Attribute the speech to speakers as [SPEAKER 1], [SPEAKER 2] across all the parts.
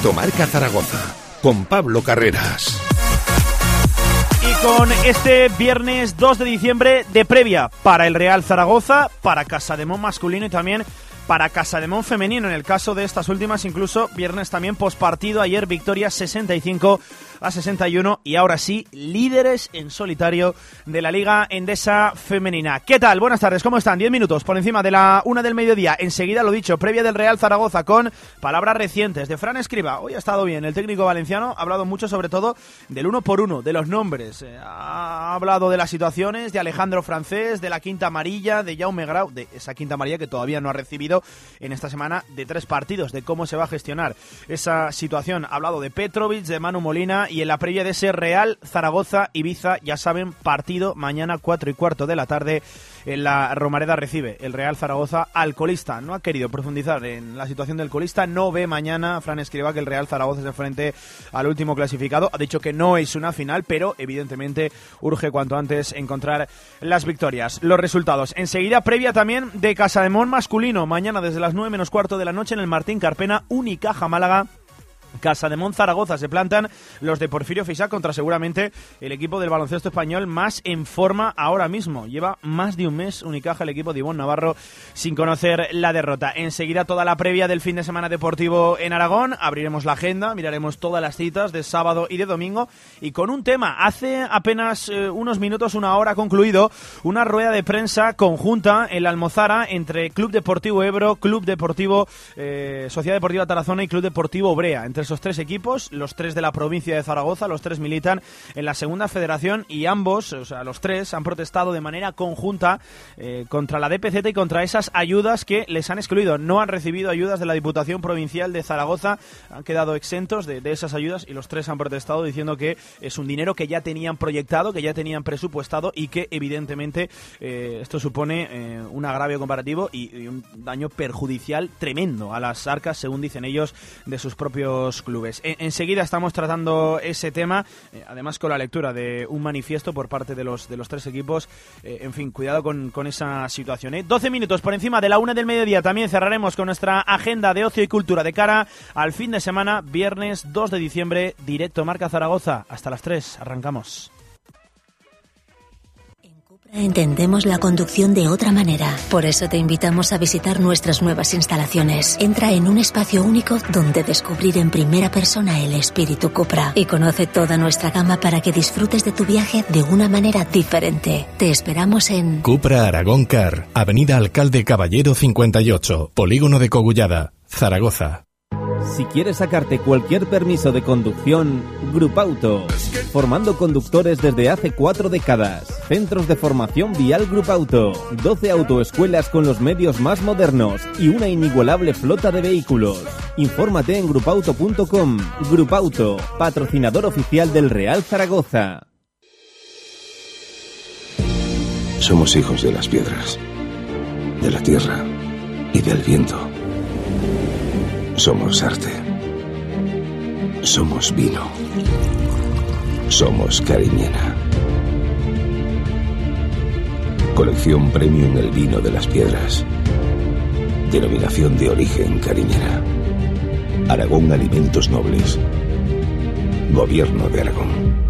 [SPEAKER 1] Directo Marca Zaragoza con Pablo Carreras.
[SPEAKER 2] Y con este viernes 2 de diciembre de previa para el Real Zaragoza, para Casa de Mon masculino y también para Casa de Mon femenino. En el caso de estas últimas, incluso viernes también postpartido. Ayer victoria 65 a 61 y ahora sí, líderes en solitario de la Liga Endesa Femenina. ¿Qué tal? Buenas tardes, ¿cómo están? 10 minutos por encima de la una del mediodía. Enseguida lo dicho, previa del Real Zaragoza con palabras recientes de Fran Escriba. Hoy ha estado bien el técnico valenciano, ha hablado mucho sobre todo del uno por uno, de los nombres. Eh, ha hablado de las situaciones de Alejandro Francés, de la quinta amarilla, de Jaume Grau, de esa quinta amarilla que todavía no ha recibido en esta semana de tres partidos, de cómo se va a gestionar esa situación. Ha hablado de Petrovic, de Manu Molina y en la previa de ese Real Zaragoza Ibiza, ya saben, partido mañana 4 y cuarto de la tarde en la Romareda recibe el Real Zaragoza al colista. No ha querido profundizar en la situación del colista, no ve mañana Fran Escriba que el Real Zaragoza se frente al último clasificado. Ha dicho que no es una final, pero evidentemente urge cuanto antes encontrar las victorias. Los resultados. Enseguida previa también de Casa de Mon masculino. Mañana desde las 9 menos cuarto de la noche en el Martín Carpena, Unicaja Málaga Casa de Zaragoza se plantan los de Porfirio Fisac contra seguramente el equipo del baloncesto español más en forma ahora mismo. Lleva más de un mes Unicaja el equipo de Ivonne Navarro sin conocer la derrota. Enseguida toda la previa del fin de semana deportivo en Aragón. Abriremos la agenda, miraremos todas las citas de sábado y de domingo y con un tema. Hace apenas eh, unos minutos, una hora concluido, una rueda de prensa conjunta en la Almozara entre Club Deportivo Ebro, Club Deportivo eh, Sociedad Deportiva Tarazona y Club Deportivo Brea esos tres equipos, los tres de la provincia de Zaragoza, los tres militan en la segunda federación y ambos, o sea, los tres, han protestado de manera conjunta eh, contra la DPZ y contra esas ayudas que les han excluido. No han recibido ayudas de la Diputación Provincial de Zaragoza, han quedado exentos de, esas ayudas y los tres han protestado diciendo que es un dinero que ya tenían proyectado, que ya tenían presupuestado y que evidentemente eh, esto supone eh, un agravio comparativo y, y un daño perjudicial tremendo a las arcas, según dicen ellos, de sus propios clubes. enseguida estamos tratando ese tema, eh, además con la lectura de un manifiesto por parte de los, de los tres equipos. Eh, en fin, cuidado con, esa situación. 12 ¿eh? minutos por encima de la una del mediodía. También cerraremos con nuestra agenda de ocio y cultura de cara al fin de semana, viernes 2 de diciembre, directo Marca Zaragoza. Hasta las 3, arrancamos.
[SPEAKER 3] Entendemos la conducción de otra manera. Por eso te invitamos a visitar nuestras nuevas instalaciones. Entra en un espacio único donde descubrir en primera persona el espíritu Cupra y conoce toda nuestra gama para que disfrutes de tu viaje de una manera diferente. Te esperamos en
[SPEAKER 1] Cupra Aragón Car, Avenida Alcalde Caballero 58, Polígono de Cogullada, Zaragoza.
[SPEAKER 4] Si quieres sacarte cualquier permiso de conducción, Grupauto. Formando conductores desde hace cuatro décadas. Centros de formación vial Grupauto. 12 autoescuelas con los medios más modernos y una inigualable flota de vehículos. Infórmate en grupauto.com. Grupauto, patrocinador oficial del Real Zaragoza.
[SPEAKER 5] Somos hijos de las piedras, de la tierra y del viento. Somos arte. Somos vino. Somos Cariñena. Colección premio en el vino de las piedras. Denominación de origen Cariñena. Aragón Alimentos Nobles. Gobierno de Aragón.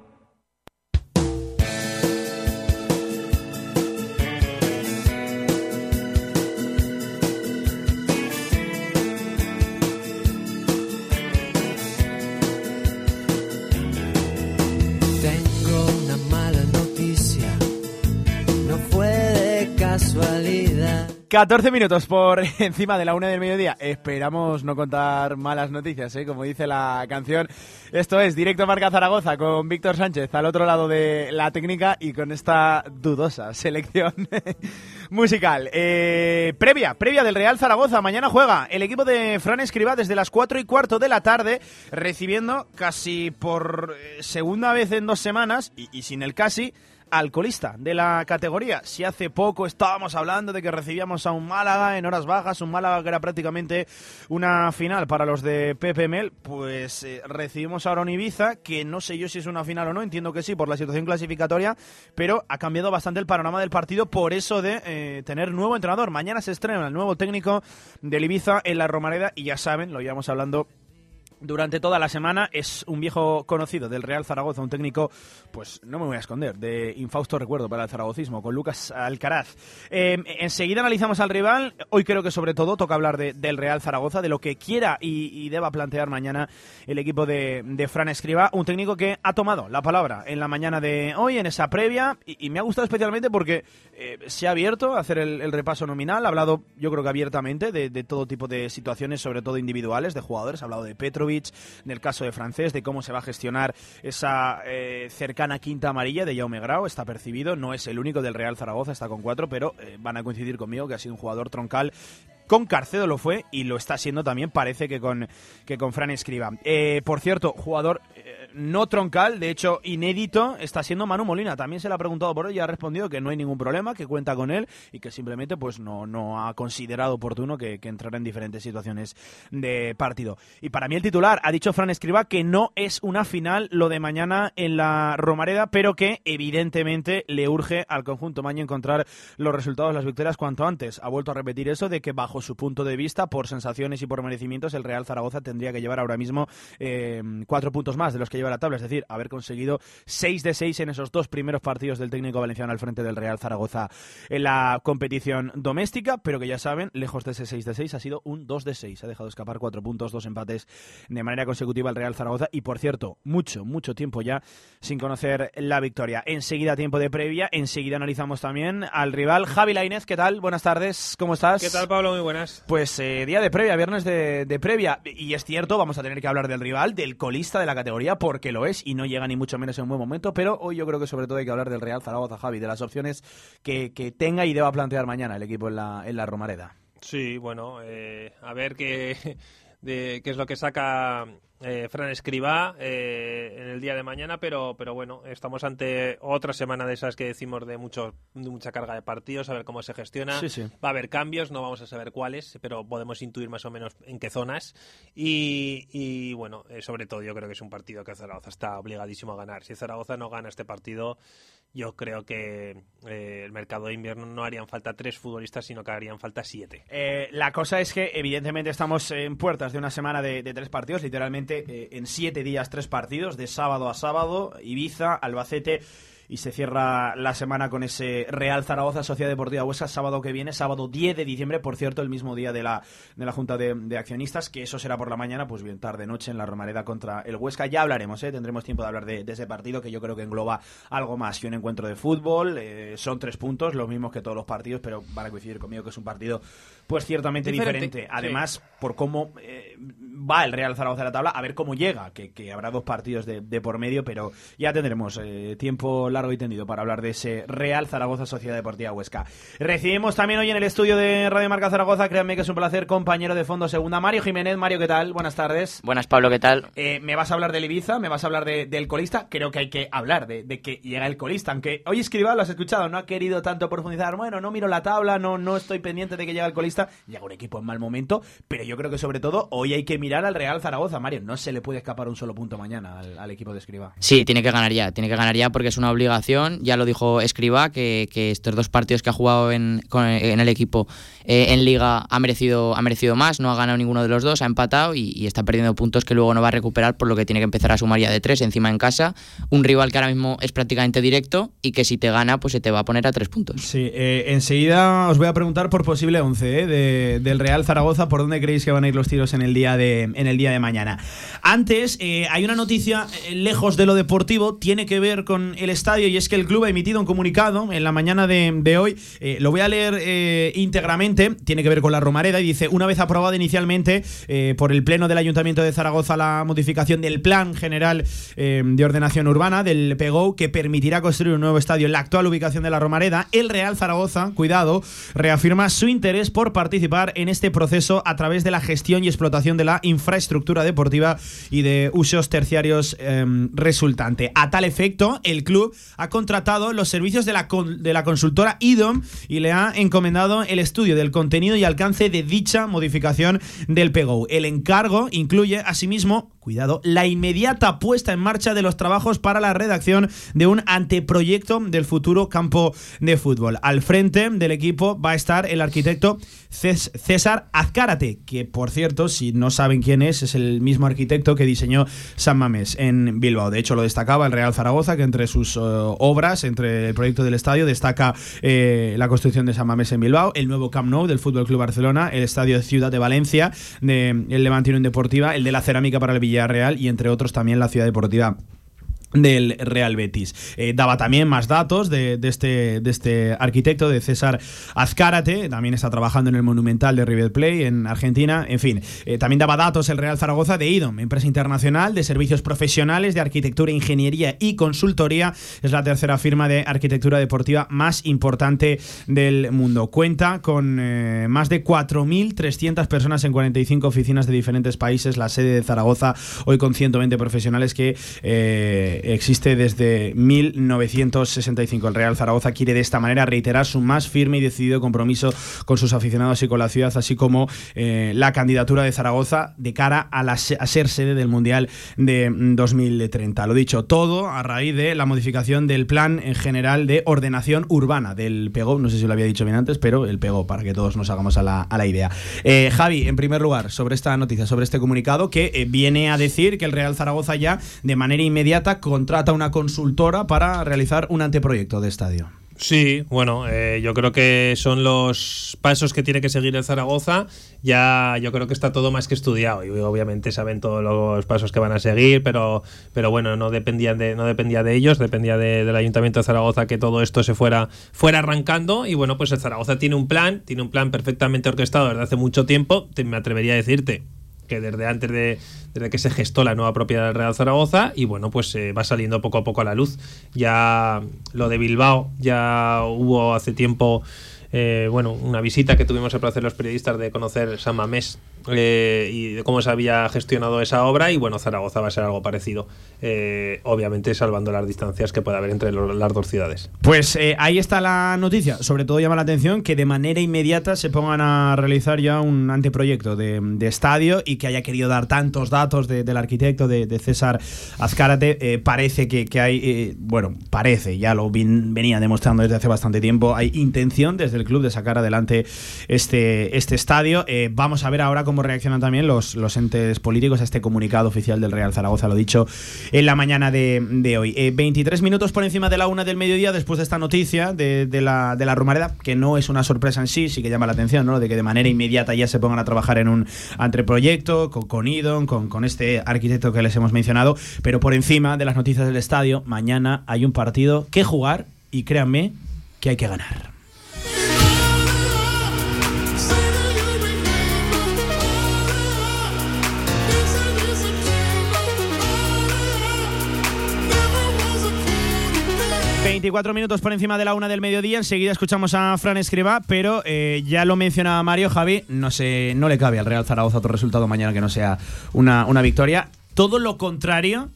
[SPEAKER 2] 14 minutos por encima de la una del mediodía. Esperamos no contar malas noticias, ¿eh? como dice la canción. Esto es Directo Marca Zaragoza con Víctor Sánchez al otro lado de la técnica y con esta dudosa selección musical. Eh, previa, previa del Real Zaragoza. Mañana juega el equipo de Fran Escriba desde las 4 y cuarto de la tarde, recibiendo casi por eh, segunda vez en dos semanas y sin el casi al colista de la categoría. Si hace poco estábamos hablando de que recibíamos a un Málaga en horas bajas, un Málaga que era prácticamente una final para los de Pepe Mel, pues eh, recibimos ahora un Ibiza, que no sé yo si es una final o no, entiendo que sí por la situación clasificatoria, pero ha cambiado bastante el panorama del partido por eso de eh, tener nuevo entrenador. Mañana se estrena el nuevo técnico del Ibiza en la Romareda y ya saben, lo íbamos hablando durante toda la semana. Es un viejo conocido del Real Zaragoza, un técnico, pues no me voy a esconder, de infausto recuerdo para el zaragocismo, con Lucas Alcaraz. Eh, enseguida analizamos al rival. Hoy creo que sobre todo toca hablar de, del Real Zaragoza, de lo que quiera y, deba plantear mañana el equipo de, de, Fran Escriba, un técnico que ha tomado la palabra en la mañana de hoy, en esa previa, y, me ha gustado especialmente porque eh, se ha abierto a hacer el, repaso nominal, ha hablado yo creo que abiertamente de, de todo tipo de situaciones, sobre todo individuales, de jugadores, ha hablado de Petrovic, en el caso de Francés, de cómo se va a gestionar esa eh, cercana quinta amarilla de Jaume Grau, está percibido, no es el único del Real Zaragoza, está con cuatro, pero eh, van a coincidir conmigo que ha sido un jugador troncal con Carcedo lo fue y lo está siendo también, parece que con, que con Fran Escriba. Eh, por cierto, jugador no troncal, de hecho inédito, está siendo Manu Molina. También se le ha preguntado por él y ha respondido que no hay ningún problema, que cuenta con él y que simplemente pues no, no ha considerado oportuno que, que entrara en diferentes situaciones de partido. Y para mí el titular, ha dicho Fran Escriba que no es una final lo de mañana en la Romareda, pero que evidentemente le urge al conjunto maño encontrar los resultados, las victorias cuanto antes. Ha vuelto a repetir eso de que bajo su punto de vista, por sensaciones y por merecimientos, el Real Zaragoza tendría que llevar ahora mismo eh, cuatro puntos más de los que lleva la tabla, es decir, haber conseguido 6 de 6 en esos dos primeros partidos del técnico valenciano al frente del Real Zaragoza en la competición doméstica, pero que ya saben, lejos de ese 6 de 6 ha sido un 2 de 6, ha dejado escapar cuatro puntos, dos empates de manera consecutiva el Real Zaragoza y por cierto, mucho, mucho tiempo ya sin conocer la victoria. Enseguida tiempo de previa, enseguida analizamos también al rival Javi Lainez, ¿qué tal? Buenas tardes, ¿cómo estás?
[SPEAKER 6] ¿Qué tal Pablo? Muy buenas.
[SPEAKER 2] Pues eh, día de previa, viernes de, de previa y es cierto, vamos a tener que hablar del rival, del colista de la categoría, por porque lo es y no llega ni mucho menos en un buen momento, pero hoy yo creo que sobre todo hay que hablar del Real Zaragoza, Javi, de las opciones que, que tenga y deba plantear mañana el equipo en la, en la Romareda.
[SPEAKER 6] Sí, bueno, eh, a ver qué, de, qué es lo que saca eh, Fran Escribá eh, en el día de mañana, pero, pero bueno, estamos ante otra semana de esas que decimos de, mucho, de mucha carga de partidos, a ver cómo se gestiona. Va a haber cambios, no vamos a saber cuáles, pero podemos intuir más o menos en qué zonas. Y, y bueno, eh, sobre todo yo creo que es un partido que Zaragoza está obligadísimo a ganar. Si Zaragoza no gana este partido, yo creo que eh, el mercado de invierno no harían falta tres futbolistas, sino que harían falta siete.
[SPEAKER 2] Eh, la cosa es que, evidentemente, estamos en puertas de una semana de, tres partidos, literalmente eh, en siete días tres partidos, de sábado a sábado, Ibiza, Albacete y se cierra la semana con ese Real Zaragoza Sociedad Deportiva Huesca sábado que viene, sábado 10 de diciembre, por cierto, el mismo día de la, de la Junta de, Accionistas, que eso será por la mañana, pues bien tarde noche en la Romareda contra el Huesca. Ya hablaremos, ¿eh? tendremos tiempo de hablar de, ese partido que yo creo que engloba algo más que un encuentro de fútbol. Eh, son tres puntos, los mismos que todos los partidos, pero van a coincidir conmigo que es un partido pues ciertamente diferente. Además, por cómo eh, va el Real Zaragoza de la tabla, a ver cómo llega, que, habrá dos partidos de, por medio, pero ya tendremos tiempo largo largo y tendido para hablar de ese Real Zaragoza Sociedad Deportiva Huesca. Recibimos también hoy en el estudio de Radio Marca Zaragoza, créanme que es un placer, compañero de fondo segunda, Mario Jiménez. Mario, ¿qué tal? Buenas tardes.
[SPEAKER 7] Buenas, Pablo, ¿qué tal?
[SPEAKER 2] Eh, me vas a hablar del Ibiza, me vas a hablar del colista. Creo que hay que hablar de, que llega el colista, aunque hoy Escribá, lo has escuchado, no ha querido tanto profundizar. Bueno, no miro la tabla, no, no estoy pendiente de que llegue el colista. Llega un equipo en mal momento, pero yo creo que sobre todo hoy hay que mirar al Real Zaragoza, Mario. No se le puede escapar un solo punto mañana al, al equipo de Escribá.
[SPEAKER 7] Sí, tiene que ganar ya, tiene que ganar ya porque es una obligación. Ya lo dijo Escriba, que, estos dos partidos que ha jugado en, en el equipo eh, en Liga ha merecido, ha merecido más, no ha ganado ninguno de los dos, ha empatado y, está perdiendo puntos que luego no va a recuperar, por lo que tiene que empezar a sumar ya de tres encima en casa. Un rival que ahora mismo es prácticamente directo y que si te gana, pues se te va a poner a tres puntos.
[SPEAKER 2] Sí, eh, enseguida os voy a preguntar por posible 11 eh, del Real Zaragoza, por dónde creéis que van a ir los tiros en el día de, en el día de mañana. Antes, hay una noticia lejos de lo deportivo, tiene que ver con el estadio y es que el club ha emitido un comunicado en la mañana de, hoy, lo voy a leer íntegramente tiene que ver con la Romareda y dice, una vez aprobada inicialmente eh, por el Pleno del Ayuntamiento de Zaragoza la modificación del Plan General eh, de Ordenación Urbana del PEGO que permitirá construir un nuevo estadio en la actual ubicación de la Romareda, el Real Zaragoza, cuidado, reafirma su interés por participar en este proceso a través de la gestión y explotación de la infraestructura deportiva y de usos terciarios em, resultante. A tal efecto, el club ha contratado los servicios de la, de la consultora IDOM y le ha encomendado el estudio del contenido y alcance de dicha modificación del PGO. El encargo incluye asimismo cuidado, la inmediata puesta en marcha de los trabajos para la redacción de un anteproyecto del futuro campo de fútbol. Al frente del equipo va a estar el arquitecto César Azcárate, que por cierto, si no saben quién es, es el mismo arquitecto que diseñó San Mamés en Bilbao. De hecho, lo destacaba el Real Zaragoza, que entre sus eh, obras, entre el proyecto del estadio, destaca eh, la construcción de San Mamés en Bilbao, el nuevo Camp Nou del Fútbol Club Barcelona, el estadio de Ciudad de Valencia, de, el Levantino Deportiva, el de la cerámica para el Villarreal y entre otros también la Ciudad Deportiva del Real Betis. Eh, daba también más datos de, este, de este arquitecto, de César Azcárate, también está trabajando en el Monumental de River Plate en Argentina, en fin, eh, también daba datos el Real Zaragoza de IDOM, empresa internacional de servicios profesionales de arquitectura, ingeniería y consultoría, es la tercera firma de arquitectura deportiva más importante del mundo. Cuenta con eh, más de 4.300 personas en 45 oficinas de diferentes países, la sede de Zaragoza hoy con 120 profesionales que existe desde 1965. El Real Zaragoza quiere de esta manera reiterar su más firme y decidido compromiso con sus aficionados y con la ciudad, así como eh, la candidatura de Zaragoza de cara a, ser sede del Mundial de 2030. Lo dicho, todo a raíz de la modificación del plan en general de ordenación urbana del PEGO. No sé si lo había dicho bien antes, pero el PEGO, para que todos nos hagamos a la, a la idea. Eh, Javi, en primer lugar, sobre esta noticia, sobre este comunicado que eh, viene a decir que el Real Zaragoza ya de manera inmediata contrata una consultora para realizar un anteproyecto de estadio.
[SPEAKER 6] Sí, bueno, eh, yo creo que son los pasos que tiene que seguir el Zaragoza. Ya yo creo que está todo más que estudiado y obviamente saben todos los pasos que van a seguir, pero, pero bueno, no dependía de, no dependía de ellos, dependía del Ayuntamiento de Zaragoza que todo esto se fuera, fuera arrancando. Y bueno, pues el Zaragoza tiene un plan, tiene un plan perfectamente orquestado desde hace mucho tiempo. me atrevería a decirte que desde antes de que se gestó la nueva propiedad del Real Zaragoza y bueno, pues eh, va saliendo poco a poco a la luz. Ya lo de Bilbao, ya hubo hace tiempo, eh, bueno, una visita que tuvimos el placer los periodistas de conocer San Mamés eh, y de cómo se había gestionado esa obra y bueno, Zaragoza va a ser algo parecido, eh, obviamente salvando las distancias que puede haber entre las dos ciudades.
[SPEAKER 2] Pues eh, ahí está la noticia, sobre todo llama la atención que de manera inmediata se pongan a realizar ya un anteproyecto de, estadio y que haya querido dar tantos datos del arquitecto de, César Azcárate, parece que, hay, bueno, parece, ya lo venía demostrando desde hace bastante tiempo, hay intención desde el club de sacar adelante este, este estadio. vamos a ver ahora cómo cómo reaccionan también los, los entes políticos a este comunicado oficial del Real Zaragoza, lo dicho en la mañana de, hoy. 23 eh, minutos por encima de la una del mediodía después de esta noticia de, la, de la Romareda, que no es una sorpresa en sí, sí que llama la atención, ¿no? De que de manera inmediata ya se pongan a trabajar en un anteproyecto con, con Idon, con, con este arquitecto que les hemos mencionado, pero por encima de las noticias del estadio, mañana hay un partido que jugar y créanme que hay que ganar. 24 minutos por encima de la una del mediodía. Enseguida escuchamos a Fran Escriba, pero eh, ya lo mencionaba Mario, Javi, no, sé, no le cabe al Real Zaragoza otro resultado mañana que no sea una, una victoria. Todo lo contrario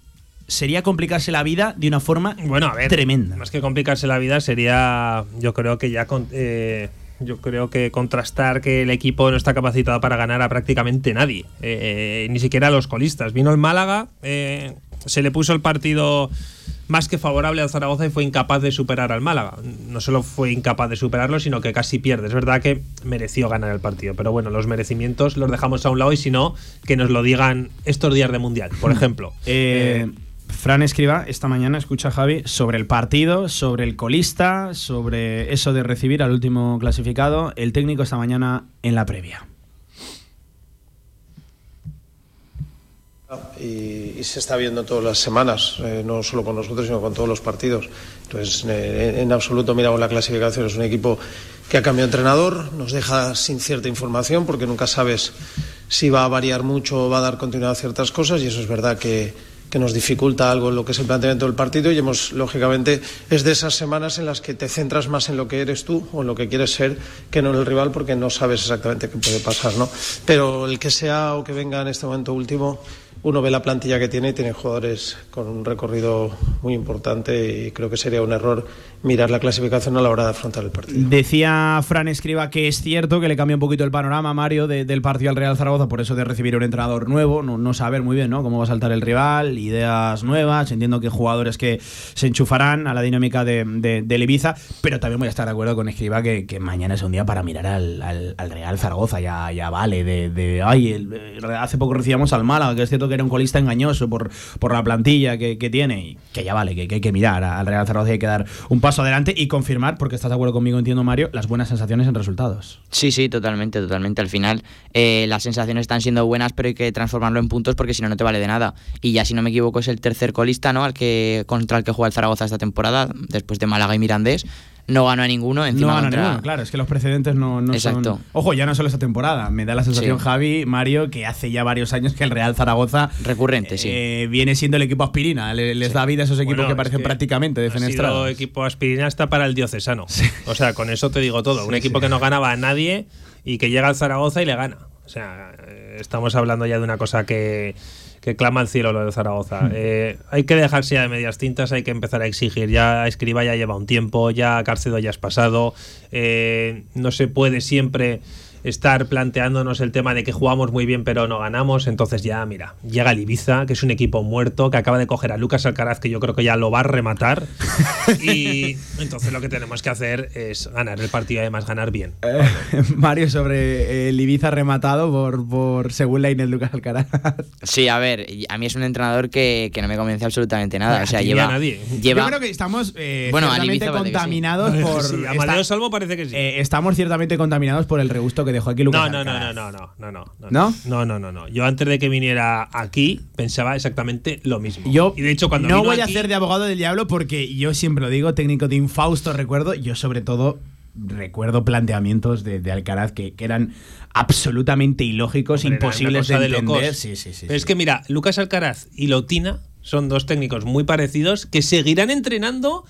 [SPEAKER 2] sería complicarse la vida de una forma bueno, a ver, tremenda.
[SPEAKER 6] Más que complicarse la vida sería, yo creo que ya... Eh, yo creo que contrastar que el equipo no está capacitado para ganar a prácticamente nadie, eh, ni siquiera a los colistas. Vino el Málaga, se le puso el partido más que favorable al Zaragoza y fue incapaz de superar al Málaga. No solo fue incapaz de superarlo, sino que casi pierde. Es verdad que mereció ganar el partido, pero bueno, los merecimientos los dejamos a un lado y si no, que nos lo digan estos días de Mundial, por ejemplo.
[SPEAKER 2] Eh, Fran escriba esta mañana, escucha Javi, sobre el partido, sobre el colista, sobre eso de recibir al último clasificado. El técnico esta mañana en la previa.
[SPEAKER 8] Y, se está viendo todas las semanas, eh, no solo con nosotros, sino con todos los partidos. Entonces, eh, en absoluto miramos la clasificación. Es un equipo que ha cambiado entrenador, nos deja sin cierta información porque nunca sabes si va a variar mucho o va a dar continuidad a ciertas cosas y eso es verdad que, que nos dificulta algo lo que es el planteamiento del partido y hemos, lógicamente, es de esas semanas en las que te centras más en lo que eres tú o en lo que quieres ser que no en el rival porque no sabes exactamente qué puede pasar, ¿no? Pero el que sea o que venga en este momento último uno ve la plantilla que tiene y tiene jugadores con un recorrido muy importante y creo que sería un error mirar la clasificación a la hora de afrontar el partido.
[SPEAKER 2] Decía Fran Escriba que es cierto que le cambia un poquito el panorama Mario de- del partido al Real Zaragoza, por eso de recibir un entrenador nuevo, no, no saber muy bien ¿no? cómo va a saltar el rival, ideas nuevas, entiendo que jugadores que se enchufarán a la dinámica de, de, Ibiza, pero también voy a estar de acuerdo con Escriba que, que mañana es un día para mirar al, al- al Real Zaragoza, ya, ya vale, de, de ay, el- hace poco recibíamos al Málaga, que es cierto que era un colista engañoso por, por la plantilla que, tiene, y que ya vale, que, que hay que mirar al Real Zaragoza y hay que dar un paso adelante y confirmar, porque estás de acuerdo conmigo, entiendo Mario, las buenas sensaciones en resultados.
[SPEAKER 7] Sí, sí, totalmente, totalmente. Al final eh, las sensaciones están siendo buenas, pero hay que transformarlo en puntos porque si no, no te vale de nada. Y ya, si no me equivoco, es el tercer colista, ¿no? Al que, contra el que juega el Zaragoza esta temporada, después de Málaga y Mirandés. No ganó a ninguno, encima
[SPEAKER 2] no gana
[SPEAKER 7] contra-
[SPEAKER 2] ninguno, claro, es que los precedentes no, no
[SPEAKER 7] Exacto.
[SPEAKER 2] son... Ojo, ya no solo esta temporada, me da la sensación,
[SPEAKER 7] Sí.
[SPEAKER 2] Javi, Mario, que hace ya varios años que el Real Zaragoza...
[SPEAKER 7] Recurrente, sí.
[SPEAKER 2] eh, viene siendo el equipo aspirina, le- les da vida a esos equipos
[SPEAKER 6] Bueno,
[SPEAKER 2] que
[SPEAKER 6] es
[SPEAKER 2] parecen
[SPEAKER 6] que
[SPEAKER 2] prácticamente defenestrados.
[SPEAKER 6] equipo aspirina hasta para el diocesano. O sea, con eso te digo todo. Un equipo que no ganaba a nadie y que llega al Zaragoza y le gana. O sea, eh, estamos hablando ya de una cosa que, que clama al cielo lo del Zaragoza. Eh, hay que dejarse ya de medias tintas, hay que empezar a exigir. Ya Escriba ya lleva un tiempo, ya Cárcedo ya es pasado. Eh, no se puede siempre estar planteándonos el tema de que jugamos muy bien pero no ganamos, entonces ya, mira, llega el Ibiza, que es un equipo muerto, que acaba de coger a Lucas Alcaraz, que yo creo que ya lo va a rematar, y entonces lo que tenemos que hacer es ganar el partido y además ganar bien.
[SPEAKER 2] Eh, Mario, sobre el Ibiza rematado por, por según la Inés Lucas Alcaraz.
[SPEAKER 7] Sí, a ver, a mí es un entrenador que, que no me convence absolutamente nada. O sea, lleva.
[SPEAKER 6] a nadie.
[SPEAKER 7] lleva
[SPEAKER 2] Yo creo que estamos eh,
[SPEAKER 7] Bueno,
[SPEAKER 2] ciertamente
[SPEAKER 7] que sí.
[SPEAKER 2] contaminados por...
[SPEAKER 6] Sí,
[SPEAKER 2] esta-
[SPEAKER 6] Salvo parece que sí.
[SPEAKER 2] eh, estamos ciertamente contaminados por el regusto que dejó aquí Lucas
[SPEAKER 6] No, no, no, no, no, no, no, no,
[SPEAKER 2] ¿No?
[SPEAKER 6] no, no, no, no. Yo antes de que viniera aquí pensaba exactamente lo mismo.
[SPEAKER 2] Yo
[SPEAKER 6] y de hecho cuando
[SPEAKER 2] no
[SPEAKER 6] vino
[SPEAKER 2] voy a
[SPEAKER 6] aquí-
[SPEAKER 2] hacer de abogado del diablo porque yo siempre lo digo, técnico de Infausto recuerdo, yo sobre todo recuerdo planteamientos de, de Alcaraz que, que eran absolutamente ilógicos,
[SPEAKER 6] Hombre,
[SPEAKER 2] imposibles de
[SPEAKER 6] de
[SPEAKER 2] entender.
[SPEAKER 6] locos.
[SPEAKER 2] sí, sí, sí,
[SPEAKER 6] Pero es que mira, Lucas Alcaraz y Lotina son dos técnicos muy parecidos que seguirán entrenando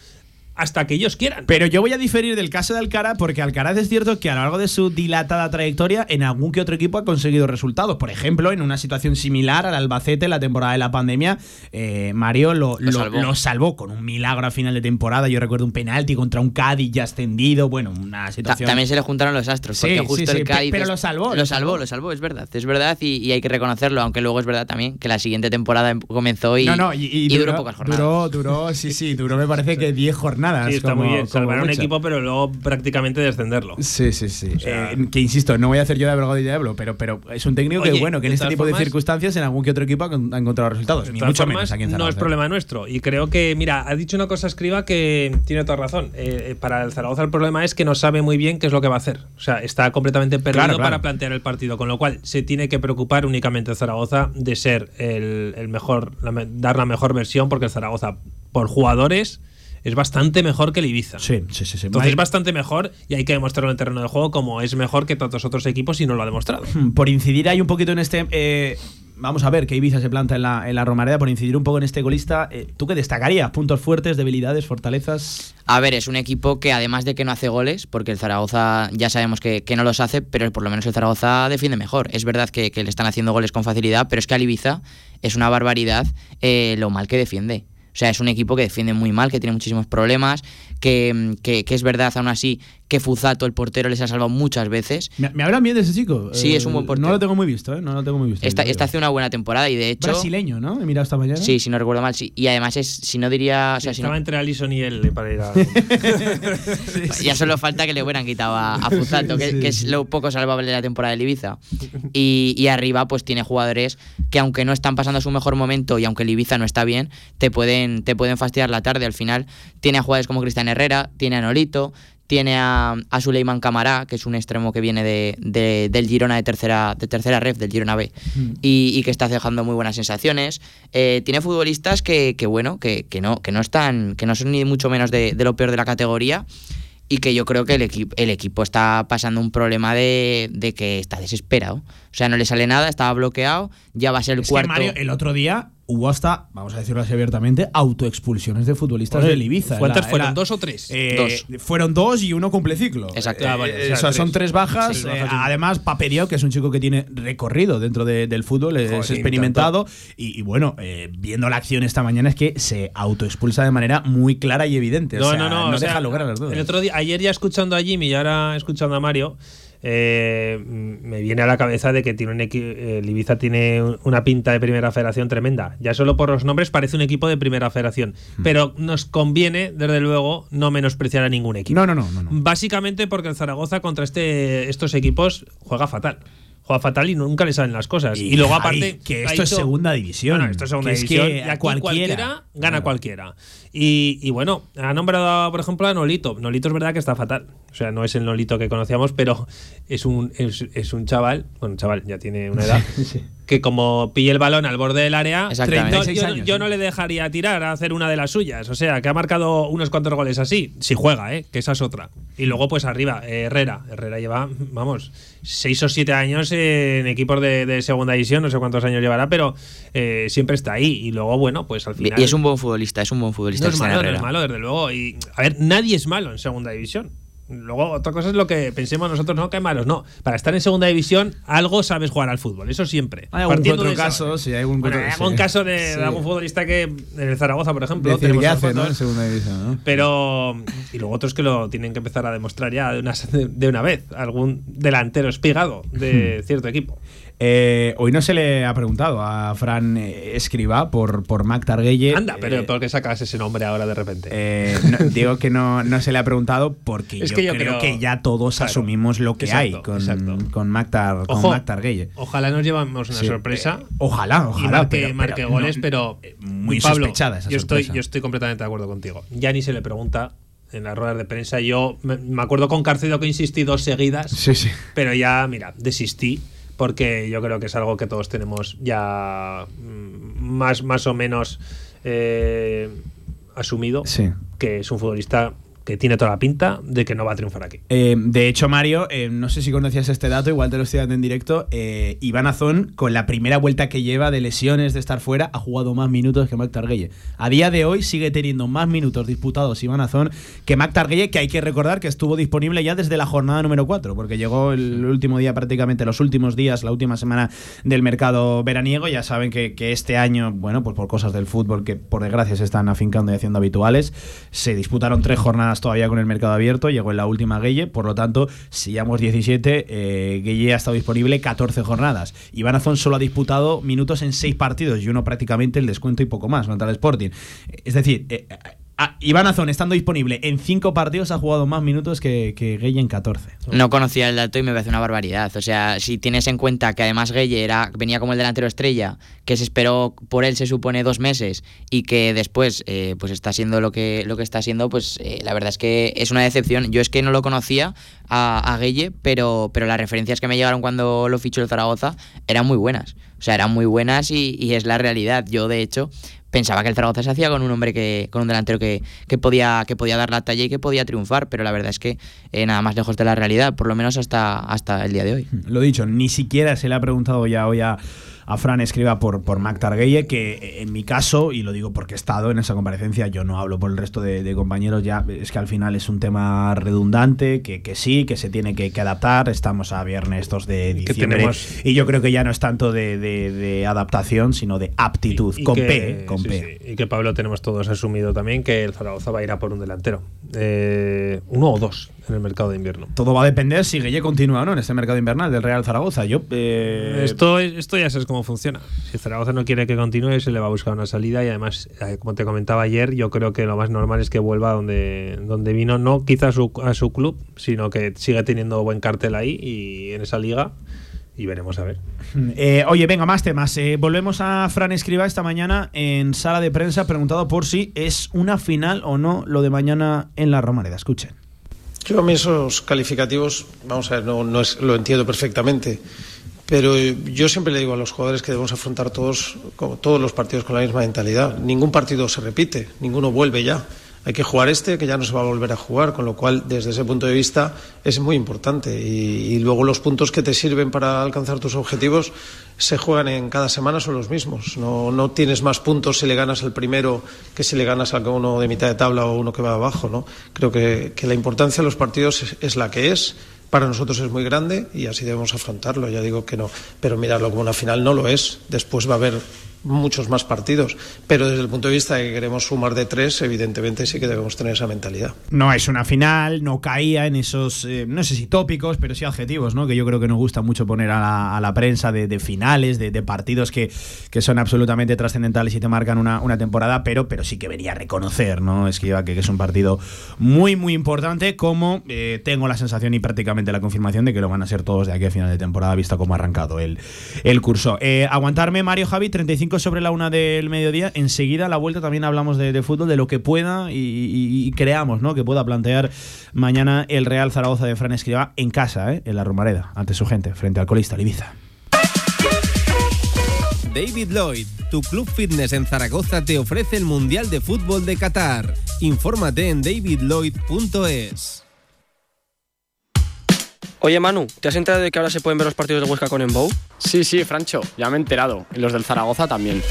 [SPEAKER 6] hasta que ellos quieran.
[SPEAKER 2] Pero yo voy a diferir del caso de Alcaraz porque Alcaraz es cierto que a lo largo de su dilatada trayectoria en algún que otro equipo ha conseguido resultados. Por ejemplo, en una situación similar al Albacete la temporada de la pandemia, eh, Mario lo, lo-
[SPEAKER 7] salvó.
[SPEAKER 2] lo salvó con un milagro a final de temporada. Yo recuerdo un penalti contra un Cádiz ya extendido. Bueno, una
[SPEAKER 7] Ta-
[SPEAKER 2] situación...
[SPEAKER 7] También se le juntaron los astros,
[SPEAKER 2] Sí,
[SPEAKER 7] porque justo
[SPEAKER 2] sí, sí,
[SPEAKER 7] el Cádiz.
[SPEAKER 2] pero
[SPEAKER 7] es-
[SPEAKER 2] lo salvó,
[SPEAKER 7] Lo salvó, lo salvó, es verdad. Es verdad y, y hay que reconocerlo, aunque luego es verdad también que la siguiente temporada em- comenzó y,
[SPEAKER 2] no, no, y, y
[SPEAKER 7] y duró, pocas jornadas.
[SPEAKER 2] Duró, duró, sí, sí, duró me parece que 10 jornadas.
[SPEAKER 6] Sí, está
[SPEAKER 2] como-
[SPEAKER 6] muy bien. Salvar un equipo, pero luego prácticamente descenderlo.
[SPEAKER 2] Sí, sí, sí.
[SPEAKER 6] sea-
[SPEAKER 2] Eh, que insisto, no voy a hacer yo de abogado y diablo, pero, pero es un técnico que,
[SPEAKER 6] Oye,
[SPEAKER 2] bueno, que en
[SPEAKER 6] de
[SPEAKER 2] este tipo de circunstancias en algún que otro equipo ha, con- ha encontrado resultados.
[SPEAKER 6] De
[SPEAKER 2] Ni mucho
[SPEAKER 6] formas,
[SPEAKER 2] menos aquí en
[SPEAKER 6] no es
[SPEAKER 2] Zaragoza.
[SPEAKER 6] problema nuestro. Y creo que, mira, ha dicho una cosa Escriba que tiene toda razón. Eh, eh, para el Zaragoza el problema es que no sabe muy bien qué es lo que va a hacer. O sea, está completamente perdido
[SPEAKER 2] Claro, claro.
[SPEAKER 6] para plantear el partido. Con lo cual, se tiene que preocupar únicamente el Zaragoza de ser el, el mejor, la dar la mejor versión, porque el Zaragoza, por jugadores, es bastante mejor que el Ibiza.
[SPEAKER 2] Sí, sí, sí. sí.
[SPEAKER 6] Entonces es bastante mejor y hay que demostrarlo en el terreno de juego como es mejor que tantos otros equipos y no lo ha demostrado.
[SPEAKER 2] Por incidir ahí un poquito en este. eh, vamos a ver qué Ibiza se planta en la, en la Romareda. Por incidir un poco en este golista, eh, ¿tú qué destacarías? ¿Puntos fuertes, debilidades, fortalezas?
[SPEAKER 7] A ver, es un equipo que además de que no hace goles, porque el Zaragoza ya sabemos que, que no los hace, pero por lo menos el Zaragoza defiende mejor. Es verdad que, que le están haciendo goles con facilidad, pero es que al Ibiza es una barbaridad eh, lo mal que defiende. Sea, es un equipo que defiende muy mal, que tiene muchísimos problemas, que, que- que es verdad aún así que Fuzato, el portero, les ha salvado muchas veces.
[SPEAKER 2] ¿Me, me hablan bien de ese chico?
[SPEAKER 7] Sí,
[SPEAKER 2] Eh,
[SPEAKER 7] es un buen portero.
[SPEAKER 2] No lo tengo muy visto, ¿eh? No lo tengo muy visto.
[SPEAKER 7] Esta, esta hace una buena temporada y de hecho...
[SPEAKER 2] Brasileño, ¿no? He mirado esta mañana.
[SPEAKER 7] Sí, si no recuerdo mal, sí. Y además es, si no diría... O sea, si no-
[SPEAKER 6] Estaba entre Alison y él para ir a...
[SPEAKER 7] Ya solo falta que le hubieran quitado a, a Fuzato, que,
[SPEAKER 2] Sí,
[SPEAKER 7] que es lo poco salvable de la temporada del Ibiza. Y, y arriba, pues tiene jugadores que, aunque no están pasando su mejor momento y aunque el Ibiza no está bien, te pueden, te pueden fastidiar la tarde. Al final, tiene a jugadores como Cristian Herrera, tiene a Nolito, tiene a, a Suleiman Camará, que es un extremo que viene de, de- del Girona de tercera, de tercera ref, del Girona B, y, y que está dejando muy buenas sensaciones. Eh, tiene futbolistas que, que bueno, que, que no, que no están, que no son ni mucho menos de, de lo peor de la categoría y que yo creo que el, equipo el equipo está pasando un problema de, de que está desesperado. O sea, no le sale nada, estaba bloqueado, ya va a ser el
[SPEAKER 2] Es que,
[SPEAKER 7] cuarto.
[SPEAKER 2] Mario, el otro día hubo hasta, vamos a decirlo así abiertamente, autoexpulsiones de futbolistas
[SPEAKER 6] Oye,
[SPEAKER 2] del Ibiza.
[SPEAKER 6] ¿cuántas
[SPEAKER 2] Era-
[SPEAKER 6] fueron?
[SPEAKER 2] era-
[SPEAKER 6] ¿Dos o tres?
[SPEAKER 2] Eh, Fueron dos y uno cumple ciclo.
[SPEAKER 7] Exacto.
[SPEAKER 2] Eh,
[SPEAKER 6] Ah, vale, o sea,
[SPEAKER 2] o sea, son
[SPEAKER 6] tres.
[SPEAKER 2] bajas.
[SPEAKER 6] Sí,
[SPEAKER 2] eh,
[SPEAKER 6] bajas
[SPEAKER 2] además, Paperio, que es un chico que tiene recorrido dentro de- del fútbol, es
[SPEAKER 6] Joder,
[SPEAKER 2] experimentado. Y, y bueno, eh, viendo la acción esta mañana es que se autoexpulsa de manera muy clara y evidente.
[SPEAKER 6] No,
[SPEAKER 2] o sea,
[SPEAKER 6] no, no. o sea,
[SPEAKER 2] deja lugar a las dudas.
[SPEAKER 6] El otro día, ayer ya escuchando a Jimmy y ahora escuchando a Mario, eh, me viene a la cabeza de que tiene un el Ibiza tiene un- una pinta de primera federación tremenda. Ya solo por los nombres parece un equipo de primera federación.
[SPEAKER 2] Hmm.
[SPEAKER 6] Pero nos conviene, desde luego, no menospreciar a ningún equipo.
[SPEAKER 2] No, no, no, no, no.
[SPEAKER 6] Básicamente porque el Zaragoza contra este, estos equipos juega fatal. Juega fatal y nunca le salen las cosas. Y, luego, aparte.
[SPEAKER 2] que esto es segunda división.
[SPEAKER 6] Bueno, esto es segunda
[SPEAKER 2] Que es
[SPEAKER 6] división.
[SPEAKER 2] que
[SPEAKER 6] y aquí
[SPEAKER 2] cualquiera-
[SPEAKER 6] cualquiera, gana
[SPEAKER 2] Claro.
[SPEAKER 6] cualquiera. Y, y bueno, ha nombrado, por ejemplo, a Nolito. Nolito es verdad que está fatal. O sea, no es el Nolito que conocíamos, pero es un, es, es un chaval. Bueno, chaval, ya tiene una edad. Que como pille el balón al borde del área,
[SPEAKER 7] Exactamente.
[SPEAKER 6] no,
[SPEAKER 2] 36
[SPEAKER 6] yo,
[SPEAKER 2] años,
[SPEAKER 6] yo
[SPEAKER 2] ¿eh?
[SPEAKER 6] no le dejaría tirar a hacer una de las suyas. O sea, que ha marcado unos cuantos goles así. Si juega, ¿eh? que esa es otra. Y luego, pues arriba, eh, Herrera. Herrera lleva, vamos, seis o siete años en equipos de, de segunda división. No sé cuántos años llevará, pero eh, siempre está ahí. Y luego, bueno, pues al final.
[SPEAKER 7] Y es un buen futbolista, es un buen futbolista.
[SPEAKER 6] No es
[SPEAKER 7] Cristian
[SPEAKER 6] malo, no es malo, desde luego. Y, a ver, nadie es malo en segunda división. Luego, otra cosa es lo que pensemos nosotros, no que malos, no. Para estar en segunda división, algo sabes jugar al fútbol, eso siempre.
[SPEAKER 2] Hay algún
[SPEAKER 6] Partiendo
[SPEAKER 2] otro
[SPEAKER 6] de
[SPEAKER 2] caso, sí, hay algún
[SPEAKER 6] Bueno,
[SPEAKER 2] otro-
[SPEAKER 6] hay algún
[SPEAKER 2] sí.
[SPEAKER 6] caso de,
[SPEAKER 2] Sí.
[SPEAKER 6] algún futbolista que en el Zaragoza, por ejemplo,
[SPEAKER 2] Decir
[SPEAKER 6] tenemos unos
[SPEAKER 2] hace, ¿no? En segunda división, ¿no?
[SPEAKER 6] Pero. Y luego otros que lo tienen que empezar a demostrar ya de una, de una vez. Algún delantero espigado de cierto equipo.
[SPEAKER 2] Eh, hoy no se le ha preguntado a Fran Escribá por, por Mac Targuelle.
[SPEAKER 6] Anda, pero
[SPEAKER 2] Eh,
[SPEAKER 6] ¿por qué sacas ese nombre ahora de repente?
[SPEAKER 2] eh, no, digo que no, no se le ha preguntado porque
[SPEAKER 6] Es
[SPEAKER 2] yo,
[SPEAKER 6] que yo
[SPEAKER 2] creo,
[SPEAKER 6] creo-
[SPEAKER 2] que ya todos
[SPEAKER 6] Claro.
[SPEAKER 2] asumimos lo que hay con,
[SPEAKER 6] exacto.
[SPEAKER 2] con Mac, Tar- con
[SPEAKER 6] Ojo,
[SPEAKER 2] Mac Targuelle.
[SPEAKER 6] Ojalá nos llevamos una
[SPEAKER 2] Sí,
[SPEAKER 6] sorpresa.
[SPEAKER 2] eh, ojalá,
[SPEAKER 6] y
[SPEAKER 2] ojalá.
[SPEAKER 6] marque,
[SPEAKER 2] pero-
[SPEAKER 6] marque
[SPEAKER 2] pero
[SPEAKER 6] goles,
[SPEAKER 2] no-
[SPEAKER 6] pero
[SPEAKER 2] muy
[SPEAKER 6] Pablo,
[SPEAKER 2] sospechada esa
[SPEAKER 6] yo estoy,
[SPEAKER 2] sorpresa.
[SPEAKER 6] yo estoy completamente de acuerdo contigo. Ya ni se le pregunta en las ruedas de prensa. Yo me, me acuerdo con Carcedo que insistí dos seguidas,
[SPEAKER 2] Sí, sí.
[SPEAKER 6] pero ya, mira, desistí porque yo creo que es algo que todos tenemos ya mm, más, más o menos eh, asumido,
[SPEAKER 2] Sí.
[SPEAKER 6] que es un futbolista que tiene toda la pinta de que no va a triunfar aquí.
[SPEAKER 2] Eh, de hecho, Mario, eh, no sé si conocías este dato, igual te lo estoy dando en directo. eh, Iván Azón, con la primera vuelta que lleva de lesiones, de estar fuera, ha jugado más minutos que Mac Targuelle. A día de hoy sigue teniendo más minutos disputados Iván Azón que Mac Targuelle, que hay que recordar que estuvo disponible ya desde la jornada número 4, porque llegó el último día, prácticamente los últimos días, la última semana del mercado veraniego. Ya saben que, que este año, bueno, pues por cosas del fútbol que por desgracia se están afincando y haciendo habituales, se disputaron tres jornadas todavía con el mercado abierto, llegó en la última Gueye, por lo tanto, si llevamos 17, eh, Gueye ha estado disponible 14 jornadas. Iván Azón solo ha disputado minutos en 6 partidos y uno prácticamente el descuento y poco más contra el Sporting. Es decir, eh, a- Iván Azón estando disponible en 5 partidos ha jugado más minutos que, que Gueye en 14.
[SPEAKER 7] No conocía el dato y me parece una barbaridad. O sea, si tienes en cuenta que además Gueye era, venía como el delantero estrella, que se esperó por él, se supone, dos meses, y que después eh, pues está siendo lo que, lo que está siendo, pues eh, la verdad es que es una decepción. Yo es que no lo conocía a, a Gueye, pero, pero las referencias que me llegaron cuando lo fichó el Zaragoza eran muy buenas. O sea, eran muy buenas y es la realidad. Yo, de hecho, pensaba que el Zaragoza se hacía con un hombre que, con un delantero que, que podía, que podía dar la talla y que podía triunfar, pero la verdad es que eh, nada más lejos de la realidad, por lo menos hasta, hasta el día de hoy.
[SPEAKER 2] Lo dicho, ni siquiera se le ha preguntado ya hoy a, a Fran Escriba por, por Mac Targuelle, que eh, en mi caso, y lo digo porque he estado en esa comparecencia, yo no hablo por el resto de, de compañeros, ya es que al final es un tema redundante, que, que sí, que se tiene que, que adaptar, estamos a viernes 2 de diciembre,
[SPEAKER 6] tenemos-
[SPEAKER 2] y yo creo que ya no es tanto de, de- de adaptación, sino de aptitud,
[SPEAKER 6] Y
[SPEAKER 2] con
[SPEAKER 6] que-
[SPEAKER 2] P, con
[SPEAKER 6] sí,
[SPEAKER 2] P.
[SPEAKER 6] sí, y que Pablo tenemos todos asumido también que el Zaragoza va a ir a por un delantero. Eh, uno o dos en el mercado de invierno.
[SPEAKER 2] Todo va a depender si Gueye continúa o no en este mercado invernal del Real Zaragoza. Yo, eh,
[SPEAKER 6] Esto, es- esto ya sabes cómo funciona. Si Zaragoza no quiere que continúe, se le va a buscar una salida y además, eh, como te comentaba ayer, yo creo que lo más normal es que vuelva donde, donde vino, no quizás a su, a su club, sino que siga teniendo buen cartel ahí y en esa liga y veremos a ver.
[SPEAKER 2] Eh, oye, venga, más temas. Eh, volvemos a Fran Escriba esta mañana en sala de prensa preguntado por si es una final o no lo de mañana en la Romareda. Escuchen.
[SPEAKER 8] Yo a mí esos calificativos, vamos a ver, no, no es, lo entiendo perfectamente, pero yo siempre le digo a los jugadores que debemos afrontar todos, todos los partidos con la misma mentalidad. Ningún partido se repite, ninguno vuelve ya. Hay que jugar este, que ya no se va a volver a jugar, con lo cual desde ese punto de vista es muy importante. Y, luego los puntos que te sirven para alcanzar tus objetivos se juegan en cada semana son los mismos. No, no tienes más puntos si le ganas al primero que si le ganas a uno de mitad de tabla o uno que va abajo. ¿no? Creo que, que la importancia de los partidos es, es la que es para nosotros es muy grande y así debemos afrontarlo. Ya digo que no, pero mirarlo como una final no lo es. Después va a haber muchos más partidos, pero desde el punto de vista de que queremos sumar de tres, evidentemente sí que debemos tener esa mentalidad.
[SPEAKER 2] No es una final, no caía en esos, eh, no sé si tópicos, pero sí adjetivos, ¿no? Que yo creo que nos gusta mucho poner a la, prensa de, finales, de, partidos que, que son absolutamente trascendentales y te marcan una, temporada, pero, pero sí que venía a reconocer, ¿no? Es que, que es un partido muy, muy importante, como eh, tengo la sensación y prácticamente la confirmación de que lo van a ser todos de aquí a final de temporada, visto cómo ha arrancado el, el curso. Eh, aguantarme, Mario Javi, 35 sobre la una del mediodía. Enseguida, a la vuelta, también hablamos de, fútbol, de lo que pueda y, creamos, ¿no? Que pueda plantear mañana el Real Zaragoza de Fran Escribá en casa, ¿eh? en la Romareda, ante su gente, frente al colista Ibiza.
[SPEAKER 9] David Lloyd, tu club fitness en Zaragoza, te ofrece el Mundial de Fútbol de Qatar. Infórmate en davidlloyd.es.
[SPEAKER 10] Oye Manu, ¿te has enterado de que ahora se pueden ver los partidos de Huesca con Embow?
[SPEAKER 11] Sí, sí, Francho, ya me he enterado. Y los del Zaragoza también.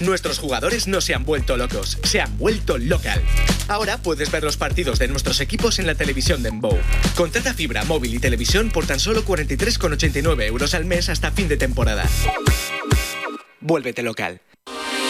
[SPEAKER 12] Nuestros jugadores no se han vuelto locos, se han vuelto local. Ahora puedes ver los partidos de nuestros equipos en la televisión de Embow. Contrata fibra, móvil y televisión por tan solo 43,89 euros al mes hasta fin de temporada. Vuélvete local.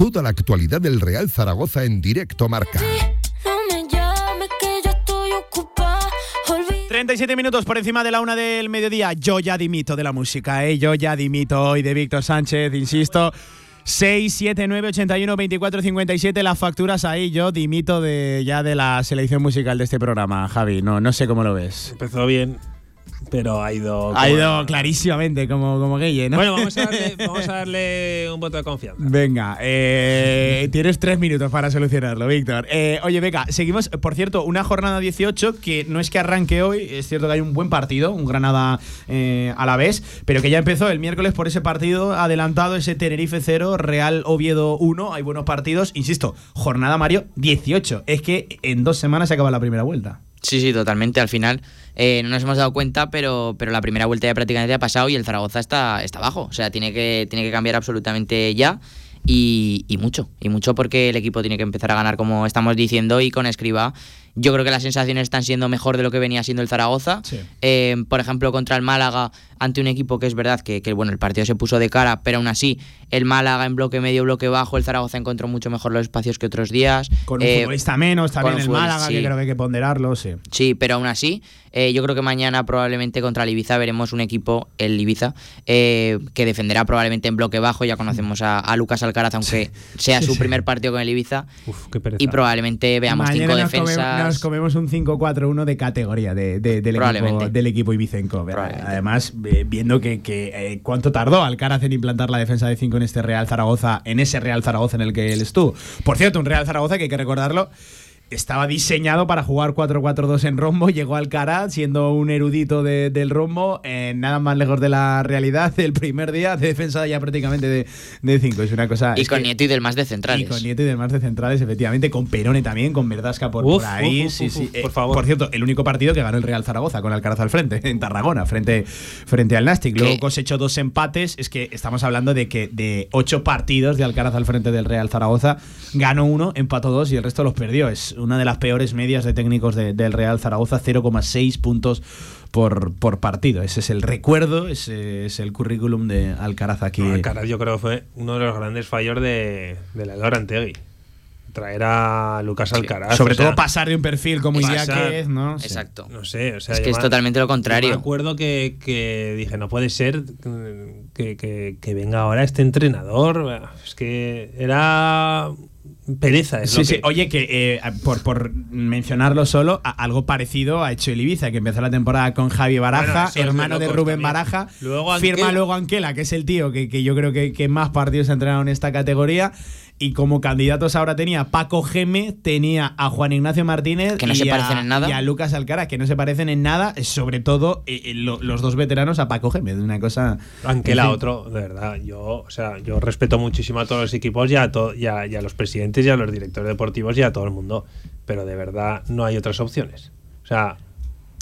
[SPEAKER 13] Toda la actualidad del Real Zaragoza en directo marca.
[SPEAKER 14] No me llames que yo estoy ocupada.
[SPEAKER 2] 37 minutos por encima de la una del mediodía. Yo ya dimito de la música, ¿eh? Yo ya dimito hoy de Víctor Sánchez, insisto. 6, 7, 9, 81, 24, 57, las facturas ahí. Yo dimito de ya de la selección musical de este programa, Javi. No, no sé cómo lo ves.
[SPEAKER 6] Empezó bien, pero ha ido.
[SPEAKER 2] Ha ido clarísimamente como, como gay, ¿no?
[SPEAKER 6] Bueno, vamos a, darle, vamos a darle un voto de confianza.
[SPEAKER 2] Venga, eh, tienes tres minutos para solucionarlo, Víctor. Eh, oye, venga, seguimos. Por cierto, una jornada 18 que no es que arranque hoy, es cierto que hay un buen partido, un Granada eh, a la vez, pero que ya empezó el miércoles por ese partido adelantado, ese Tenerife 0, Real Oviedo 1. Hay buenos partidos, insisto, jornada Mario 18. Es que en dos semanas se acaba la primera vuelta.
[SPEAKER 7] Sí, sí, totalmente. Al final eh, no nos hemos dado cuenta, pero, pero la primera vuelta ya prácticamente ha pasado y el Zaragoza está, está abajo. O sea, tiene que, tiene que cambiar absolutamente ya. Y, y, mucho, y mucho porque el equipo tiene que empezar a ganar como estamos diciendo y con Escriba yo creo que las sensaciones están siendo mejor de lo que venía siendo el Zaragoza.
[SPEAKER 2] Sí.
[SPEAKER 7] Eh, por ejemplo, contra el Málaga, ante un equipo que es verdad que, que, bueno, el partido se puso de cara, pero aún así, el Málaga en bloque medio, bloque bajo, el Zaragoza encontró mucho mejor los espacios que otros días.
[SPEAKER 2] Con un eh, futbolista menos, también el Málaga, sí. que creo que hay que ponderarlo, sí.
[SPEAKER 7] Sí, pero aún así, eh, yo creo que mañana probablemente contra el Ibiza veremos un equipo, el Ibiza, eh, que defenderá probablemente en bloque bajo. Ya conocemos a, a Lucas Alcaraz, aunque sí. sea su primer partido con el Ibiza.
[SPEAKER 6] Uf,
[SPEAKER 7] y probablemente veamos
[SPEAKER 2] mañana
[SPEAKER 7] cinco defensas.
[SPEAKER 2] Nos comemos un 5-4-1 de categoría de, de, del, equipo, del equipo Ibicenco. Además, viendo que, que eh, cuánto tardó Alcaraz en implantar la defensa de 5 en este Real Zaragoza, en ese Real Zaragoza en el que él estuvo. Por cierto, un Real Zaragoza que hay que recordarlo estaba diseñado para jugar 4-4-2 en rombo. Llegó Alcaraz siendo un erudito de, del rombo, eh, nada más lejos de la realidad. El primer día de defensa ya prácticamente de 5. Es una cosa.
[SPEAKER 7] Y con
[SPEAKER 2] que,
[SPEAKER 7] Nieto y del más de centrales.
[SPEAKER 2] Y con Nieto y del más de centrales, efectivamente. Con Perone también, con Verdasca por,
[SPEAKER 6] uf,
[SPEAKER 2] por ahí.
[SPEAKER 6] Uf,
[SPEAKER 2] sí,
[SPEAKER 6] uf,
[SPEAKER 2] sí.
[SPEAKER 6] Eh, por favor.
[SPEAKER 2] Por cierto, el único partido que ganó el Real Zaragoza con Alcaraz al frente, en Tarragona, frente, frente al Nastic. Luego cosechó dos empates. Es que estamos hablando de que de ocho partidos de Alcaraz al frente del Real Zaragoza, ganó uno, empató dos y el resto los perdió. Es una de las peores medias de técnicos de, del Real Zaragoza, 0,6 puntos por, por partido. Ese es el recuerdo, ese es el currículum de Alcaraz aquí.
[SPEAKER 6] No, Alcaraz yo creo que fue uno de los grandes fallos de, de la Lorantegui. Traer a Lucas Alcaraz.
[SPEAKER 2] Sobre o sea, todo pasar de un perfil como Iñáquez, ¿no?
[SPEAKER 7] Exacto.
[SPEAKER 6] No sé, o sea,
[SPEAKER 7] es que es totalmente lo contrario.
[SPEAKER 6] Me acuerdo que, que, dije, no puede ser que, que, que venga ahora este entrenador. Es que era pereza. Es
[SPEAKER 2] Sí,
[SPEAKER 6] lo
[SPEAKER 2] sí. Oye, que eh, por, por mencionarlo solo, a- algo parecido ha hecho el Ibiza, que empezó la temporada con Javi Baraja,
[SPEAKER 6] Bueno, de
[SPEAKER 2] hermano de, Rubén
[SPEAKER 6] también.
[SPEAKER 2] Baraja.
[SPEAKER 6] Luego
[SPEAKER 2] firma
[SPEAKER 6] Anquela.
[SPEAKER 2] luego Anquela, que es el tío que, que yo creo que, que más partidos ha entrenado en esta categoría. Y como candidatos ahora tenía a Paco Geme, tenía a Juan Ignacio Martínez.
[SPEAKER 7] Que no
[SPEAKER 2] y
[SPEAKER 7] se
[SPEAKER 2] a-
[SPEAKER 7] parecen en nada.
[SPEAKER 2] Y a Lucas Alcara, que no se parecen en nada, sobre todo eh, eh, lo- los dos veteranos a Paco Geme. De una cosa.
[SPEAKER 6] Anquela
[SPEAKER 2] en fin.
[SPEAKER 6] otro, de verdad. Yo, o sea, yo respeto muchísimo a todos los equipos y a, to- y a- y a los presidentes y a los directores deportivos y a todo el mundo. Pero de verdad no hay otras opciones. O sea,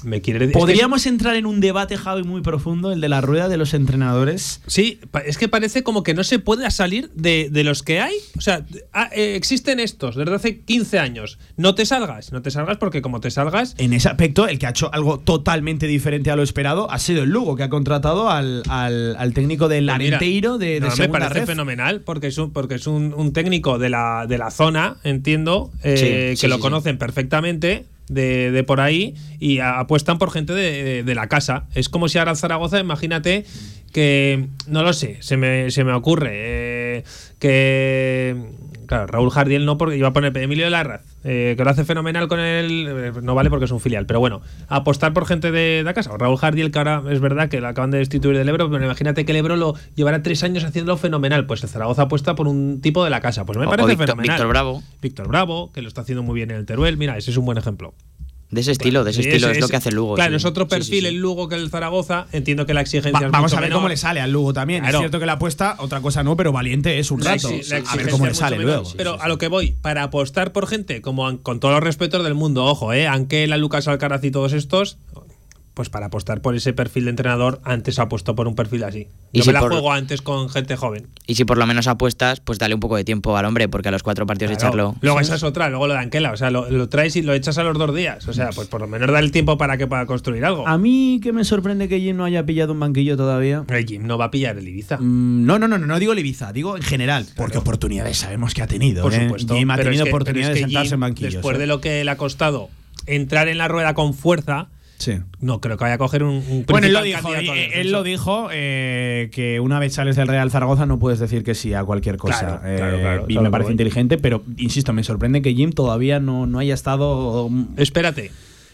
[SPEAKER 6] me quiere es que-
[SPEAKER 2] Podríamos entrar en un debate, Javi, muy profundo, el de la rueda de los entrenadores.
[SPEAKER 6] Sí, es que parece como que no se puede salir de, de los que hay. O sea, ah, eh, existen estos desde hace 15 años. No te salgas, no te salgas porque como te salgas...
[SPEAKER 2] En ese aspecto, el que ha hecho algo totalmente diferente a lo esperado ha sido el Lugo, que ha contratado al, al- al técnico del
[SPEAKER 6] Pues
[SPEAKER 2] Arenteiro de, de
[SPEAKER 6] no, me
[SPEAKER 2] segunda
[SPEAKER 6] parece
[SPEAKER 2] red.
[SPEAKER 6] fenomenal porque es un, porque es un, un técnico de la, de la zona, entiendo, eh,
[SPEAKER 7] Sí,
[SPEAKER 6] que
[SPEAKER 7] sí,
[SPEAKER 6] lo
[SPEAKER 7] sí,
[SPEAKER 6] conocen perfectamente. De, de por ahí y apuestan por gente de, de- la casa. Es como si ahora Zaragoza, imagínate que, no lo sé, se me, se me ocurre, eh, que, claro, Raúl Jardiel no, porque iba a poner Emilio Larraz, eh, que lo hace fenomenal con él, eh, no vale porque es un filial, pero bueno, apostar por gente de, la casa. Raúl Jardiel, que ahora es verdad que lo acaban de destituir del Ebro, pero imagínate que el Ebro lo llevará tres años haciéndolo fenomenal. Pues el Zaragoza apuesta por un tipo de la casa. Pues me
[SPEAKER 7] O- o
[SPEAKER 6] parece
[SPEAKER 7] Víctor-
[SPEAKER 6] fenomenal.
[SPEAKER 7] Víctor Bravo.
[SPEAKER 6] Víctor Bravo, que lo está haciendo muy bien en el Teruel. Mira, ese es un buen ejemplo.
[SPEAKER 7] De ese estilo, de ese
[SPEAKER 6] Sí,
[SPEAKER 7] estilo,
[SPEAKER 6] ese-
[SPEAKER 7] es lo que hace Lugo.
[SPEAKER 6] Claro,
[SPEAKER 7] sí.
[SPEAKER 6] es otro
[SPEAKER 7] Sí, sí,
[SPEAKER 6] perfil
[SPEAKER 7] sí.
[SPEAKER 6] el Lugo que el Zaragoza. Entiendo que la exigencia
[SPEAKER 2] Va-
[SPEAKER 6] es
[SPEAKER 2] vamos
[SPEAKER 6] mucho
[SPEAKER 2] a ver
[SPEAKER 6] menor.
[SPEAKER 2] cómo le sale al Lugo también.
[SPEAKER 6] Claro.
[SPEAKER 2] Es cierto que la apuesta, otra cosa no, pero valiente es un
[SPEAKER 6] La
[SPEAKER 2] rato. a ver cómo le sale
[SPEAKER 6] menor.
[SPEAKER 2] luego.
[SPEAKER 6] Pero a lo que voy, para apostar por gente, como con todos los respetos del mundo, ojo, eh, Anquela, Lucas Alcaraz y todos estos, pues para apostar por ese perfil de entrenador, antes apuesto por un perfil así.
[SPEAKER 7] Y si
[SPEAKER 6] me la
[SPEAKER 7] por-
[SPEAKER 6] juego antes con gente joven.
[SPEAKER 7] Y si por lo menos apuestas, pues dale un poco de tiempo al hombre, porque a los cuatro partidos
[SPEAKER 6] Claro.
[SPEAKER 7] echarlo.
[SPEAKER 6] Luego esa es otra, luego lo de Anquela, o sea, lo, lo traes y lo echas a los dos días. O sea, pues por lo menos da el tiempo para que pueda construir algo.
[SPEAKER 2] A mí que me sorprende que Jim no haya pillado un banquillo todavía.
[SPEAKER 6] El Jim no va a pillar el Ibiza.
[SPEAKER 2] Mm, No, no, no, no, no digo el Ibiza, digo en general, porque oportunidades sabemos que ha tenido.
[SPEAKER 6] Por
[SPEAKER 2] ¿eh?
[SPEAKER 6] supuesto.
[SPEAKER 2] Jim ha tenido
[SPEAKER 6] es que-
[SPEAKER 2] oportunidades de sentarse
[SPEAKER 6] Jim,
[SPEAKER 2] en banquillos.
[SPEAKER 6] Después
[SPEAKER 2] ¿eh?
[SPEAKER 6] de lo que le ha costado entrar en la rueda con fuerza,
[SPEAKER 2] Sí.
[SPEAKER 6] no creo que vaya a coger un, un
[SPEAKER 2] Bueno, él lo dijo, eh, él lo dijo eh, que una vez sales del Real Zaragoza no puedes decir que sí a cualquier cosa.
[SPEAKER 6] Claro,
[SPEAKER 2] Eh,
[SPEAKER 6] claro, claro,
[SPEAKER 2] y me parece
[SPEAKER 6] voy.
[SPEAKER 2] inteligente, pero insisto, me sorprende que Jim todavía no, no haya estado.
[SPEAKER 6] Espérate.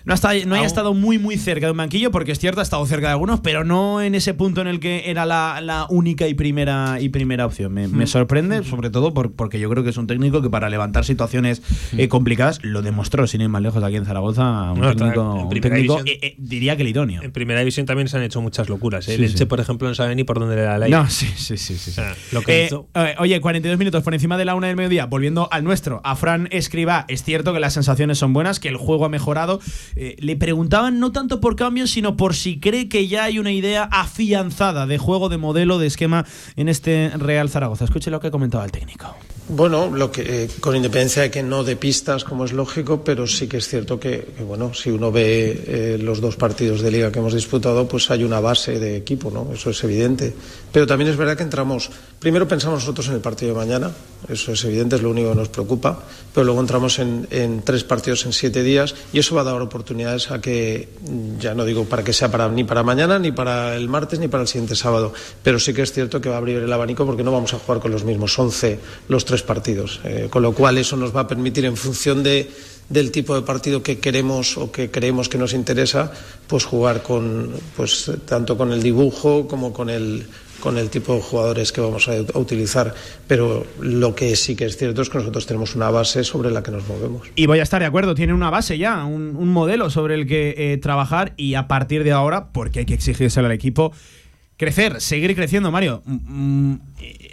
[SPEAKER 2] No, ha estado- no haya estado muy, muy cerca de un banquillo, porque es cierto, ha estado cerca de algunos, pero no en ese punto en el que era la, la única y primera, y primera opción. Me, me
[SPEAKER 6] Mm.
[SPEAKER 2] sorprende, sobre todo por- porque yo creo que es un técnico que para levantar situaciones
[SPEAKER 6] Mm.
[SPEAKER 2] eh, complicadas lo demostró, sin ir más lejos, aquí en Zaragoza. Un
[SPEAKER 6] No,
[SPEAKER 2] técnico,
[SPEAKER 6] en
[SPEAKER 2] un técnico,
[SPEAKER 6] división.
[SPEAKER 2] eh, eh, diría que el idóneo.
[SPEAKER 6] En primera división también se han hecho muchas locuras. ¿eh?
[SPEAKER 2] Sí,
[SPEAKER 6] el Elche,
[SPEAKER 2] sí.
[SPEAKER 6] por ejemplo, no sabe ni por dónde le da la
[SPEAKER 2] No, sí, sí, sí, sí. sí.
[SPEAKER 6] lo que hizo.
[SPEAKER 2] oye, 42 minutos por encima de la una del mediodía. Volviendo al nuestro, a Fran Escriba, es cierto que las sensaciones son buenas, que el juego ha mejorado. Eh, le preguntaban no tanto por cambios, sino por si cree que ya hay una idea afianzada de juego, de modelo, de esquema en este Real Zaragoza. Escuche lo que comentaba el técnico.
[SPEAKER 8] Bueno, lo que, eh, con independencia de que no de pistas, como es lógico, pero sí que es cierto que, bueno, si uno ve eh, los dos partidos de liga que hemos disputado, pues hay una base de equipo, ¿no? Eso es evidente. Pero también es verdad que entramos, primero pensamos nosotros en el partido de mañana, eso es evidente, es lo único que nos preocupa, pero luego entramos en, tres partidos en siete días y eso va a dar oportunidades a que, ya no digo para que sea para, ni para mañana, ni para el martes, ni para el siguiente sábado, pero sí que es cierto que va a abrir el abanico porque no vamos a jugar con los mismos 11 los tres partidos, eh, con lo cual eso nos va a permitir en función de del tipo de partido que queremos o que creemos que nos interesa, pues jugar con pues tanto con el dibujo como con el con el tipo de jugadores que vamos a, utilizar, pero lo que sí que es cierto es que nosotros tenemos una base sobre la que nos movemos.
[SPEAKER 2] Y voy a estar de acuerdo, tiene una base ya, un, modelo sobre el que eh, trabajar y a partir de ahora, porque hay que exigírselo al equipo, crecer, seguir creciendo, Mario. Mm, mm,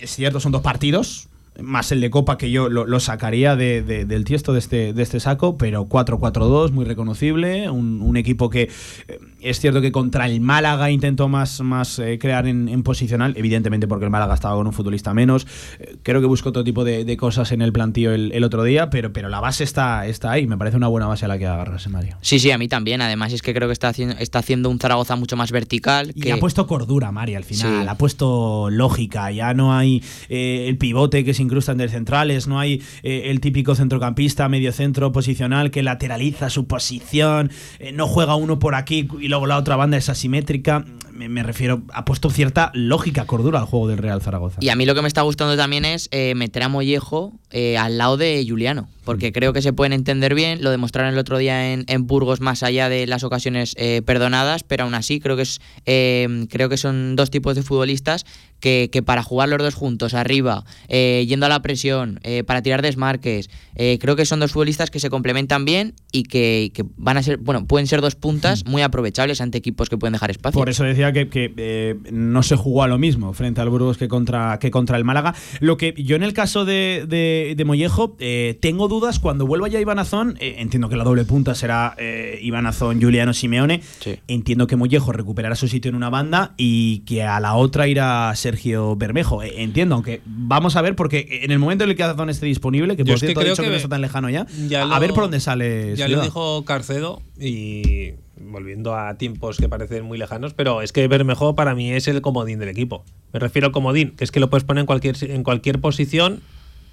[SPEAKER 2] es cierto, son dos partidos, más el de Copa que yo lo, sacaría de- de- del tiesto de este, este saco, pero 4-4-2, muy reconocible, un, un equipo que eh, es cierto que contra el Málaga intentó más, más eh, crear en, en posicional, evidentemente porque el Málaga estaba con un futbolista menos, Eh, creo que buscó otro tipo de, de cosas en el plantío el, el otro día, pero, pero la base está, está ahí, me parece una buena base a la que agarrarse, Mario.
[SPEAKER 7] Sí, sí, a mí también. Además, es que creo que está haciendo, está haciendo un Zaragoza mucho más vertical.
[SPEAKER 2] Y
[SPEAKER 7] que...
[SPEAKER 2] ha puesto cordura, Mari, al final.
[SPEAKER 7] Sí.
[SPEAKER 2] Ha puesto lógica. Ya no hay eh, el pivote que se incrusta entre centrales. No hay el típico centrocampista, medio centro posicional que lateraliza su posición. no juega uno por aquí y luego la otra banda es asimétrica. me, refiero, ha puesto cierta lógica, cordura al juego del Real Zaragoza.
[SPEAKER 7] Y a mí lo que me está gustando también es eh, meter a Mollejo eh, al lado de Juliano, porque creo que se pueden entender bien, lo demostraron el otro día en, en Burgos más allá de las ocasiones eh, perdonadas, pero aún así creo que, es, eh, creo que son dos tipos de futbolistas que, que para jugar los dos juntos, arriba, eh, yendo a la presión, eh, para tirar desmarques, eh, creo que son dos futbolistas que se complementan bien y que, que van a ser, bueno, pueden ser dos puntas muy aprovechables ante equipos que pueden dejar espacio.
[SPEAKER 2] Por eso decía que, que, eh, no se jugó a lo mismo frente al Burgos que contra, que contra el Málaga. Lo que yo en el caso de, de, de Mollejo eh, tengo dudas cuando vuelva ya Iván Azón. eh, entiendo que la doble punta será eh, Iván Azón, Juliano Simeone. Entiendo que Mollejo recuperará su sitio en una banda y que a la otra irá Sergio Bermejo. Eh, entiendo, aunque vamos a ver, porque en el momento en el que Azón esté disponible, que
[SPEAKER 6] Yo
[SPEAKER 2] por
[SPEAKER 6] es que
[SPEAKER 2] cierto ha
[SPEAKER 6] creo
[SPEAKER 2] dicho que,
[SPEAKER 6] que
[SPEAKER 2] no está tan lejano ya,
[SPEAKER 6] Ya
[SPEAKER 2] a ver por dónde sale.
[SPEAKER 6] Ya
[SPEAKER 2] Ciudad.
[SPEAKER 6] lo dijo Carcedo y volviendo a tiempos que parecen muy lejanos, pero es que Bermejo para mí es el comodín del equipo. Me refiero al comodín, que es que lo puedes poner en cualquier, en cualquier posición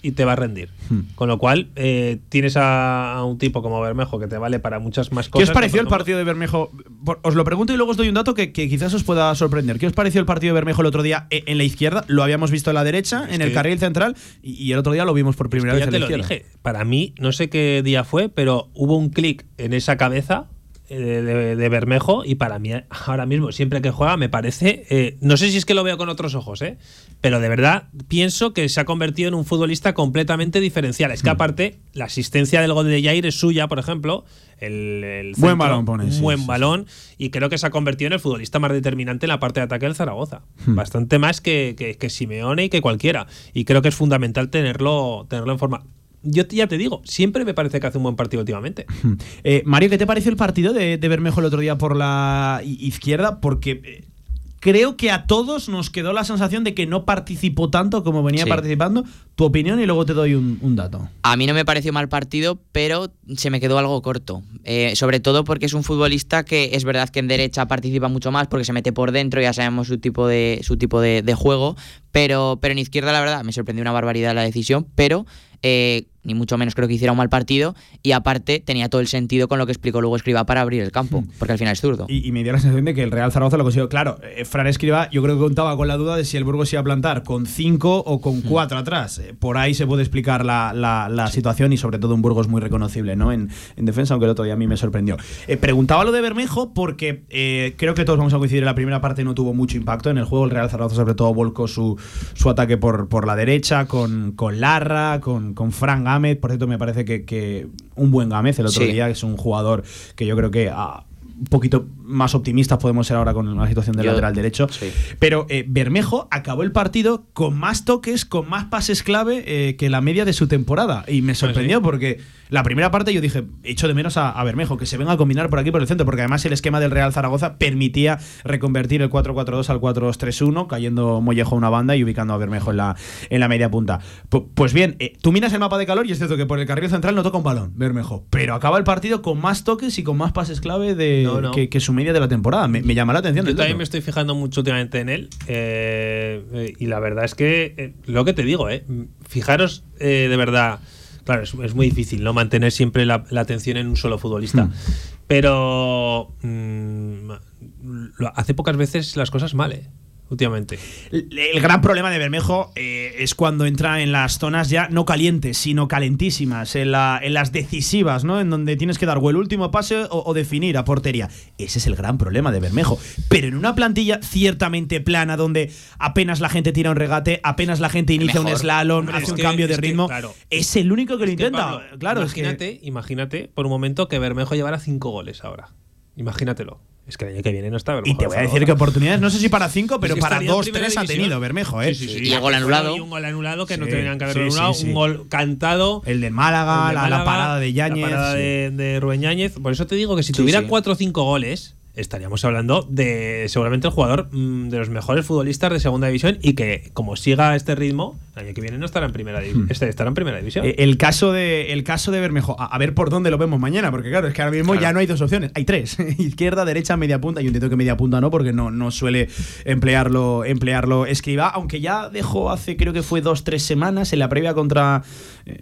[SPEAKER 6] y te va a rendir.
[SPEAKER 2] Hmm.
[SPEAKER 6] Con lo cual, eh, tienes a, a un tipo como Bermejo que te vale para muchas más
[SPEAKER 2] ¿Qué
[SPEAKER 6] cosas.
[SPEAKER 2] os pareció el partido de Bermejo? Por- Os lo pregunto y luego os doy un dato que, que quizás os pueda sorprender. ¿Qué os pareció el partido de Bermejo el otro día e- en la izquierda? Lo habíamos visto en la derecha, en el carril central, y, y el otro día lo vimos por primera
[SPEAKER 6] Que
[SPEAKER 2] vez
[SPEAKER 6] ya
[SPEAKER 2] en
[SPEAKER 6] te
[SPEAKER 2] la
[SPEAKER 6] lo
[SPEAKER 2] izquierda.
[SPEAKER 6] dije. Para mí, no sé qué día fue, pero hubo un clic en esa cabeza de, de Bermejo y para mí ahora mismo, siempre que juega, me parece, eh, no sé si es que lo veo con otros ojos, ¿eh? pero de verdad pienso que se ha convertido en un futbolista completamente diferencial.
[SPEAKER 2] Hmm.
[SPEAKER 6] Es que aparte, la asistencia del gol de Jair es suya, por ejemplo. El, el
[SPEAKER 2] Buen balón pone,
[SPEAKER 6] un
[SPEAKER 2] sí,
[SPEAKER 6] buen
[SPEAKER 2] sí,
[SPEAKER 6] balón y creo que se ha convertido en el futbolista más determinante en la parte de ataque del Zaragoza.
[SPEAKER 2] Hmm.
[SPEAKER 6] Bastante más que, que, que Simeone y que cualquiera. Y creo que es fundamental tenerlo, tenerlo en forma. Yo te- ya te digo, siempre me parece que hace un buen partido últimamente.
[SPEAKER 2] Eh, Mario, ¿qué te pareció el partido de, de Bermejo el otro día por la izquierda? Porque eh, creo que a todos nos quedó la sensación de que no participó tanto como venía
[SPEAKER 7] Sí.
[SPEAKER 2] participando. Tu opinión y luego te doy un, un dato.
[SPEAKER 7] A mí no me pareció mal partido, pero se me quedó algo corto. Eh, sobre todo porque es un futbolista que es verdad que en derecha participa mucho más porque se mete por dentro, ya sabemos su tipo de, su tipo de, de juego, pero, pero en izquierda la verdad me sorprendió una barbaridad la decisión, pero eh, ni mucho menos creo que hiciera un mal partido y aparte tenía todo el sentido con lo que explicó luego Escriba para abrir el campo, porque al final es zurdo.
[SPEAKER 2] Y, y me dio la sensación de que el Real Zaragoza lo consiguió. Claro, eh, Fran Escriba, yo creo que contaba con la duda de si el Burgos iba a plantar con 5 o con 4 atrás. Eh, Por ahí se puede explicar la, la- la situación y sobre todo un Burgos muy reconocible ¿no? en, en defensa, aunque el otro día a mí me sorprendió. Eh, preguntaba lo de Bermejo porque eh, creo que todos vamos a coincidir en la primera parte no tuvo mucho impacto en el juego. El Real Zaragoza sobre todo volcó su, su ataque por, por la derecha con, con Larra, con, con Fran Gámez. Por cierto, me parece que, que un buen Gámez el otro
[SPEAKER 7] Sí.
[SPEAKER 2] día es un jugador que yo creo que... ah, un poquito más optimistas podemos ser ahora con la situación del
[SPEAKER 7] Yo-
[SPEAKER 2] lateral derecho. Pero eh, Bermejo acabó el partido con más toques, con más pases clave eh, que la media de su temporada. Y me sorprendió porque la primera parte yo dije, echo de menos a, a Bermejo, que se venga a combinar por aquí por el centro, porque además el esquema del Real Zaragoza permitía reconvertir el 4-4-2 al 4-2-3-1, cayendo Mollejo a una banda y ubicando a Bermejo en la, en la media punta. Pu- pues bien, eh, tú miras el mapa de calor y es cierto que por el carril central no toca un balón, Bermejo. Pero acaba el partido con más toques y con más pases clave de,
[SPEAKER 6] No, no.
[SPEAKER 2] Que, que su media de la temporada. Me, me llama la atención.
[SPEAKER 6] Yo también me estoy fijando mucho últimamente en él. eh, eh, y la verdad es que, lo que te digo, eh, fijaros de verdad. Claro, es, es muy difícil no mantener siempre la, la atención en un solo futbolista.
[SPEAKER 2] Hmm.
[SPEAKER 6] Pero mm, hace pocas veces las cosas mal, eh, últimamente.
[SPEAKER 2] El el gran problema de Bermejo eh, es cuando entra en las zonas ya no calientes, sino calentísimas, en, la- en las decisivas, ¿no? En donde tienes que dar o el último pase o, o definir a portería. Ese es el gran problema de Bermejo. Pero en una plantilla ciertamente plana, donde apenas la gente tira un regate, apenas la gente inicia un slalom,
[SPEAKER 6] Hombre,
[SPEAKER 2] hace un
[SPEAKER 6] que-
[SPEAKER 2] cambio de
[SPEAKER 6] que,
[SPEAKER 2] ritmo,
[SPEAKER 6] claro.
[SPEAKER 2] es el único que lo
[SPEAKER 6] Es que,
[SPEAKER 2] intenta.
[SPEAKER 6] Pablo,
[SPEAKER 2] claro, es que
[SPEAKER 6] imagínate, imagínate por un momento que Bermejo llevara cinco goles ahora. Imagínatelo. Es que el año que viene no está Bermejo.
[SPEAKER 2] Y te voy a decir que oportunidades, no sé si para cinco, pero
[SPEAKER 6] Es que
[SPEAKER 2] para dos, tres ha tenido Bermejo, ¿eh?
[SPEAKER 6] Sí, sí, sí.
[SPEAKER 7] Y el gol anulado.
[SPEAKER 6] Y un gol anulado que no tenían que haber
[SPEAKER 2] sí,
[SPEAKER 6] anulado.
[SPEAKER 2] sí, sí.
[SPEAKER 6] Un gol cantado.
[SPEAKER 2] El del Málaga,
[SPEAKER 6] El de
[SPEAKER 2] la- parada de Yáñez.
[SPEAKER 6] La parada
[SPEAKER 2] sí.
[SPEAKER 6] de, de Rubén Yáñez. Por eso te digo que si
[SPEAKER 2] Sí,
[SPEAKER 6] tuviera
[SPEAKER 2] sí.
[SPEAKER 6] cuatro o cinco goles, estaríamos hablando de seguramente el jugador mm, de los mejores futbolistas de segunda división y que, como siga este ritmo, El año que viene no estará en primera división.
[SPEAKER 2] Hmm.
[SPEAKER 6] Este estará en primera división.
[SPEAKER 2] Eh, El caso de el caso de Bermejo, a, a ver por dónde lo vemos mañana, porque claro, es que ahora mismo ya no hay dos opciones, hay tres, izquierda, derecha, media punta. Yo entiendo que media punta no, porque no, no suele emplearlo, emplearlo escriba, aunque ya dejó hace creo que fue dos, tres semanas en la previa contra,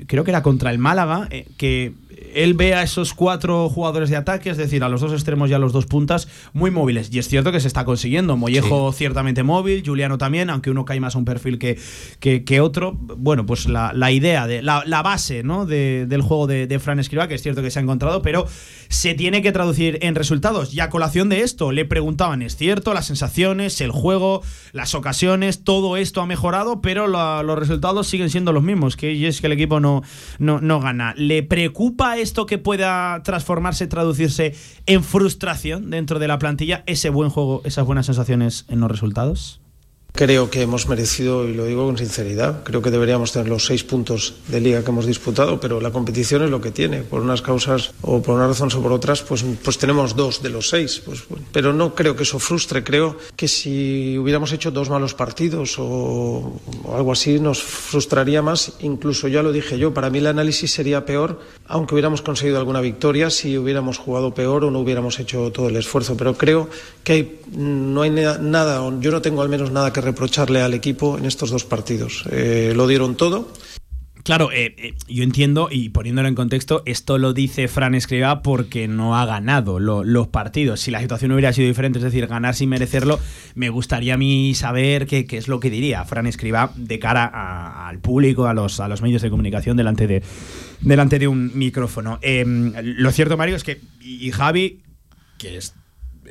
[SPEAKER 2] creo que era contra el Málaga, eh, que él ve a esos cuatro jugadores de ataque, es decir, a los dos extremos y a los dos puntas, muy móviles. Y es cierto que se está consiguiendo. Mollejo ciertamente móvil, Juliano también, aunque uno cae más a un perfil que, que, que otro. Bueno, pues la, la idea, de la, la base ¿no? de- del juego de, de Fran Escriba, que es cierto que se ha encontrado, pero se tiene que traducir en resultados. Y a colación de esto, le preguntaban, ¿es cierto? Las sensaciones, el juego, las ocasiones, todo esto ha mejorado, pero la- los resultados siguen siendo los mismos, que es que el equipo no, no, no gana. ¿Le preocupa esto que pueda transformarse, traducirse en frustración dentro de la plantilla, ese buen juego, esas buenas sensaciones en los resultados?
[SPEAKER 8] Creo que hemos merecido, y lo digo con sinceridad, creo que deberíamos tener los seis puntos de liga que hemos disputado, pero la competición es lo que tiene. Por unas causas o por una razón o por otras, pues, pues tenemos dos de los seis. Pues, pero no creo que eso frustre. Creo que si hubiéramos hecho dos malos partidos o, o algo así, nos frustraría más. Incluso ya lo dije yo, para mí el análisis sería peor, aunque hubiéramos conseguido alguna victoria, si hubiéramos jugado peor o no hubiéramos hecho todo el esfuerzo. Pero creo que hay- no hay na- nada, yo no tengo al menos nada que reprocharle al equipo en estos dos partidos. Eh, lo dieron todo.
[SPEAKER 2] Claro, eh, eh, yo entiendo, y poniéndolo en contexto, esto lo dice Fran Escriba porque no ha ganado lo- los partidos. Si la situación hubiera sido diferente, es decir, ganar sin merecerlo, me gustaría a mí saber qué, es lo que diría Fran Escriba de cara al público, a los, a los medios de comunicación delante de, delante de un micrófono. Eh, lo cierto, Mario, es que, y Javi, que es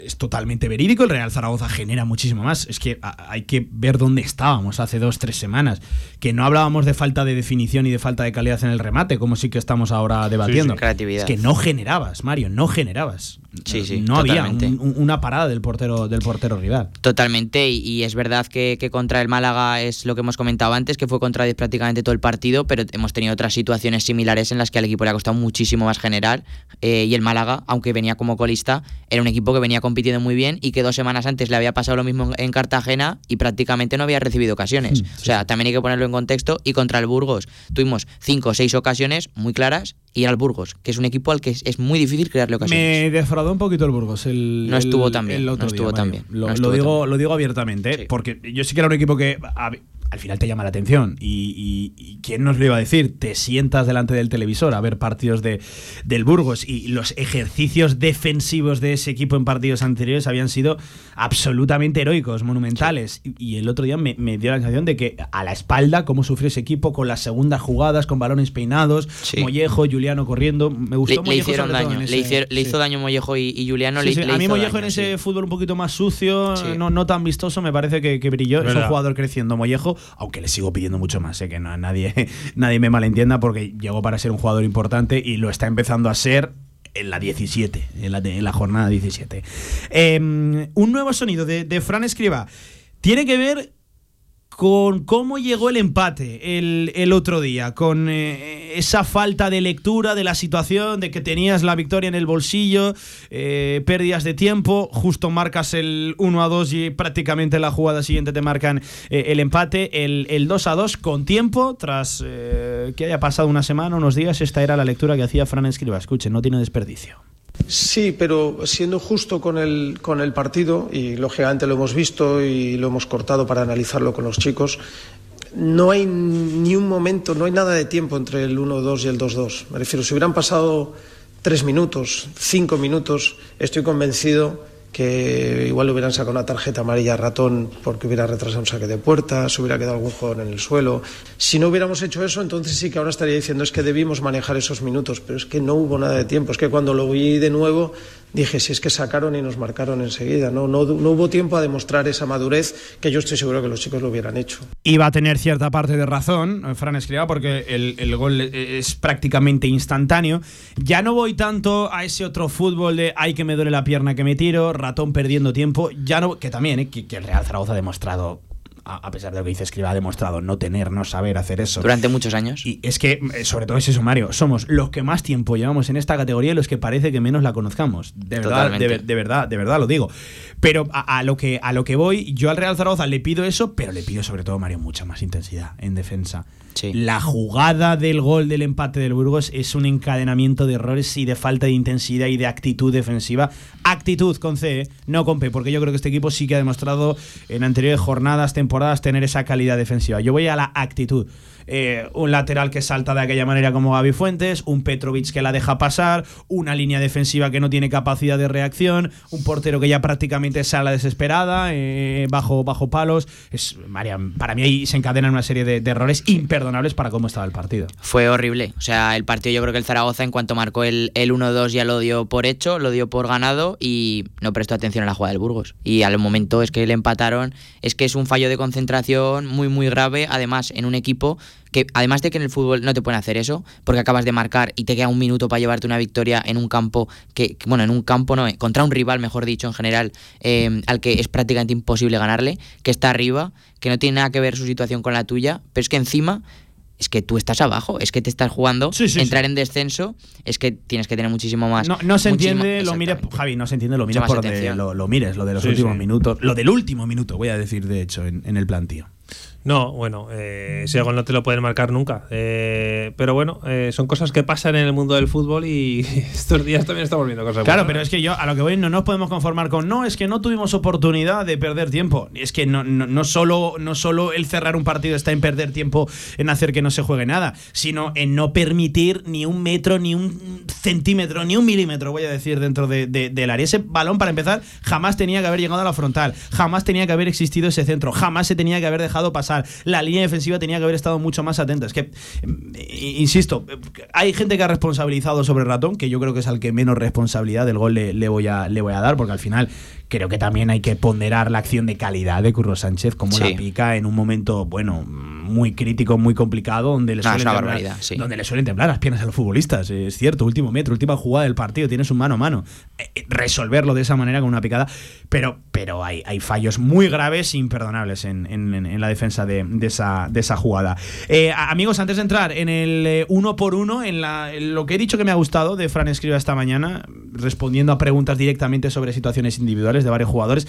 [SPEAKER 2] es totalmente verídico. El Real Zaragoza genera muchísimo más. Es que hay que ver dónde estábamos hace dos, tres semanas. Que no hablábamos de falta de definición y de falta de calidad en el remate, como sí que estamos ahora debatiendo.
[SPEAKER 7] sí. Creatividad.
[SPEAKER 2] Es que no generabas, Mario, no generabas.
[SPEAKER 7] Sí, sí,
[SPEAKER 2] No había
[SPEAKER 7] totalmente.
[SPEAKER 2] un- un- una parada del portero, del portero rival.
[SPEAKER 7] Totalmente, y, y es verdad que, que contra el Málaga es lo que hemos comentado antes, que fue contra 10 prácticamente todo el partido, pero hemos tenido otras situaciones similares en las que al equipo le ha costado muchísimo más generar. eh, y el Málaga, aunque venía como colista, era un equipo que venía compitiendo muy bien y que dos semanas antes le había pasado lo mismo en, en Cartagena y prácticamente no había recibido ocasiones. o sea, también hay que ponerlo en contexto. Y contra el Burgos tuvimos cinco o seis ocasiones muy claras y era el Burgos, que es un equipo al que es, es muy difícil crearle ocasiones.
[SPEAKER 2] Me defraudó un poquito el Burgos. El,
[SPEAKER 7] No estuvo tan bien, no estuvo tan bien,
[SPEAKER 2] Lo,
[SPEAKER 7] no
[SPEAKER 2] lo
[SPEAKER 7] estuvo
[SPEAKER 2] digo,
[SPEAKER 7] tan
[SPEAKER 2] lo digo abiertamente, ¿eh? porque yo sí que era un equipo que al final te llama la atención. Y, y- y quién nos lo iba a decir? Te sientas delante del televisor a ver partidos de, del Burgos y los ejercicios defensivos de ese equipo en partidos anteriores habían sido absolutamente heroicos, monumentales. Y, y el otro día me, me dio la sensación de que a la espalda, cómo sufrió ese equipo con las segundas jugadas, con balones peinados, Mollejo, Juliano corriendo. Me gustó
[SPEAKER 7] Le, le hicieron daño, le,
[SPEAKER 2] ese-
[SPEAKER 7] hicieron- le
[SPEAKER 2] sí.
[SPEAKER 7] hizo daño Mollejo y, y Juliano.
[SPEAKER 2] Sí,
[SPEAKER 7] le,
[SPEAKER 2] sí,
[SPEAKER 7] le
[SPEAKER 2] A mí Mollejo
[SPEAKER 7] daño,
[SPEAKER 2] en ese
[SPEAKER 7] sí.
[SPEAKER 2] fútbol un poquito más sucio,
[SPEAKER 7] Sí.
[SPEAKER 2] no, no tan vistoso, me parece que, que brilló. Es un jugador creciendo Mollejo, aunque le sigo pidiendo mucho más, sé que no, nadie, nadie me malentienda porque llegó para ser un jugador importante y lo está empezando a ser en la 17, en la, jornada 17. Eh, un nuevo sonido de, de Fran Escriba tiene que ver con cómo llegó el empate el, el otro día, con eh, esa falta de lectura de la situación, de que tenías la victoria en el bolsillo, eh, pérdidas de tiempo, justo marcas el 1 a 2 y prácticamente en la jugada siguiente te marcan eh, el empate, el, el 2 a 2 con tiempo, tras que haya pasado una semana, unos días, esta era la lectura que hacía Fran Escriba. Escuchen, no tiene desperdicio.
[SPEAKER 8] Sí, pero siendo justo con el, con el partido, y lógicamente lo hemos visto y lo hemos cortado para analizarlo con los chicos, no hay ni un momento, no hay nada de tiempo entre el 1-2 y el 2-2. Me refiero, si hubieran pasado tres minutos, cinco minutos, estoy convencido que igual le hubieran sacado una tarjeta amarilla a ratón porque hubiera retrasado un saque de puerta, hubiera quedado algún jugador en el suelo. Si no hubiéramos hecho eso, entonces sí que ahora estaría diciendo es que debimos manejar esos minutos, pero es que no hubo nada de tiempo. Es que cuando lo vi de nuevo dije, si es que sacaron y nos marcaron enseguida. No, no, no hubo tiempo a demostrar esa madurez que yo estoy seguro que los chicos lo hubieran hecho.
[SPEAKER 2] Iba a tener cierta parte de razón, eh, Fran Escriba, porque el, el gol e- es prácticamente instantáneo. Ya no voy tanto a ese otro fútbol de ay que me duele la pierna que me tiro, ratón perdiendo tiempo. Ya no, que también, eh, que el Real Zaragoza ha demostrado a, pesar de lo que dice Escriba, ha demostrado no tener, no saber hacer eso.
[SPEAKER 7] Durante muchos años.
[SPEAKER 2] Y es que, sobre todo es eso, Mario, somos los que más tiempo llevamos en esta categoría y los que parece que menos la conozcamos. De verdad, de verdad, de verdad lo digo. Pero a, a lo que, a lo que voy, yo al Real Zaragoza le pido eso, pero le pido sobre todo, Mario, mucha más intensidad en defensa. La jugada del gol del empate del Burgos es un encadenamiento de errores y de falta de intensidad y de actitud defensiva. Actitud con C, ¿eh? no con P, porque yo creo que este equipo sí que ha demostrado en anteriores jornadas, temporadas, tener esa calidad defensiva. Yo voy a la actitud. Eh, un lateral que salta de aquella manera como Gaby Fuentes, un Petrovic que la deja pasar, una línea defensiva que no tiene capacidad de reacción, un portero que ya prácticamente sale desesperada, eh, bajo, bajo palos. Es, María, para mí ahí se encadenan una serie de, de errores imperdonables para cómo estaba el partido.
[SPEAKER 7] Fue horrible. O sea, el partido yo creo que el Zaragoza en cuanto marcó el, el 1-2 ya lo dio por hecho, lo dio por ganado y no prestó atención a la jugada del Burgos. Y al momento es que le empataron, es que es un fallo de concentración muy muy grave, además en un equipo que además de que en el fútbol no te pueden hacer eso, porque acabas de marcar y te queda un minuto para llevarte una victoria en un campo que, que, bueno, en un campo no, eh, contra un rival, mejor dicho, en general, eh, al que es prácticamente imposible ganarle, que está arriba, que no tiene nada que ver su situación con la tuya, pero es que encima es que tú estás abajo, es que te estás jugando, entrar en descenso, es que tienes que tener muchísimo más.
[SPEAKER 2] No, no se entiende, lo mires, Javi, no se entiende, lo mires por
[SPEAKER 7] atención.
[SPEAKER 2] lo, lo mires, lo de los
[SPEAKER 6] Sí,
[SPEAKER 2] últimos
[SPEAKER 6] sí.
[SPEAKER 2] minutos, lo del último minuto, voy a decir, de hecho, en, en el plantío.
[SPEAKER 6] No, bueno, eh, ese gol no te lo pueden marcar nunca. Eh, pero bueno, eh, son cosas que pasan en el mundo del fútbol y estos días también estamos viendo cosas
[SPEAKER 2] Claro,
[SPEAKER 6] buenas.
[SPEAKER 2] pero es que yo a lo que voy no nos podemos conformar con no, es que no tuvimos oportunidad de perder tiempo. Es que no, no, no solo, no solo el cerrar un partido está en perder tiempo en hacer que no se juegue nada, sino en no permitir ni un metro, ni un centímetro, ni un milímetro, voy a decir, dentro de- de- del área. Ese balón, para empezar, jamás tenía que haber llegado a la frontal, jamás tenía que haber existido ese centro, jamás se tenía que haber dejado pasar. La línea defensiva tenía que haber estado mucho más atenta. Es que, eh, insisto, hay gente que ha responsabilizado sobre Ratón, que yo creo que es al que menos responsabilidad del gol le voy, a, le voy a dar, porque al final creo que también hay que ponderar la acción de calidad de Curro Sánchez, como
[SPEAKER 7] Sí.
[SPEAKER 2] la pica en un momento, bueno, muy crítico, muy complicado, donde le,
[SPEAKER 7] No, es
[SPEAKER 2] suelen temblar,
[SPEAKER 7] barbaridad, sí.
[SPEAKER 2] donde le suelen temblar las piernas a los futbolistas. Es cierto, último metro, última jugada del partido, tienes un mano a mano. Eh, eh, resolverlo de esa manera con una picada, pero, pero hay, hay fallos muy graves e imperdonables en, en- en- la defensa de, de esa, de esa jugada. Eh, amigos, antes de entrar en el uno por uno, en, la- en lo que he dicho que me ha gustado de Fran Escriba esta mañana, respondiendo a preguntas directamente sobre situaciones individuales de varios jugadores.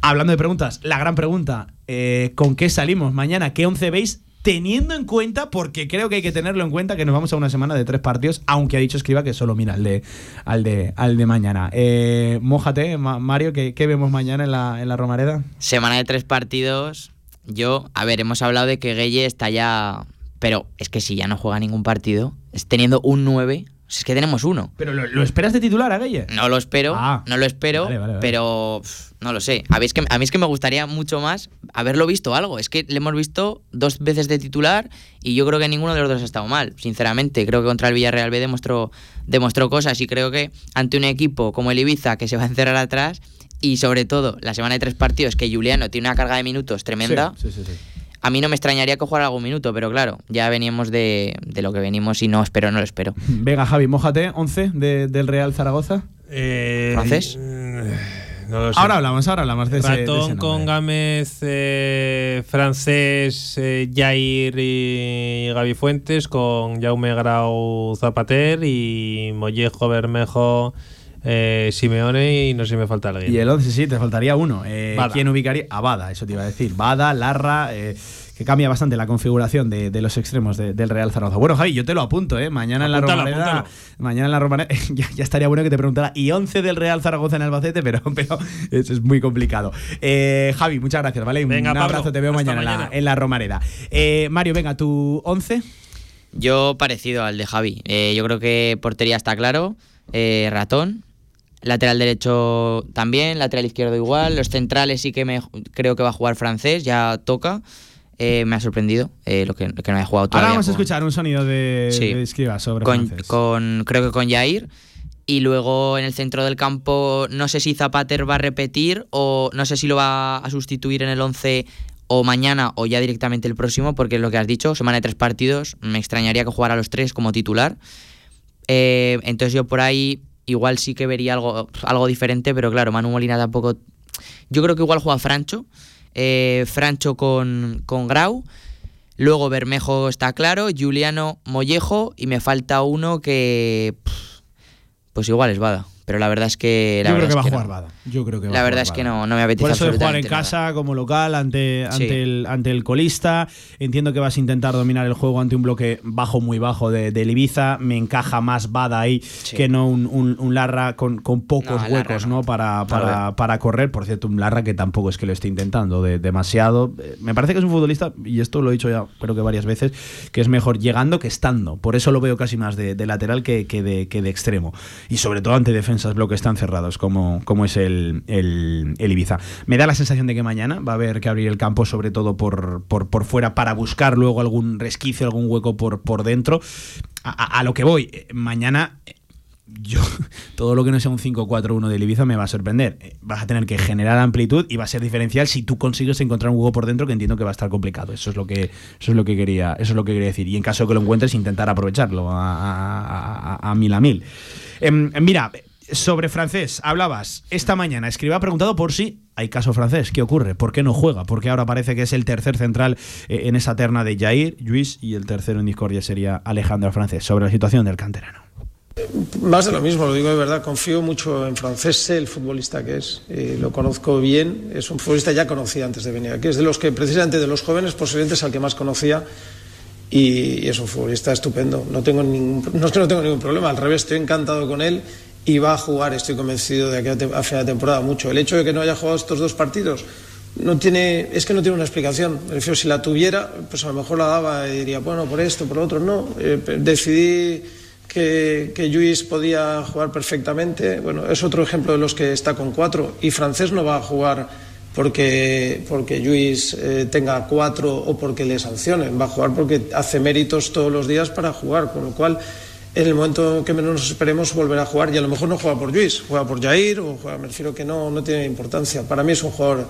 [SPEAKER 2] Hablando de preguntas, la gran pregunta, eh, ¿con qué salimos mañana? ¿Qué once veis? Teniendo en cuenta, porque creo que hay que tenerlo en cuenta, que nos vamos a una semana de tres partidos, aunque ha dicho Escriba que solo mira al de, al de, al de mañana. Eh, mójate, Ma- Mario, ¿qué, qué vemos mañana en la, en la Romareda?
[SPEAKER 7] Semana de tres partidos. Yo, a ver, hemos hablado de que Gueye está ya. Pero es que si ya no juega ningún partido, es teniendo un 9, es que tenemos uno.
[SPEAKER 2] ¿Pero lo, lo esperas de titular a Gueye?
[SPEAKER 7] No lo espero,
[SPEAKER 2] Ah.
[SPEAKER 7] no lo espero,
[SPEAKER 2] Vale, vale, vale.
[SPEAKER 7] pero pff, no lo sé. A mí, es que, a mí es que me gustaría mucho más haberlo visto algo. Es que le hemos visto dos veces de titular y yo creo que ninguno de los dos ha estado mal, sinceramente. Creo que contra el Villarreal B demostró, demostró cosas y creo que ante un equipo como el Ibiza que se va a encerrar atrás y sobre todo la semana de tres partidos que Juliano tiene una carga de minutos tremenda.
[SPEAKER 2] Sí, sí, sí.
[SPEAKER 7] A mí no me extrañaría que jugara algún minuto, pero claro, ya veníamos de, de lo que venimos y no espero, no lo espero.
[SPEAKER 2] Venga, Javi, mójate, 11 de- del Real Zaragoza.
[SPEAKER 6] Eh,
[SPEAKER 7] ¿Francés?
[SPEAKER 6] no lo sé.
[SPEAKER 2] Ahora hablamos, ahora hablamos de ese, de ese
[SPEAKER 6] con. Gámez, eh, Francés, eh, Jair y Gaby Fuentes, con Jaume Grau Zapater y Mollejo Bermejo, eh, Simeone y no sé si me falta alguien.
[SPEAKER 2] Y el 11, sí, te faltaría uno. Eh. ¿Quién ubicaría? A Bada, eso te iba a decir. Bada, Larra, eh, que cambia bastante la configuración de, de los extremos de- del Real Zaragoza. Bueno, Javi, yo te lo apunto, ¿eh? Mañana en la Romareda.
[SPEAKER 6] apúntalo.
[SPEAKER 2] Mañana en la Romareda. ya, ya estaría bueno que te preguntara. Y 11 del Real Zaragoza en Albacete, pero, pero eso es muy complicado. Eh, Javi, muchas gracias, ¿vale? Un
[SPEAKER 6] Pablo,
[SPEAKER 2] abrazo, te veo mañana, en la-. En, la, Romareda. Eh, Mario, venga, tu 11.
[SPEAKER 7] Yo parecido al de Javi. Eh, yo creo que portería está claro. eh, ratón. Lateral derecho también. Lateral izquierdo igual. Los centrales sí que me creo que va a jugar francés. Ya toca. Eh, me ha sorprendido eh, lo que, que no haya jugado
[SPEAKER 2] Ahora
[SPEAKER 7] todavía.
[SPEAKER 2] vamos a escuchar un sonido de,
[SPEAKER 7] Sí.
[SPEAKER 2] de Escriba sobre
[SPEAKER 7] con,
[SPEAKER 2] francés.
[SPEAKER 7] con- creo que con Jair. Y luego en el centro del campo, no sé si Zapater va a repetir o no sé si lo va a sustituir en el 11 o mañana o ya directamente el próximo, porque es lo que has dicho, semana de tres partidos, me extrañaría que jugara los tres como titular. Eh, entonces yo por ahí igual sí que vería algo, algo diferente, pero claro, Manu Molina tampoco... Yo creo que igual juega Francho eh, Francho con, con Grau. Luego Bermejo está claro, Juliano Mollejo y me falta uno que... Pues igual es Bada. Pero la verdad es que... La
[SPEAKER 2] Yo creo
[SPEAKER 7] verdad
[SPEAKER 2] que va
[SPEAKER 7] es
[SPEAKER 2] a jugar
[SPEAKER 7] no.
[SPEAKER 2] Bada. Yo creo que va
[SPEAKER 7] La
[SPEAKER 2] a
[SPEAKER 7] verdad
[SPEAKER 2] jugar
[SPEAKER 7] es que no, no me apetece
[SPEAKER 2] Por eso de jugar en
[SPEAKER 7] absolutamente nada.
[SPEAKER 2] casa como local ante, ante,
[SPEAKER 7] Sí.
[SPEAKER 2] el, ante el colista. Entiendo que vas a intentar dominar el juego ante un bloque bajo, muy bajo de, del Ibiza. Me encaja más Bada ahí que no un, un- un Larra con, con pocos
[SPEAKER 7] No,
[SPEAKER 2] huecos ¿no? para, para, para correr. Por cierto, un Larra que tampoco es que lo esté intentando de- demasiado. Eh, Me parece que es un futbolista, y esto lo he dicho ya creo que varias veces, que es mejor llegando que estando. Por eso lo veo casi más de, de lateral que, que de, que de extremo. Y sobre todo ante defensas bloques tan cerrados como, como es el, el- Ibiza. Me da la sensación de que mañana va a haber que abrir el campo, sobre todo por, por, por fuera, para buscar luego algún resquicio, algún hueco por, por dentro. A, a- lo que voy, eh, mañana eh, yo todo lo que no sea un 5-4-1 del Ibiza me va a sorprender. Eh, Vas a tener que generar amplitud y va a ser diferencial si tú consigues encontrar un hueco por dentro que entiendo que va a estar complicado. Eso es lo que eso es lo que quería eso es lo que quería decir y en caso de que lo encuentres intentar aprovecharlo a- a mil a mil. Em, mira, sobre francés hablabas esta mañana. Escriba preguntado por si hay caso francés. ¿Qué ocurre? ¿Por qué no juega? Porque ahora parece que es el tercer central eh, en esa terna de Jair, Luis y el tercero en discordia sería Alejandro Francés. Sobre la situación del canterano.
[SPEAKER 8] Más de lo mismo, lo digo de verdad, confío mucho en francés, el futbolista que es, eh, lo conozco bien, es un futbolista ya conocía antes de venir aquí, es de los que precisamente de los jóvenes posiblemente es al que más conocía y, y es un futbolista estupendo, no, tengo ningún, no es que no tengo ningún problema, al revés, estoy encantado con él y va a jugar, estoy convencido de que a final de temporada mucho. El hecho de que no haya jugado estos dos partidos no tiene, es que no tiene una explicación. Me refiero, si la tuviera, pues a lo mejor la daba y diría, bueno, por esto, por lo otro, no. Eh, decidí que, que Lluís podía jugar perfectamente. Bueno, es otro ejemplo de los que está con cuatro. Y Francés no va a jugar porque, porque Lluís eh, tenga cuatro o porque le sancionen. Va a jugar porque hace méritos todos los días para jugar. Con lo cual, en el momento que menos nos esperemos, volverá a jugar. Y a lo mejor no juega por Lluís, juega por Jair o juega, me refiero que no, no tiene importancia. Para mí es un jugador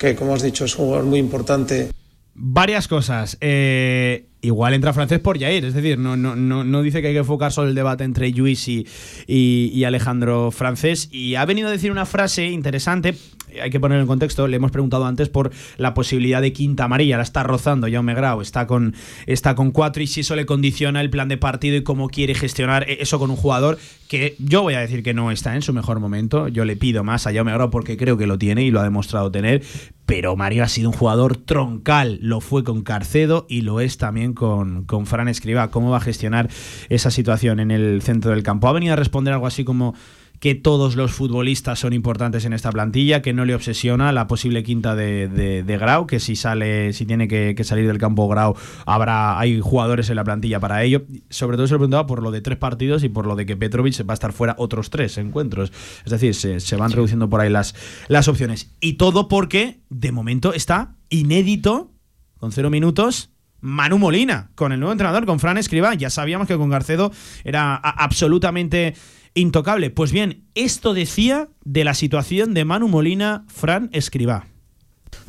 [SPEAKER 8] que, como has dicho, es un jugador muy importante.
[SPEAKER 2] Varias cosas. Eh, igual entra francés por Jair, es decir, no, no, no, no dice que hay que enfocar solo el debate entre Luis y, y Alejandro Francés. Y ha venido a decir una frase interesante, hay que ponerlo en contexto, le hemos preguntado antes por la posibilidad de quinta amarilla, la está rozando Jaume Grau, está con, está con cuatro y si eso le condiciona el plan de partido y cómo quiere gestionar eso con un jugador que yo voy a decir que no está en su mejor momento, yo le pido más a Jaume Grau porque creo que lo tiene y lo ha demostrado tener, pero Mario ha sido un jugador troncal, lo fue con Carcedo y lo es también con, con Fran Escribá. ¿Cómo va a gestionar esa situación en el centro del campo? Ha venido a responder algo así como que todos los futbolistas son importantes en esta plantilla, que no le obsesiona la posible quinta de, de- de Grau, que si sale, si tiene que, que salir del campo Grau, habrá, hay jugadores en la plantilla para ello. Sobre todo se lo preguntaba por lo de tres partidos y por lo de que Petrovic va a estar fuera otros tres encuentros. Es decir, se, se van reduciendo por ahí las, las opciones. Y todo porque, de momento, está inédito, con cero minutos, Manu Molina, con el nuevo entrenador, con Fran Escribá. Ya sabíamos que con Garcedo era absolutamente intocable. Pues bien, esto decía de la situación de Manu Molina, Fran Escribá.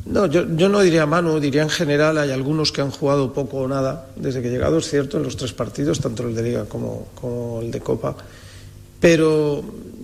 [SPEAKER 8] No, yo, yo no diría Manu, diría en general, hay algunos que han jugado poco o nada desde que he llegado, es cierto, en los tres partidos, tanto el de Liga como, el de Copa. Pero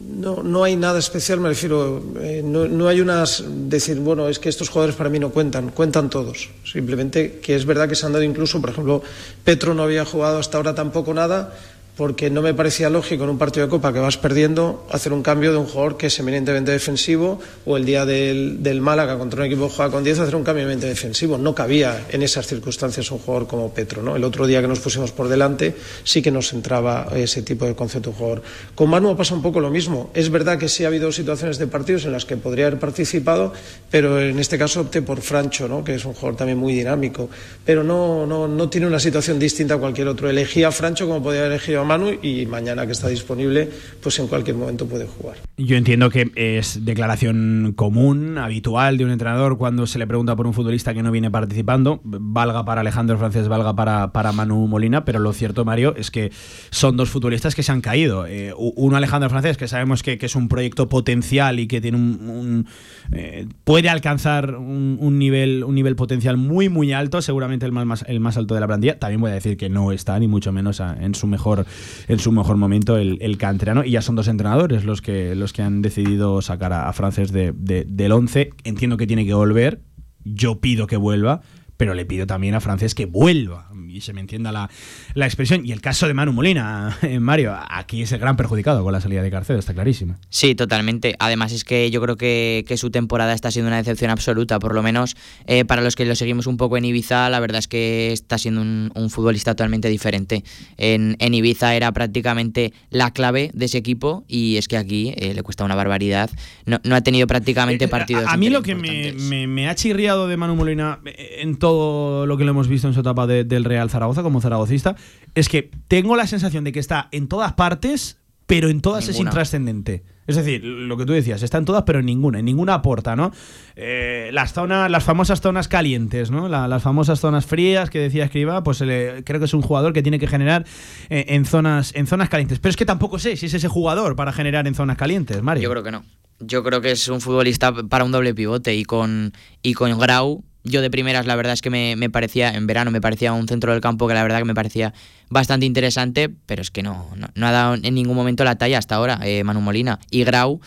[SPEAKER 8] no, no hay nada especial, me refiero, eh, no, no hay unas, decir, bueno, es que estos jugadores para mí no cuentan, cuentan todos. Simplemente que es verdad que se han dado incluso, por ejemplo, Petro no había jugado hasta ahora tampoco nada, porque no me parecía lógico en un partido de Copa que vas perdiendo hacer un cambio de un jugador que es eminentemente defensivo o el día del, del Málaga contra un equipo que juega con 10 hacer un cambio eminentemente defensivo. No cabía en esas circunstancias un jugador como Petro. ¿no? El otro día que nos pusimos por delante sí que nos entraba ese tipo de concepto de jugador. Con Manu pasa un poco lo mismo. Es verdad que sí ha habido situaciones de partidos en las que podría haber participado, pero en este caso opté por Francho, ¿no? que es un jugador también muy dinámico. Pero no, no, no tiene una situación distinta a cualquier otro. Elegí a Francho como podía haber elegido a Manu y mañana que está disponible, pues en cualquier momento puede jugar.
[SPEAKER 2] Yo entiendo que es declaración común, habitual de un entrenador cuando se le pregunta por un futbolista que no viene participando, valga para Alejandro Francés, valga para, para Manu Molina, pero lo cierto, Mario, es que son dos futbolistas que se han caído. Eh, uno Alejandro Francés, que sabemos que, que es un proyecto potencial y que tiene un, eh, puede alcanzar un, nivel, un nivel potencial muy, muy alto, seguramente el más, el más alto de la plantilla. También voy a decir que no está, ni mucho menos en su mejor en su mejor momento el, el canterano. Y ya son dos entrenadores los que los que han decidido sacar a, Francés de, de, del 11 entiendo que tiene que volver. Yo pido que vuelva, pero le pido también a Francés que vuelva. Y se me entienda la, la expresión. Y el caso de Manu Molina, eh, Mario, aquí es el gran perjudicado con la salida de Carcedo, está clarísimo.
[SPEAKER 7] Sí, totalmente. Además es que yo creo que, que su temporada está siendo una decepción absoluta, por lo menos eh, para los que lo seguimos un poco en Ibiza, la verdad es que está siendo un, un futbolista totalmente diferente. En, en, Ibiza era prácticamente la clave de ese equipo y es que aquí eh, le cuesta una barbaridad. No, no ha tenido prácticamente partidos.
[SPEAKER 2] A, a mí lo que me, me, me, ha chirriado de Manu Molina en todo lo que lo hemos visto en su etapa de, del Real Zaragoza como zaragocista es que tengo la sensación de que está en todas partes, pero en todas ninguna. es intrascendente. Es decir, lo que tú decías, está en todas, pero en ninguna, en ninguna aporta, ¿no? Eh, las zonas, las famosas zonas calientes, ¿no? La, las famosas zonas frías que decía Escriba, pues le, creo que es un jugador que tiene que generar eh, en zonas, en zonas calientes. Pero es que tampoco sé si es ese jugador para generar en zonas calientes, Mario.
[SPEAKER 7] Yo creo que no. Yo creo que es un futbolista para un doble pivote y con, y con Grau yo de primeras la verdad es que me, me, parecía, en verano me parecía un centro del campo que la verdad que me parecía bastante interesante, pero es que no, no, ha dado en ningún momento la talla hasta ahora eh, Manu Molina. Y Grau,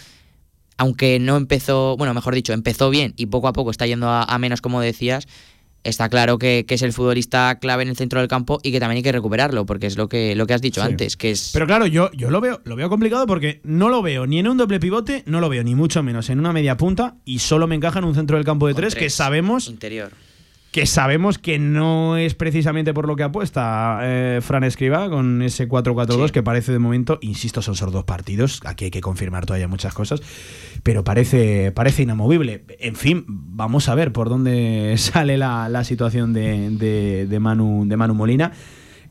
[SPEAKER 7] aunque no empezó, bueno, mejor dicho, empezó bien y poco a poco está yendo a menos como decías, está claro que, que, es el futbolista clave en el centro del campo y que también hay que recuperarlo, porque es lo que, lo que has dicho sí. antes, que es...
[SPEAKER 2] Pero claro, yo, yo lo, veo, lo veo complicado porque no lo veo ni en un doble pivote, no lo veo ni mucho menos en una media punta y solo me encaja en un centro del campo de tres, tres, que sabemos...
[SPEAKER 7] Interior
[SPEAKER 2] que sabemos que no es precisamente por lo que apuesta eh, Fran Escriba con ese 4-4-2 sí. que parece de momento, insisto, son solo dos partidos, aquí hay que confirmar todavía muchas cosas, pero parece, parece inamovible. En fin, vamos a ver por dónde sale la, la situación de, de, de, Manu, de Manu Molina.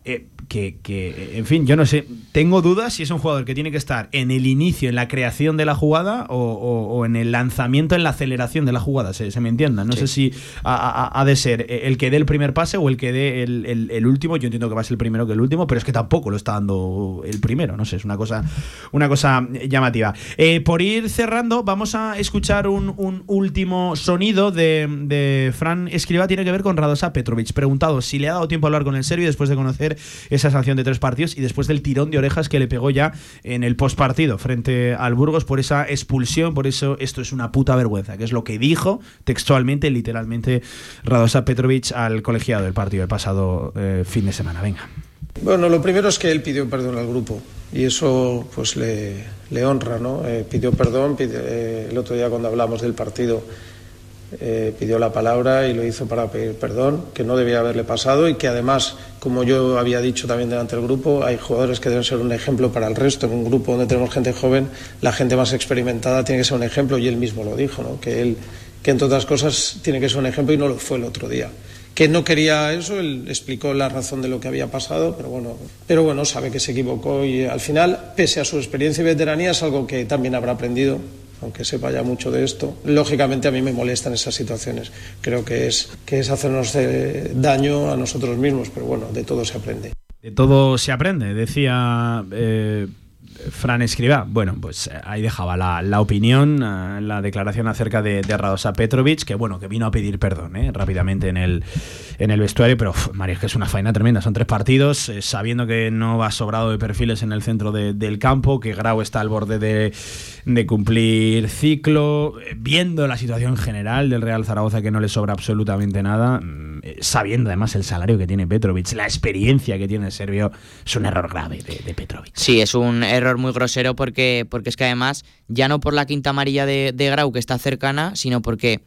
[SPEAKER 2] Eh, que, que, en fin, yo no sé, tengo dudas si es un jugador que tiene que estar en el inicio, en la creación de la jugada o, o, o en el lanzamiento, en la aceleración de la jugada, se, se me entienda. No sí. sé si ha, ha, ha, de ser el que dé el primer pase o el que dé el, el, el, último. Yo entiendo que va a ser el primero que el último, pero es que tampoco lo está dando el primero. No sé, es una cosa, una cosa llamativa. Eh, por ir cerrando, vamos a escuchar un, un último sonido de, de, Fran Escriba. Tiene que ver con Radosa Petrovic. Preguntado si le ha dado tiempo a hablar con el serbio después de conocer esa sanción de tres partidos y después del tirón de orejas que le pegó ya en el postpartido frente al Burgos por esa expulsión, por eso esto es una puta vergüenza, que es lo que dijo textualmente, literalmente, Radosa Petrovic al colegiado del partido el pasado eh, fin de semana. Venga.
[SPEAKER 8] Bueno, lo primero es que él pidió perdón al grupo y eso pues le, le honra, ¿no? Eh, pidió perdón, eh, el otro día cuando hablamos del partido eh, pidió la palabra y lo hizo para pedir perdón, que no debía haberle pasado y que además, como yo había dicho también delante del grupo, hay jugadores que deben ser un ejemplo para el resto. En un grupo donde tenemos gente joven, la gente más experimentada tiene que ser un ejemplo y él mismo lo dijo, ¿no? que él, que entre otras cosas tiene que ser un ejemplo y no lo fue el otro día. Que no quería eso, él explicó la razón de lo que había pasado, pero bueno, pero bueno, sabe que se equivocó y al final, pese a su experiencia y veteranía, es algo que también habrá aprendido aunque sepa ya mucho de esto. Lógicamente a mí me molestan esas situaciones. Creo que es, que es hacernos eh, daño a nosotros mismos, pero bueno, de todo se aprende.
[SPEAKER 2] De todo se aprende, decía eh, Fran Escriba. Bueno, pues eh, ahí dejaba la, la opinión, uh, la declaración acerca de, de, Radosa Petrovic, que bueno, que vino a pedir perdón eh, rápidamente en el, en el vestuario, pero María, es que es una faena tremenda. Son tres partidos, eh, sabiendo que no va sobrado de perfiles en el centro de, del campo, que Grau está al borde de, de cumplir ciclo, eh, viendo la situación general del Real Zaragoza, que no le sobra absolutamente nada, mm, sabiendo además el salario que tiene Petrovic, la experiencia que tiene el serbio, es un error grave de, de Petrovic.
[SPEAKER 7] Sí, es un error muy grosero porque, porque es que además, ya no por la quinta amarilla de, de Grau que está cercana, sino porque,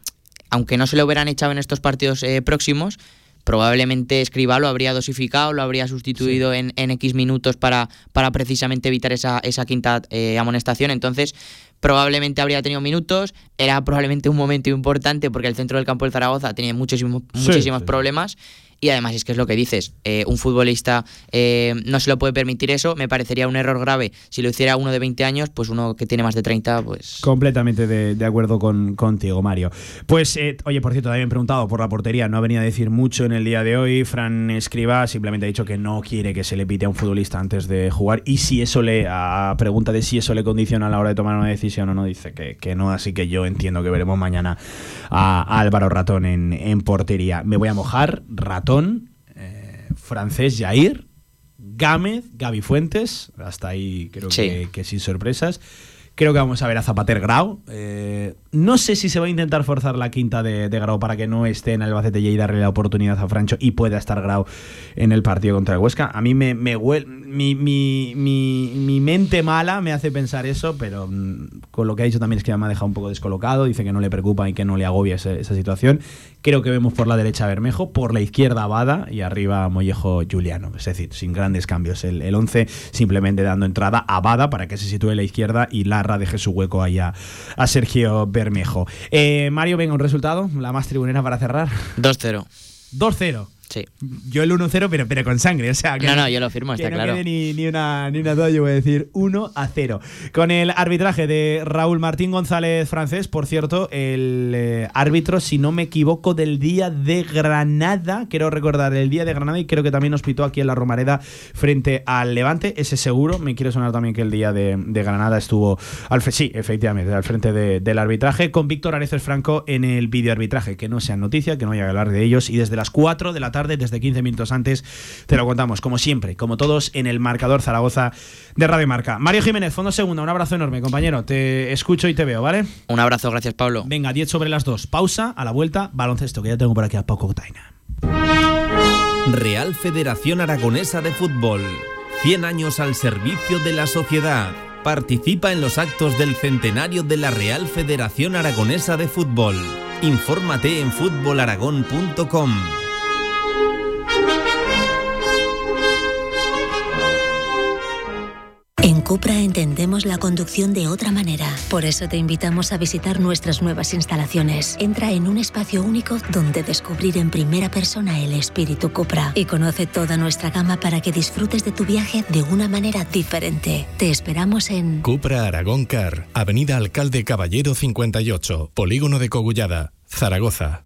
[SPEAKER 7] aunque no se lo hubieran echado en estos partidos eh, próximos, probablemente Escriba lo habría dosificado, lo habría sustituido sí. en, en, X minutos para, para precisamente evitar esa, esa quinta eh, amonestación. Entonces, probablemente habría tenido minutos, era probablemente un momento importante porque el centro del campo del Zaragoza tenía muchísimos, muchísimos sí, problemas y además es que es lo que dices, eh, un futbolista eh, no se lo puede permitir eso, me parecería un error grave. Si lo hiciera uno de 20 años, pues uno que tiene más de 30, pues...
[SPEAKER 2] Completamente de, acuerdo con, contigo, Mario. Pues, eh, oye, por cierto, habían preguntado por la portería, no ha venido a decir mucho en el día de hoy, Fran Escriba simplemente ha dicho que no quiere que se le pite a un futbolista antes de jugar. Y si eso le, a pregunta de si eso le condiciona a la hora de tomar una decisión o no, dice que, que no, así que yo entiendo que veremos mañana a, a Álvaro Ratón en, en portería. Me voy a mojar, Ratón eh, francés Jair, Gámez, Gaby Fuentes, hasta ahí creo sí. que, que, sin sorpresas.
[SPEAKER 15] Creo que vamos a ver a Zapater Grau. Eh, no sé si se va a intentar forzar la quinta de, de Grau para que no esté en Albacete y darle la oportunidad a Francho y pueda estar Grau en el partido contra el Huesca. A mí me, me huel- mi, mi, mi, mi mente mala me hace pensar eso, pero mm, con lo que ha dicho también es que me ha dejado un poco descolocado. Dice que no le preocupa y que no le agobia esa situación. Creo que vemos por la derecha a Bermejo, por la izquierda a Bada y arriba a Mollejo Juliano. Es decir, sin grandes cambios. El, el 11 simplemente dando entrada a Bada para que se sitúe en la izquierda y Larra deje su hueco ahí a, a Sergio Bermejo. Eh, Mario, venga, un resultado, la más tribunera para cerrar.
[SPEAKER 7] 2-0.
[SPEAKER 15] 2-0.
[SPEAKER 7] Sí.
[SPEAKER 15] Yo el 1-0, pero, pero con sangre. O sea, que
[SPEAKER 7] No, no, yo lo firmo,
[SPEAKER 15] que
[SPEAKER 7] está
[SPEAKER 15] no
[SPEAKER 7] claro.
[SPEAKER 15] quede ni, ni una, ni una duda, yo voy a decir 1 a 0. Con el arbitraje de Raúl Martín González francés, por cierto, el eh, árbitro, si no me equivoco, del día de Granada, quiero recordar, el día de Granada, y creo que también nos pitó aquí en la Romareda frente al Levante, ese seguro. Me quiere sonar también que el día de, de Granada estuvo al sí, efectivamente, al frente de- del arbitraje, con Víctor Areces Franco en el videoarbitraje. Que no sea noticia, que no haya que hablar de ellos, y desde las 4 de la tarde, desde 15 minutos antes, te lo contamos, como siempre, como todos, en el marcador Zaragoza de Radio Marca. Mario Jiménez, Fondo Segunda, un abrazo enorme, compañero. Te escucho y te veo, ¿vale?
[SPEAKER 7] Un abrazo, gracias Pablo.
[SPEAKER 15] Venga, 10 sobre las 2. Pausa, a la vuelta, baloncesto, que ya tengo por aquí a Paco Taina.
[SPEAKER 9] Real Federación Aragonesa de Fútbol. 100 años al servicio de la sociedad. Participa en los actos del centenario de la Real Federación Aragonesa de Fútbol. Infórmate en fútbolaragón.com.
[SPEAKER 3] Cupra entendemos la conducción de otra manera. Por eso te invitamos a visitar nuestras nuevas instalaciones. Entra en un espacio único donde descubrir en primera persona el espíritu Cupra y conoce toda nuestra gama para que disfrutes de tu viaje de una manera diferente. Te esperamos en
[SPEAKER 1] Cupra Aragón Car, Avenida Alcalde Caballero 58, Polígono de Cogullada, Zaragoza.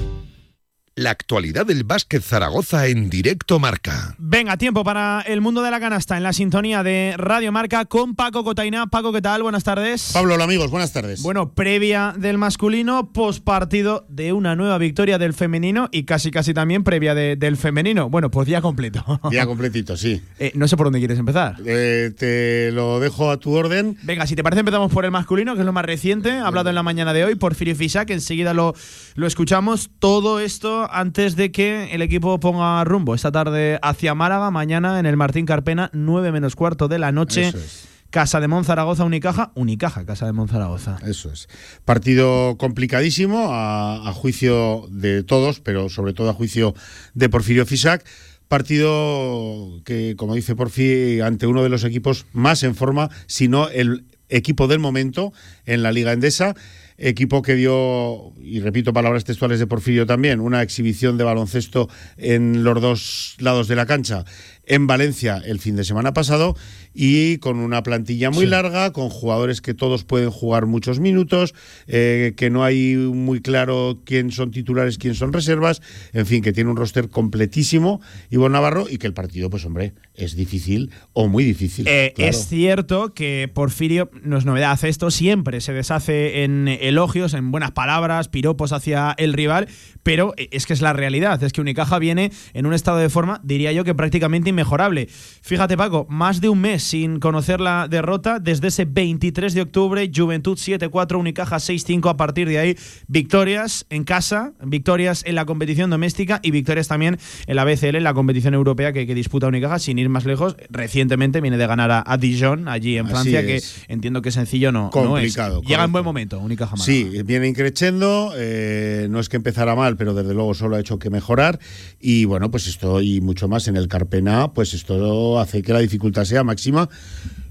[SPEAKER 13] La actualidad del básquet Zaragoza en directo marca.
[SPEAKER 2] Venga, tiempo para el mundo de la canasta en la sintonía de Radio Marca con Paco Cotaina. Paco, ¿qué tal? Buenas tardes.
[SPEAKER 16] Pablo, hola amigos, buenas tardes.
[SPEAKER 2] Bueno, previa del masculino, postpartido de una nueva victoria del femenino y casi casi también previa de- del femenino. Bueno, pues día completo.
[SPEAKER 16] Día completito, sí.
[SPEAKER 2] Eh, no sé por dónde quieres empezar.
[SPEAKER 16] Eh, te lo dejo a tu orden.
[SPEAKER 2] Venga, si te parece empezamos por el masculino, que es lo más reciente, ha hablado en la mañana de hoy, Porfirio Fisac, enseguida lo, lo escuchamos. Todo esto antes de que el equipo ponga rumbo esta tarde hacia Málaga, mañana en el Martín Carpena, 9 menos cuarto de la noche.
[SPEAKER 16] Eso es.
[SPEAKER 2] Casa de Monzaragoza, Unicaja, Unicaja, Casa de Monzaragoza.
[SPEAKER 16] Eso es. Partido complicadísimo a, a juicio de todos, pero sobre todo a juicio de Porfirio Fisac. Partido que, como dice Porfi, ante uno de los equipos más en forma, si no el equipo del momento en la Liga Endesa. Equipo que dio, y repito palabras textuales de Porfirio también, una exhibición de baloncesto en los dos lados de la cancha en Valencia el fin de semana pasado y con una plantilla muy larga, con jugadores que todos pueden jugar muchos minutos, eh, que no hay muy claro quién son titulares, quién son reservas, en fin, que tiene un roster completísimo Ivo Navarro y que el partido, pues hombre, es difícil o muy difícil.
[SPEAKER 2] Eh,
[SPEAKER 16] claro.
[SPEAKER 2] Es cierto que Porfirio, no es novedad esto, siempre se deshace en elogios, en buenas palabras, piropos hacia el rival, pero es que es la realidad, es que Unicaja viene en un estado de forma, diría yo que prácticamente inmejorable. Fíjate Paco, más de un mes sin conocer la derrota, desde ese 23 de octubre, Juventud 7-4, Unicaja 6-5, a partir de ahí, victorias en casa, victorias en la competición doméstica y victorias también en la BCL, en la competición europea que, que disputa Unicaja, sin ir más lejos, recientemente viene de ganar a, a Dijon, allí en Francia,
[SPEAKER 16] es.
[SPEAKER 2] que entiendo que sencillo no, no
[SPEAKER 16] Complicado,
[SPEAKER 2] es. Llega en buen momento, Unicaja Málaga.
[SPEAKER 16] Sí, viene increchendo, eh, no es que empezara mal, pero desde luego solo ha hecho que mejorar y bueno, pues esto y mucho más en el Carpena, pues esto hace que la dificultad sea máxima.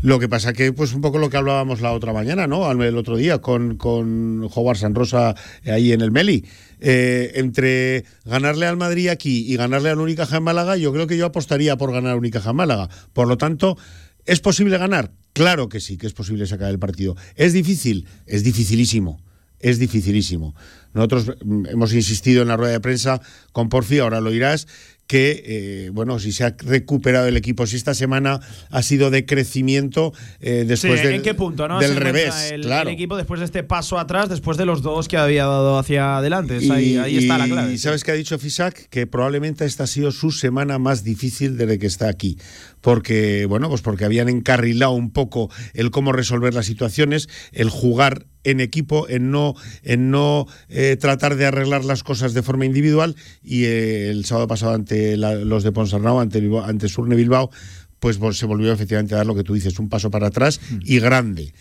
[SPEAKER 16] Lo que pasa que, pues un poco lo que hablábamos la otra mañana, ¿no? El otro día con, con Howard San Rosa eh, ahí en el Meli. Eh, entre ganarle al Madrid aquí y ganarle al Unicaja en Málaga, yo creo que yo apostaría por ganar al Unicaja en Málaga. Por lo tanto, ¿es posible ganar? Claro que sí, que es posible sacar el partido. ¿Es difícil? Es dificilísimo es dificilísimo. Nosotros mm, hemos insistido en la rueda de prensa con Porfi, ahora lo irás, que, eh, bueno, si se ha recuperado el equipo, si esta semana ha sido de crecimiento eh, después
[SPEAKER 2] Sí,
[SPEAKER 16] del,
[SPEAKER 2] ¿En qué punto no?
[SPEAKER 16] del revés.
[SPEAKER 2] el,
[SPEAKER 16] claro.
[SPEAKER 2] el equipo después de este paso atrás, después de los dos que había dado hacia adelante. Es ahí, ahí está la clave.
[SPEAKER 16] Y sabes qué ha dicho Fisac? Que probablemente esta ha sido su semana más difícil desde que está aquí. Porque, bueno, pues porque habían encarrilado un poco el cómo resolver las situaciones, el jugar en equipo, en no, en no eh, tratar de arreglar las cosas de forma individual. Y eh, el sábado pasado ante la- los de Ponsarnau, ante, ante Surne Bilbao, pues vol- se volvió efectivamente a dar lo que tú dices, un paso para atrás y grande.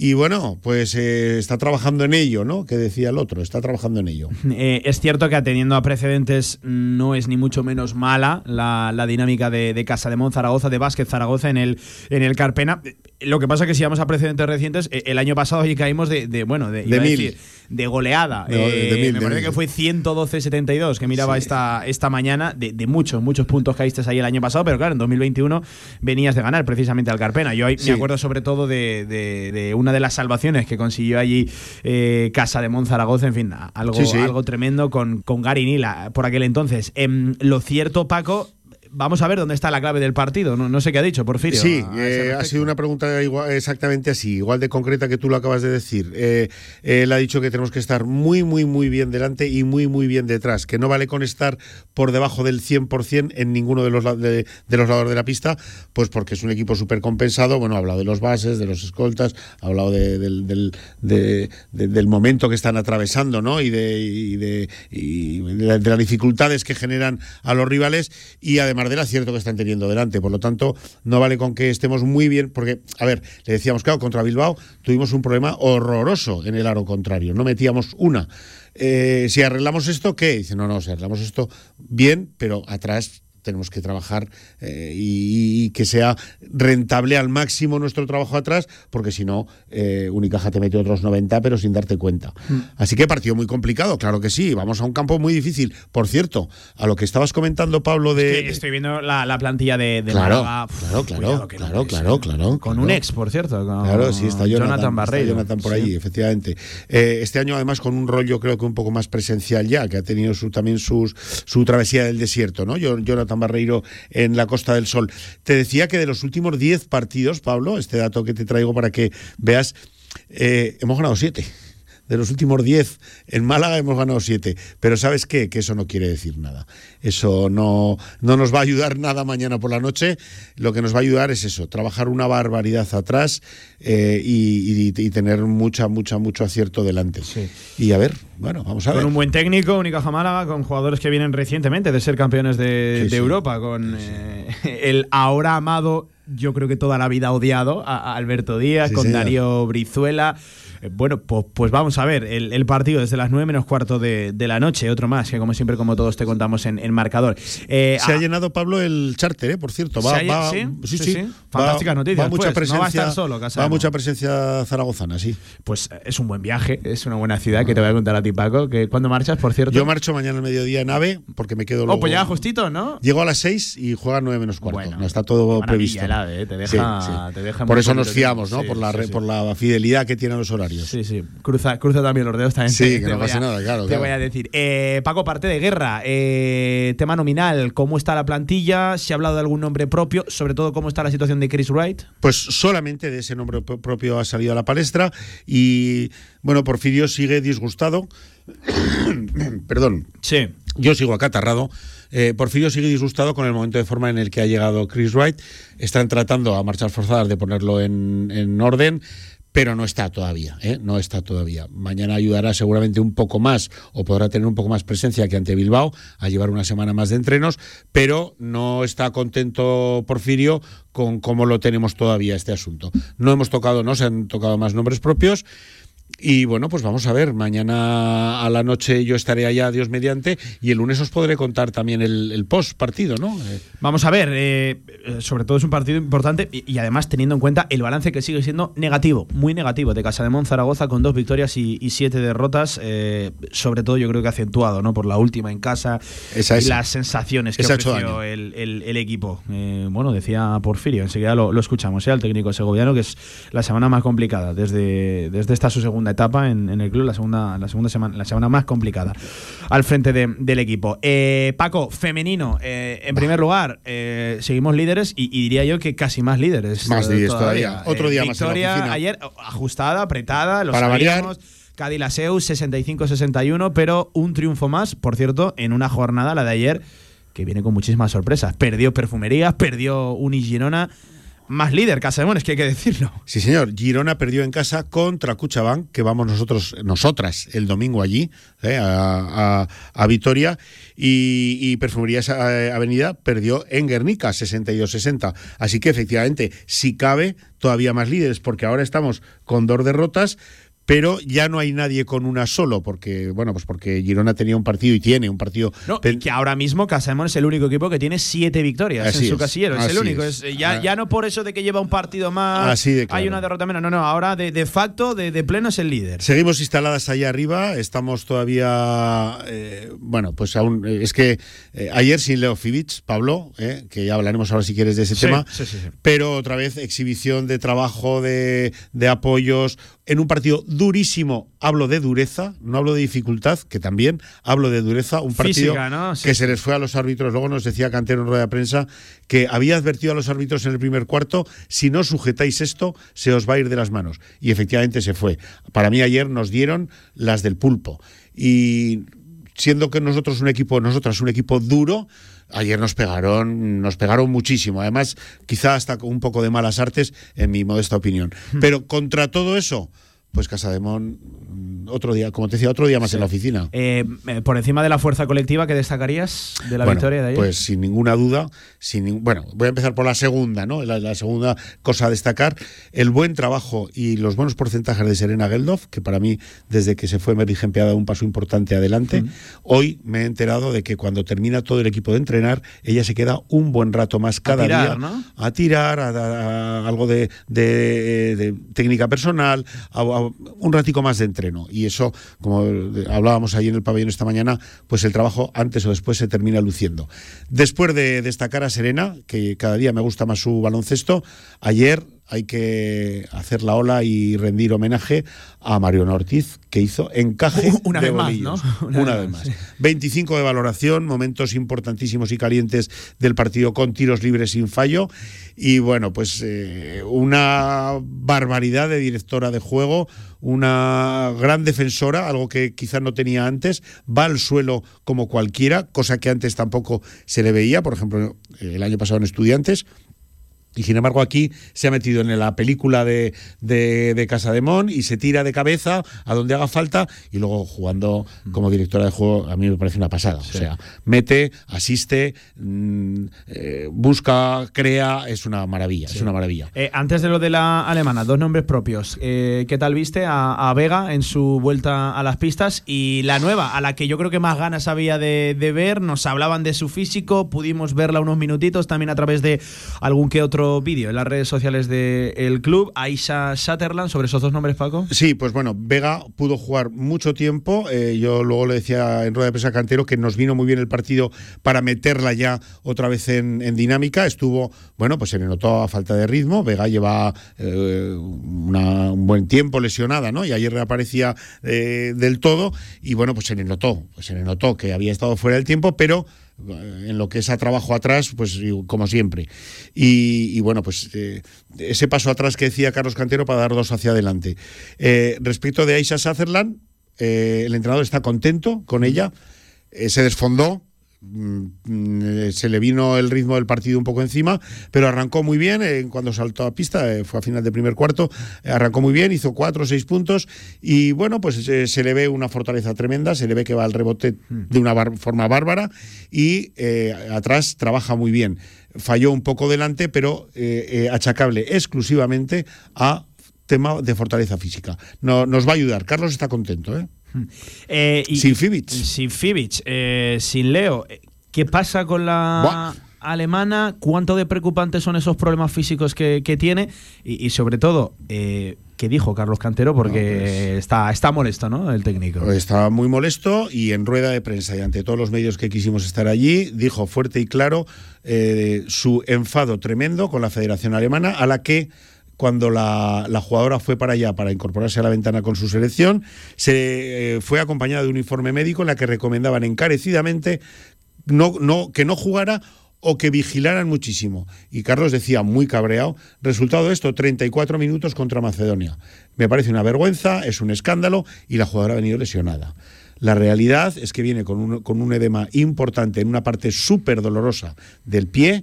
[SPEAKER 16] Y bueno, pues eh, está trabajando en ello, ¿no? Que decía el otro, está trabajando en ello.
[SPEAKER 2] Eh, es cierto que atendiendo a precedentes no es ni mucho menos mala la, la dinámica de, de Casa de Mon Zaragoza, de Vázquez Zaragoza en el, en el Carpena. Lo que pasa que si vamos a precedentes recientes, eh, el año pasado allí caímos de, de, bueno, de,
[SPEAKER 16] mil.
[SPEAKER 2] decir, de goleada.
[SPEAKER 16] De- de
[SPEAKER 2] Eh,
[SPEAKER 16] mil,
[SPEAKER 2] me parece que fue 112-72 que miraba esta, esta mañana, de, de muchos, muchos puntos caíste ahí el año pasado, pero claro, en 2021 venías de ganar precisamente al Carpena. Yo ahí
[SPEAKER 16] Sí.
[SPEAKER 2] me acuerdo sobre todo de, de- una de las salvaciones que consiguió allí eh, Casa de Mon Zaragoza, en fin, algo,
[SPEAKER 16] Sí,
[SPEAKER 2] algo tremendo con, con Gary Nila por aquel entonces. Em, lo cierto, Paco, vamos a ver dónde está la clave del partido. No, no sé qué ha dicho, Porfirio.
[SPEAKER 16] Sí,
[SPEAKER 2] a- a ese
[SPEAKER 16] eh, ha sido una pregunta igual- exactamente así, igual de concreta que tú lo acabas de decir. Eh, él ha dicho que tenemos que estar muy, muy, muy bien delante y muy, muy bien detrás, que no vale con estar por debajo del 100% en ninguno de los, de, de los lados de la pista, pues porque es un equipo súper compensado. Bueno, ha hablado de los bases, de los escoltas, ha hablado de- del, del- de- de- del momento que están atravesando, ¿no? Y de, y de, y de las dificultades que generan a los rivales y además del acierto que están teniendo delante. Por lo tanto, no vale con que estemos muy bien, porque, a ver, le decíamos, claro, contra Bilbao tuvimos un problema horroroso en el aro contrario, no metíamos una. Eh, si arreglamos esto, ¿qué? Dice, no, no, si arreglamos esto bien, pero atrás tenemos que trabajar eh, y, y que sea rentable al máximo nuestro trabajo atrás, porque si no, eh, Unicaja te mete otros 90, pero sin darte cuenta. Así que partido muy complicado, claro que sí. Vamos a un campo muy difícil. Por cierto, a lo que estabas comentando, Pablo, de.
[SPEAKER 2] Que estoy viendo la, la plantilla de, de
[SPEAKER 16] Claro,
[SPEAKER 2] Málaga.
[SPEAKER 16] Claro, claro, claro, claro,
[SPEAKER 2] eh.
[SPEAKER 16] claro,
[SPEAKER 2] Con
[SPEAKER 16] claro.
[SPEAKER 2] un ex, por cierto. con
[SPEAKER 16] Claro, sí, está Jonathan, está
[SPEAKER 2] Barreiro.
[SPEAKER 16] Jonathan por
[SPEAKER 2] Sí.
[SPEAKER 16] allí, efectivamente. Eh, este año, además, con un rollo creo que un poco más presencial ya, que ha tenido su, también sus, su travesía del desierto, ¿no? Jonathan Barreiro en la Costa del Sol. Te decía que de los últimos 10 partidos, Pablo, este dato que te traigo para que veas, eh, hemos ganado 7. De los últimos 10 en Málaga hemos ganado 7. Pero ¿sabes qué? Que eso no quiere decir nada. Eso no, no nos va a ayudar nada mañana por la noche. Lo que nos va a ayudar es eso, trabajar una barbaridad atrás eh, y, y- y tener mucha, mucha, mucho acierto delante. Y a ver, bueno, vamos a ver.
[SPEAKER 2] Con un buen técnico, Unicaja Málaga, con jugadores que vienen recientemente de ser campeones de,
[SPEAKER 16] Sí,
[SPEAKER 2] de
[SPEAKER 16] sí.
[SPEAKER 2] Europa, con eh, el ahora amado, yo creo que toda la vida odiado, a, a Alberto Díaz,
[SPEAKER 16] Sí,
[SPEAKER 2] con
[SPEAKER 16] señor.
[SPEAKER 2] Darío Brizuela. Eh, Bueno, pues, pues vamos a ver, el, el partido desde las 9 menos cuarto de, de la noche, otro más, que como siempre, como todos te contamos en, en marcador. Eh,
[SPEAKER 16] Se ha llenado Pablo el charter, ¿eh? por cierto. Va,
[SPEAKER 2] ¿Se ha
[SPEAKER 16] va-
[SPEAKER 2] sí?
[SPEAKER 16] sí,
[SPEAKER 2] Sí.
[SPEAKER 16] Va-
[SPEAKER 2] Fantásticas noticias,
[SPEAKER 16] Va mucha
[SPEAKER 2] pues. No
[SPEAKER 16] presencia,
[SPEAKER 2] va a estar solo,
[SPEAKER 16] va
[SPEAKER 2] Casano.
[SPEAKER 16] mucha presencia zaragozana, sí.
[SPEAKER 2] Pues eh, es un buen viaje, es una buena ciudad que te voy a contar a ti, Paco. Que ¿Cuándo marchas, por cierto?
[SPEAKER 16] Yo marcho mañana al mediodía en AVE porque me quedo luego.
[SPEAKER 2] Oh, pues ya justito, ¿no?
[SPEAKER 16] Llego a las 6 y juega 9 menos cuarto. no está todo previsto.
[SPEAKER 2] el AVE. Te deja- te deja
[SPEAKER 16] por eso nos fiamos. ¿no? Por, la, por la fidelidad que tienen los horarios.
[SPEAKER 2] Sí, sí. Cruza, cruza también los dedos también.
[SPEAKER 16] Sí,
[SPEAKER 2] te-
[SPEAKER 16] que
[SPEAKER 2] te
[SPEAKER 16] no pase
[SPEAKER 2] a-
[SPEAKER 16] nada, claro,
[SPEAKER 2] Te
[SPEAKER 16] claro.
[SPEAKER 2] voy a decir. Eh, Paco, parte de guerra. eh, tema nominal. ¿Cómo está la plantilla? ¿Se ha hablado de algún nombre propio? Sobre todo, ¿cómo está la situación de Chris Wright?
[SPEAKER 16] Pues solamente de ese nombre pro- propio ha salido a la palestra y, bueno, Porfirio sigue disgustado. Perdón.
[SPEAKER 2] Sí.
[SPEAKER 16] Yo sigo acatarrado. Eh, Porfirio sigue disgustado con el momento de forma en el que ha llegado Chris Wright. Están tratando a marchas forzadas de ponerlo en, en orden, pero no está todavía. ¿eh? No está todavía. Mañana ayudará seguramente un poco más o podrá tener un poco más presencia que ante Bilbao a llevar una semana más de entrenos, pero no está contento Porfirio con cómo lo tenemos todavía este asunto. No hemos tocado, no se han tocado más nombres propios. Y bueno, pues vamos a ver, mañana a la noche yo estaré allá, Dios mediante, y el lunes os podré contar también el, el post partido, ¿no? Eh,
[SPEAKER 2] Vamos a ver, eh, eh, sobre todo es un partido importante y, y además teniendo en cuenta el balance que sigue siendo negativo, muy negativo, de Casa de Mon Zaragoza con dos victorias y, y siete derrotas, eh, sobre todo yo creo que acentuado ¿no? por la última en casa
[SPEAKER 16] Esa,
[SPEAKER 2] y
[SPEAKER 16] esa.
[SPEAKER 2] las sensaciones que
[SPEAKER 16] Esa
[SPEAKER 2] ofreció el, el- el equipo. Eh, bueno, decía Porfirio, enseguida lo, lo escuchamos, al técnico segoviano, que es la semana más complicada desde, desde esta su segunda segunda etapa en, en el club, la segunda, la segunda semana, la semana más complicada al frente de- del equipo. Eh, Paco, femenino, eh, en primer lugar, eh, seguimos líderes y, y diría yo que casi más líderes.
[SPEAKER 16] Más
[SPEAKER 2] eh,
[SPEAKER 16] líderes todavía. Otro
[SPEAKER 2] Eh,
[SPEAKER 16] día más en la
[SPEAKER 2] victoria ayer ajustada, apretada, lo
[SPEAKER 16] Para variar.
[SPEAKER 2] Cádiz Laseu 65-61, pero un triunfo más, por cierto, en una jornada, la de ayer, que viene con muchísimas sorpresas. Perdió Perfumerías, perdió Uni Girona, más líder, Casademones, que hay que decirlo.
[SPEAKER 16] Sí, señor. Girona perdió en casa contra Cuchabán, que vamos nosotros, nosotras, el domingo allí, eh, a, a- Vitoria. Y, y Perfumerías eh, Avenida perdió en Guernica, 62-60. Así que efectivamente, si cabe, todavía más líderes, porque ahora estamos con dos derrotas. Pero ya no hay nadie con una solo, porque, bueno, pues porque Girona tenía un partido y tiene un partido.
[SPEAKER 2] No, y que ahora mismo Casademones es el único equipo que tiene siete victorias
[SPEAKER 16] Así
[SPEAKER 2] en su
[SPEAKER 16] es,
[SPEAKER 2] casillero. Es el único.
[SPEAKER 16] es.
[SPEAKER 2] Es, eh, ya,
[SPEAKER 16] Ah.
[SPEAKER 2] ya no por eso de que lleva un partido más,
[SPEAKER 16] Así de claro.
[SPEAKER 2] hay una derrota menos. No, no, ahora de, de facto, de, de pleno es el líder.
[SPEAKER 16] Seguimos instaladas allá arriba, estamos todavía, eh, bueno, pues aún, eh, es que eh, ayer sin Leo Fibic, Pablo, eh, que ya hablaremos ahora si quieres de ese
[SPEAKER 2] Sí,
[SPEAKER 16] tema,
[SPEAKER 2] sí, sí, sí.
[SPEAKER 16] pero otra vez exhibición de trabajo, de, de apoyos, en un partido durísimo, hablo de dureza, no hablo de dificultad, que también hablo de dureza, un partido
[SPEAKER 2] Física, ¿no? Sí,
[SPEAKER 16] que se les fue a los árbitros, luego nos decía Cantero en rueda de prensa que había advertido a los árbitros en el primer cuarto, si no sujetáis esto, se os va a ir de las manos. Y efectivamente se fue. Para mí ayer nos dieron las del pulpo. Y siendo que nosotros un equipo, nosotras un equipo duro, ayer nos pegaron, nos pegaron muchísimo. Además, quizá hasta con un poco de malas artes, en mi modesta opinión. Pero contra todo eso, pues Casademón, mm, otro día, como te decía, otro día más en la oficina.
[SPEAKER 2] Eh, eh, por encima de la fuerza colectiva, ¿qué destacarías de la
[SPEAKER 16] Bueno,
[SPEAKER 2] victoria de ayer?
[SPEAKER 16] Pues sin ninguna duda, sin bueno, voy a empezar por la segunda, ¿no? La, la segunda cosa a destacar, el buen trabajo y los buenos porcentajes de Serena Geldof, que para mí, desde que se fue Mary Gempe, ha dado un paso importante adelante. Hoy me he enterado de que cuando termina todo el equipo de entrenar, ella se queda un buen rato más cada
[SPEAKER 2] tirar,
[SPEAKER 16] día
[SPEAKER 2] ¿no?
[SPEAKER 16] a tirar, a, a- a algo de, de- de técnica personal, a un ratico más de entreno. Y eso, como hablábamos ahí en el pabellón esta mañana, pues el trabajo antes o después se termina luciendo. Después de destacar a Serena, que cada día me gusta más su baloncesto, ayer hay que hacer la ola y rendir homenaje a Mariona Ortiz, que hizo encaje
[SPEAKER 2] Una
[SPEAKER 16] de
[SPEAKER 2] vez más. ¿no?
[SPEAKER 16] Una, vez más. 25 de valoración, momentos importantísimos y calientes del partido con tiros libres sin fallo. Y bueno, pues eh, una barbaridad de directora de juego, una gran defensora, algo que quizás no tenía antes, va al suelo como cualquiera, cosa que antes tampoco se le veía, por ejemplo, el año pasado en estudiantes. Y sin embargo aquí se ha metido en la película de, de, de Casa de Mon y se tira de cabeza a donde haga falta y luego jugando como directora de juego a mí me parece una pasada. O sea, mete, asiste, mm, eh, busca, crea, es una maravilla, es una maravilla.
[SPEAKER 2] Eh, antes de lo de la alemana, dos nombres propios. Eh, ¿Qué tal viste a, a Vega en su vuelta a las pistas? Y la nueva, a la que yo creo que más ganas había de, de ver, nos hablaban de su físico, pudimos verla unos minutitos también a través de algún que otro vídeo en las redes sociales del club. Aisha Sutherland, sobre esos dos nombres, Paco.
[SPEAKER 16] Sí, pues bueno, Vega pudo jugar mucho tiempo. eh, yo luego le decía en rueda de prensa Cantero que nos vino muy bien el partido para meterla ya otra vez en, dinámica. Estuvo, bueno, pues se le notó a falta de ritmo. Vega lleva eh, una- un buen tiempo lesionada, ¿no? Y ayer reaparecía eh, del todo. Y bueno, pues se le notó, pues se le notó que había estado fuera del tiempo, pero en lo que es a trabajo atrás, pues como siempre. Y, bueno, pues eh, ese paso atrás que decía Carlos Cantero para dar dos hacia adelante. Eh, respecto de Aisha Sutherland, eh, el entrenador está contento con ella, se desfondó. Mm, eh, Se le vino el ritmo del partido un poco encima, pero arrancó muy bien eh, cuando saltó a pista, eh, fue a final de primer cuarto, eh, arrancó muy bien, hizo cuatro o seis puntos y bueno, pues se le ve una fortaleza tremenda, se le ve que va al rebote de una bar- forma bárbara y atrás trabaja muy bien. Falló un poco delante, pero achacable exclusivamente a tema de fortaleza física. No, nos va a ayudar. Carlos está contento, ¿eh?
[SPEAKER 2] Eh, y-
[SPEAKER 16] Sin Fibic.
[SPEAKER 2] Sin Fibic, eh, sin Leo. Eh, ¿Qué pasa con la
[SPEAKER 16] Buah.
[SPEAKER 2] alemana? ¿Cuánto de preocupantes son esos problemas físicos que, que tiene? Y, y sobre todo, eh, ¿qué dijo Carlos Cantero? Porque está, está molesto, ¿no? El técnico.
[SPEAKER 16] Estaba muy molesto y en rueda de prensa y ante todos los medios que quisimos estar allí, dijo fuerte y claro eh, su enfado tremendo con la Federación Alemana, a la que cuando la, la jugadora fue para allá para incorporarse a la ventana con su selección, se eh, fue acompañada de un informe médico en la que recomendaban encarecidamente no, no, que no jugara o que vigilaran muchísimo. Y Carlos decía, muy cabreado, resultado de esto, 34 minutos contra Macedonia. Me parece una vergüenza, es un escándalo y la jugadora ha venido lesionada. La realidad es que viene con un, con un edema importante en una parte súper dolorosa del pie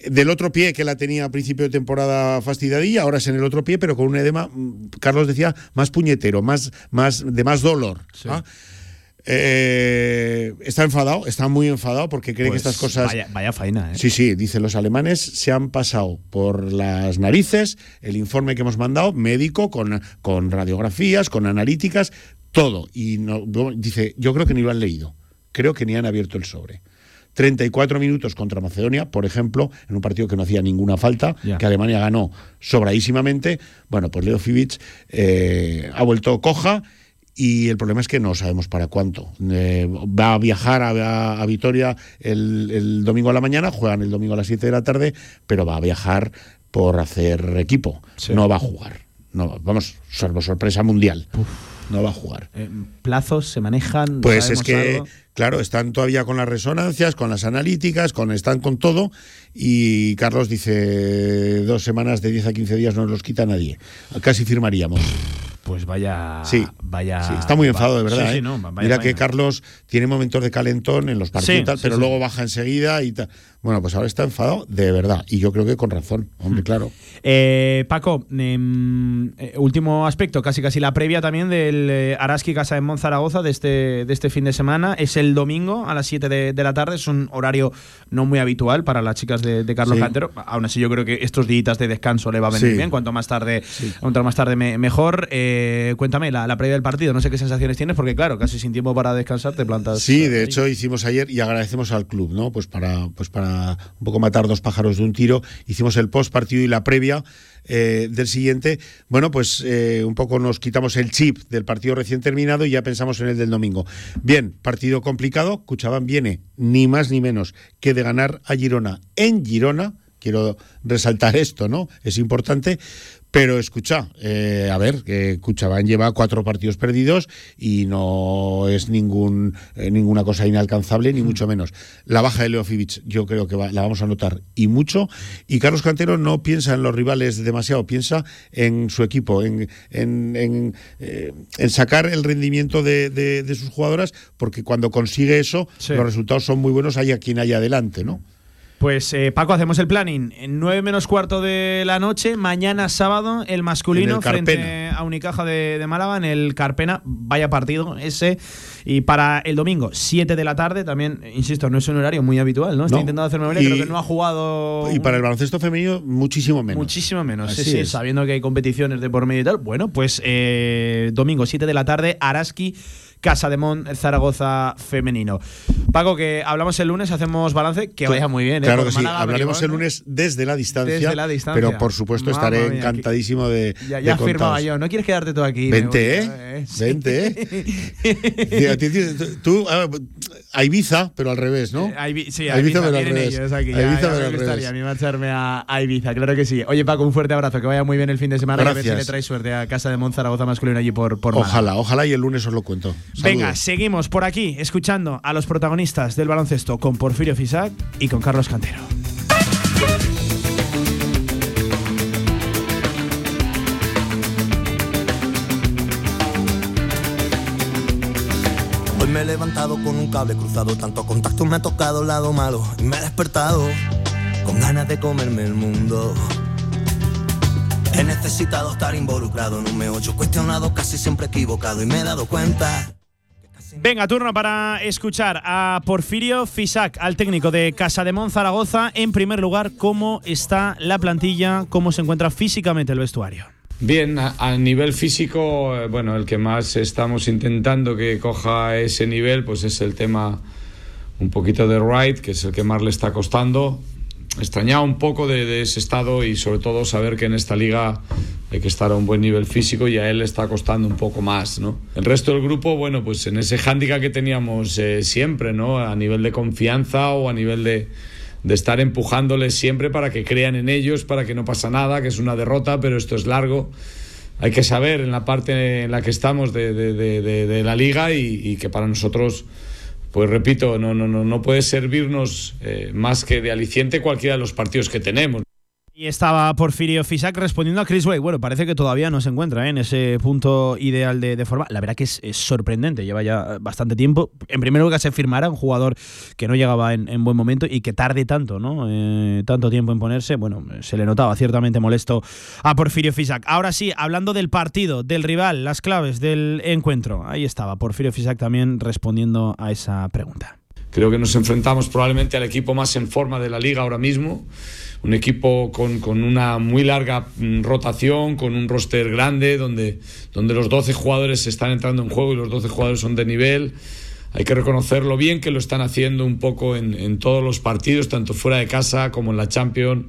[SPEAKER 16] del otro pie que la tenía a principio de temporada fastidiadilla, ahora es en el otro pie, pero con un edema, mm, Carlos decía, más puñetero, más, más, de más dolor. ¿ah? Eh, está enfadado, está muy enfadado porque cree
[SPEAKER 2] Pues
[SPEAKER 16] que estas cosas.
[SPEAKER 2] Vaya, vaya faena, ¿eh?
[SPEAKER 16] Sí, sí, dicen los alemanes, se han pasado por las narices el informe que hemos mandado, médico, con, con radiografías, con analíticas, todo. Y no- dice, yo creo que ni lo han leído, creo que ni han abierto el sobre. 34 minutos contra Macedonia, por ejemplo, en un partido que no hacía ninguna falta, que Alemania ganó sobradísimamente. Bueno, pues Leo Fibic eh, ha vuelto coja y el problema es que no sabemos para cuánto. Eh, va a viajar a, a- a Vitoria el, el domingo a la mañana, juegan el domingo a las 7 de la tarde, pero va a viajar por hacer equipo. No va a jugar. No, vamos, salvo sorpresa mundial. No va a jugar.
[SPEAKER 2] Eh, plazos se manejan.
[SPEAKER 16] Pues es
[SPEAKER 2] ¿sabemos
[SPEAKER 16] que,
[SPEAKER 2] algo?
[SPEAKER 16] Claro, están todavía con las resonancias, con las analíticas, con están con todo. Y Carlos dice, dos semanas de 10 a 15 días no nos los quita nadie. Casi firmaríamos.
[SPEAKER 2] Pues vaya.
[SPEAKER 16] Sí,
[SPEAKER 2] vaya.
[SPEAKER 16] sí, está muy enfadado, de verdad.
[SPEAKER 2] Sí, sí,
[SPEAKER 16] ¿eh?
[SPEAKER 2] no, vaya
[SPEAKER 16] Mira que. Carlos tiene momentos de calentón en los partidos, tal, pero luego baja enseguida y tal. Bueno, pues ahora está enfadado de verdad. Y yo creo que con razón, hombre, claro.
[SPEAKER 2] Eh, Paco, em, eh, último aspecto, casi casi la previa también del Araski Casa de Monzaragoza de este, de este fin de semana. Es el domingo a las 7 de, de la tarde. Es un horario no muy habitual para las chicas de, de Carlos
[SPEAKER 16] Sí.
[SPEAKER 2] Cantero. Aún así, yo creo que estos días de descanso le va a venir
[SPEAKER 16] Sí.
[SPEAKER 2] bien. Cuanto más tarde, cuanto más tarde me- mejor. Eh, cuéntame la, la previa del partido. No sé qué sensaciones tienes, porque claro, casi sin tiempo para descansar te plantas.
[SPEAKER 16] Sí, de hecho hicimos ayer y agradecemos al club, ¿no? Pues para, pues para un poco matar dos pájaros de un tiro, hicimos el post partido y la previa eh, del siguiente. Bueno, pues eh, un poco nos quitamos el chip del partido recién terminado y ya pensamos en el del domingo. Bien, partido complicado. Cuchabán viene ni más ni menos que de ganar a Girona en Girona. Quiero resaltar esto, ¿no? Es importante. Pero escucha, eh, a ver, que Cuchabán lleva cuatro partidos perdidos y no es ningún eh, ninguna cosa inalcanzable, ni mucho menos. La baja de Leo Fibic yo creo que va- la vamos a notar y mucho. Y Carlos Cantero no piensa en los rivales demasiado, piensa en su equipo, en, en, en, eh, en sacar el rendimiento de, de- de sus jugadoras, porque cuando consigue eso,
[SPEAKER 2] Sí.
[SPEAKER 16] los resultados son muy buenos, haya quien haya adelante, ¿no?
[SPEAKER 2] Pues eh, Paco, hacemos el planning. En 9 menos cuarto de la noche, mañana sábado, el masculino
[SPEAKER 16] el
[SPEAKER 2] frente a Unicaja de, de Málaga en el Carpena. Vaya partido ese. Y para el domingo, 7 de la tarde, también, insisto, no es un horario muy habitual, ¿no? Estoy
[SPEAKER 16] No.
[SPEAKER 2] intentando hacer memoria,
[SPEAKER 16] Y-
[SPEAKER 2] creo que no ha jugado.
[SPEAKER 16] Y para el baloncesto femenino, muchísimo menos.
[SPEAKER 2] Muchísimo menos, sí,
[SPEAKER 16] Así
[SPEAKER 2] sí, sabiendo que hay competiciones de por medio y tal. Bueno, pues eh, domingo 7 de la tarde, Araski, Casa de Mon, Zaragoza femenino. Paco, que hablamos el lunes, hacemos balance, que vaya muy bien. ¿eh?
[SPEAKER 16] Claro que sí.
[SPEAKER 2] Málaga,
[SPEAKER 16] Hablaremos el
[SPEAKER 2] ¿eh?
[SPEAKER 16] lunes desde la distancia.
[SPEAKER 2] Desde la distancia.
[SPEAKER 16] Pero por supuesto
[SPEAKER 2] Mamma
[SPEAKER 16] estaré
[SPEAKER 2] mía,
[SPEAKER 16] encantadísimo de.
[SPEAKER 2] Ya,
[SPEAKER 16] de
[SPEAKER 2] ya firmaba
[SPEAKER 16] contaros.
[SPEAKER 2] yo. ¿No quieres quedarte tú aquí?
[SPEAKER 16] Vente,
[SPEAKER 2] voy,
[SPEAKER 16] ¿eh? Vente, ¿eh? Tú- Tú, a, Ibiza, pero al revés, ¿no?
[SPEAKER 2] Eh, a Ibi- sí,
[SPEAKER 16] A
[SPEAKER 2] Ibiza,
[SPEAKER 16] pero al revés.
[SPEAKER 2] ellos aquí.
[SPEAKER 16] A Ibiza,
[SPEAKER 2] ya
[SPEAKER 16] pero
[SPEAKER 2] me
[SPEAKER 16] al revés.
[SPEAKER 2] a mí marcharme a, a Ibiza, claro que sí. Oye, Paco, un fuerte abrazo, que vaya muy bien el fin de semana y a ver si
[SPEAKER 16] Gracias.
[SPEAKER 2] le traes suerte a Casa de Monzaragoza masculino allí por, por Málaga.
[SPEAKER 16] Ojalá, ojalá y el lunes os lo cuento.
[SPEAKER 2] Venga, seguimos por aquí escuchando a los protagonistas del baloncesto con Porfirio Fisac y con Carlos Cantero.
[SPEAKER 17] Hoy me he levantado con un cable cruzado, tanto contacto me ha tocado el lado malo y me he despertado con ganas de comerme el mundo. He necesitado estar involucrado, no me he ocho cuestionado, casi siempre equivocado y me he dado cuenta.
[SPEAKER 2] Venga, turno para escuchar a Porfirio Fisac, al técnico de Casa de Mon Zaragoza. En primer lugar, ¿cómo está la plantilla? ¿Cómo se encuentra físicamente el vestuario?
[SPEAKER 18] Bien, a, nivel físico, eh, bueno, el que más estamos intentando que coja ese nivel, pues es el tema un poquito de Wright, que es el que más le está costando. Extrañado un poco de, ese estado y sobre todo saber que en esta liga hay que estar a un buen nivel físico y a él le está costando un poco más, ¿no? El resto del grupo, bueno, pues en ese hándicap que teníamos eh, siempre, ¿no? A nivel de confianza o a nivel de, de estar empujándoles siempre para que crean en ellos, para que no pasa nada, que es una derrota, pero esto es largo. Hay que saber en la parte en la que estamos de, de- la liga y que para nosotros, pues repito, no, no, no, no puede servirnos eh, más que de aliciente cualquiera de los partidos que tenemos.
[SPEAKER 2] Y estaba Porfirio Fisac respondiendo a Chris Way. Bueno, parece que todavía no se encuentra ¿eh? en ese punto ideal de, forma. La verdad que es, sorprendente, lleva ya bastante tiempo. En primer lugar, se firmara un jugador que no llegaba en, en buen momento y que tarde tanto, ¿no? Eh, tanto tiempo en ponerse. Bueno, se le notaba ciertamente molesto a Porfirio Fisac. Ahora sí, hablando del partido, del rival, las claves del encuentro. Ahí estaba Porfirio Fisac también respondiendo a esa pregunta.
[SPEAKER 18] Creo que nos enfrentamos probablemente al equipo más en forma de la liga ahora mismo. Un equipo con, con una muy larga mm, rotación, con un roster grande, donde, donde los 12 jugadores están entrando en juego y los 12 jugadores son de nivel. Hay que reconocerlo bien que lo están haciendo un poco en, en todos los partidos, tanto fuera de casa como en la Champions,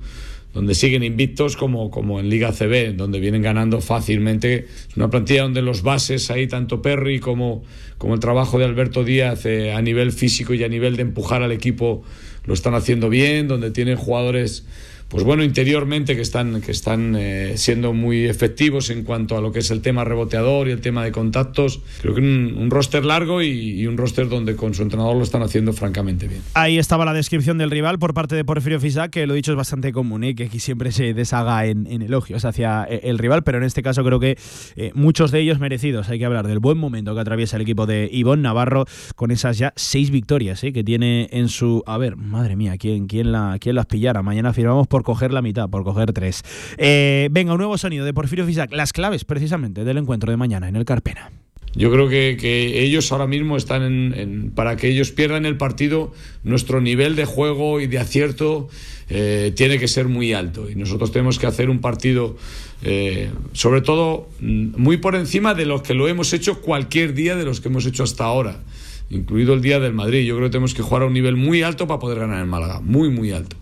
[SPEAKER 18] donde siguen invictos, como, como en Liga CB, donde vienen ganando fácilmente. Es una plantilla donde los bases, ahí tanto Perry como, como el trabajo de Alberto Díaz eh, a nivel físico y a nivel de empujar al equipo lo están haciendo bien, donde tienen jugadores pues bueno, interiormente que están, que están eh, siendo muy efectivos en cuanto a lo que es el tema reboteador y el tema de contactos. Creo que un, roster largo y, un roster donde con su entrenador lo están haciendo francamente bien.
[SPEAKER 2] Ahí estaba la descripción del rival por parte de Porfirio Fisac, que lo dicho es bastante común, ¿eh? que aquí siempre se deshaga en, elogios hacia eh, el rival, pero en este caso creo que eh, muchos de ellos merecidos. Hay que hablar del buen momento que atraviesa el equipo de Ivonne Navarro con esas ya seis victorias que tiene en su... A ver, madre mía, ¿quién, quién, la, quién las pillara? Mañana firmamos por coger la mitad, por coger tres. Eh, venga, un nuevo sonido de Porfirio Fisac, las claves precisamente del encuentro de mañana en el Carpena.
[SPEAKER 18] Yo creo que, que ellos ahora mismo están en, para que ellos pierdan el partido, nuestro nivel de juego y de acierto eh, tiene que ser muy alto y nosotros tenemos que hacer un partido eh, sobre todo mm, muy por encima de lo que lo hemos hecho cualquier día de los que hemos hecho hasta ahora, incluido el día del Madrid. Yo creo que tenemos que jugar a un nivel muy alto para poder ganar en Málaga, muy muy alto.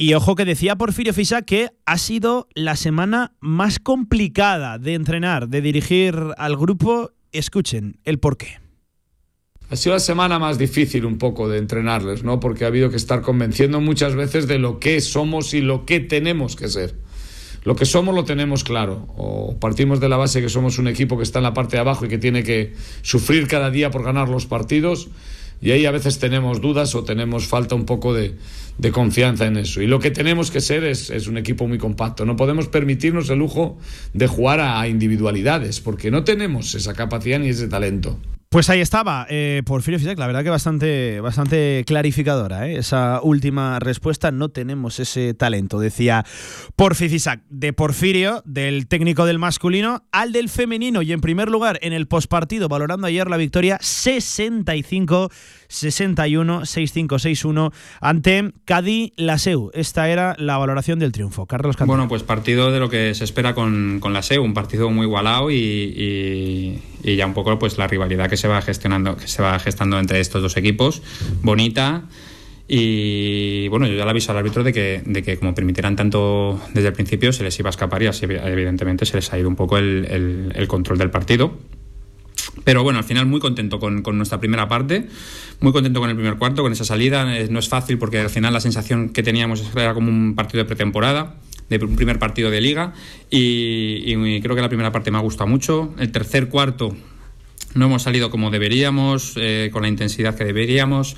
[SPEAKER 2] Y ojo que decía Porfirio Fisac que ha sido la semana más complicada de entrenar, de dirigir al grupo. Escuchen el porqué.
[SPEAKER 18] Ha sido la semana más difícil un poco de entrenarles, ¿no? Porque ha habido que estar convenciendo muchas veces de lo que somos y lo que tenemos que ser. Lo que somos lo tenemos claro. O partimos de la base que somos un equipo que está en la parte de abajo y que tiene que sufrir cada día por ganar los partidos. Y ahí a veces tenemos dudas o tenemos falta un poco de, de confianza en eso. Y lo que tenemos que ser es, es un equipo muy compacto. No podemos permitirnos el lujo de jugar a, a individualidades porque no tenemos esa capacidad ni ese talento.
[SPEAKER 2] Pues ahí estaba, eh, Porfirio Fisac, la verdad que bastante, bastante clarificadora ¿eh? esa última respuesta. No tenemos ese talento, decía Porfirio Fisac. De Porfirio, del técnico del masculino, al del femenino. Y en primer lugar, en el postpartido, valorando ayer la victoria 65 61 6561 ante Cadi Laseu. Esta era la valoración del triunfo. Carlos Cantero.
[SPEAKER 19] Bueno, pues partido de lo que se espera con, con la un partido muy igualado y, y- ya un poco pues la rivalidad que se va gestionando, que se va gestando entre estos dos equipos, bonita. Y bueno, yo ya le aviso al árbitro de que, de que como permitieran tanto desde el principio, se les iba a escapar y así evidentemente se les ha ido un poco el- el control del partido. Pero bueno, al final muy contento con, con nuestra primera parte, muy contento con el primer cuarto, con esa salida. Eh, no es fácil porque al final la sensación que teníamos era como un partido de pretemporada, de un primer partido de liga. Y, creo que la primera parte me ha gustado mucho. El tercer cuarto no hemos salido como deberíamos, eh, con la intensidad que deberíamos,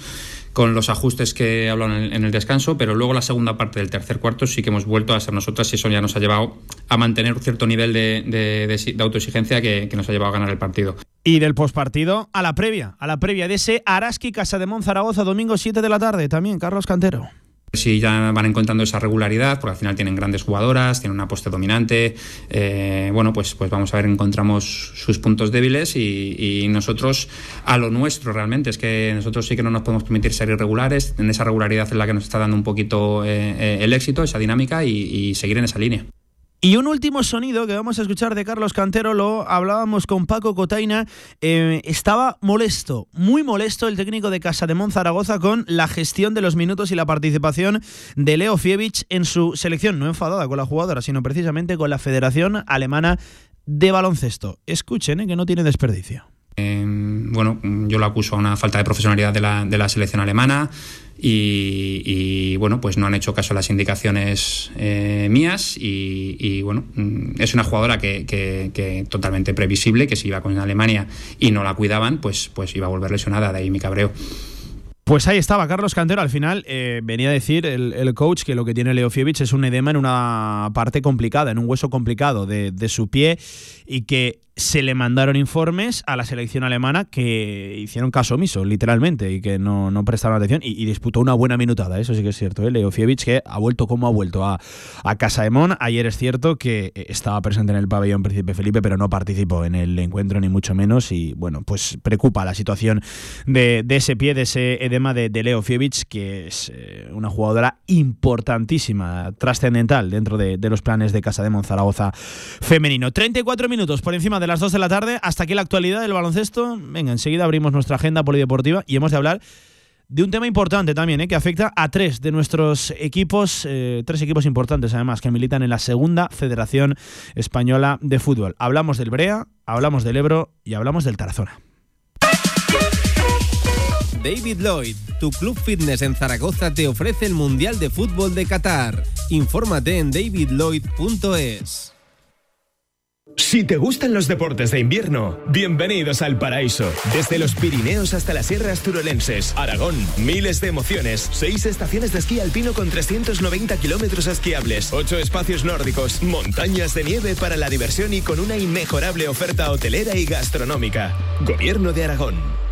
[SPEAKER 19] con los ajustes que he hablado en el, descanso, pero luego la segunda parte del tercer cuarto sí que hemos vuelto a ser nosotras y eso ya nos ha llevado a mantener un cierto nivel de, de- de- autoexigencia que nos ha llevado a ganar el partido.
[SPEAKER 2] Y del postpartido a la previa, a la previa de ese Araski Casa de Zaragoza, domingo 7 de la tarde. También, Carlos Cantero.
[SPEAKER 19] Si ya van encontrando esa regularidad, porque al final tienen grandes jugadoras, tienen una poste dominante, eh, bueno, pues, pues vamos a ver, encontramos sus puntos débiles y, nosotros a lo nuestro realmente, es que nosotros sí que no nos podemos permitir ser irregulares, en esa regularidad es la que nos está dando un poquito eh, eh, el éxito, esa dinámica y seguir en esa línea.
[SPEAKER 2] Y un último sonido que vamos a escuchar de Carlos Cantero, lo hablábamos con Paco Cotaina. eh, estaba molesto, muy molesto el técnico de Casa de Zaragoza con la gestión de los minutos y la participación de Leo Fievich en su selección. No enfadada con la jugadora, sino precisamente con la Federación Alemana de Baloncesto. Escuchen, eh, que no tiene desperdicio.
[SPEAKER 19] Eh, bueno, yo lo acuso a una falta de profesionalidad de la selección alemana y, bueno, pues no han hecho caso a las indicaciones eh, mías y, bueno, mm, es una jugadora que, que, que, totalmente previsible, que si iba con Alemania y no la cuidaban, pues, pues iba a volver lesionada, de ahí mi cabreo.
[SPEAKER 2] Pues ahí estaba Carlos Cantero. Al final eh, venía a decir el, el, coach que lo que tiene Leo Fievich es un edema en una parte complicada, en un hueso complicado de, de su pie y que se le mandaron informes a la selección alemana que hicieron caso omiso, literalmente, y que no, no prestaron atención y, disputó una buena minutada, eso sí que es cierto. ¿eh? Leo Fievich que ha vuelto como ha vuelto a, a Casa de Mon. Ayer es cierto que estaba presente en el pabellón Príncipe Felipe, pero no participó en el encuentro ni mucho menos y bueno, pues preocupa la situación de, de ese pie, de ese edema de, de Leo Fievich, que es eh, una jugadora importantísima, trascendental dentro de, de, los planes de Casa de Mon Zaragoza femenino. 34 minutos por encima de las 2 de la tarde. Hasta aquí la actualidad del baloncesto. Venga, enseguida abrimos nuestra agenda polideportiva y hemos de hablar de un tema importante también, ¿eh? que afecta a tres de nuestros equipos, eh, tres equipos importantes además, que militan en la segunda Federación Española de Fútbol. Hablamos del Brea, hablamos del Ebro y hablamos del Tarazona.
[SPEAKER 9] David Lloyd, tu club fitness en Zaragoza, te ofrece el Mundial de Fútbol de Qatar. Infórmate en davidlloyd.es.
[SPEAKER 12] Si te gustan los deportes de invierno, bienvenidos al paraíso. Desde los Pirineos hasta las sierras turolenses, Aragón, miles de emociones, seis estaciones de esquí alpino con 390 kilómetros esquiables, ocho espacios nórdicos, montañas de nieve para la diversión y con una inmejorable oferta hotelera y gastronómica. Gobierno de Aragón.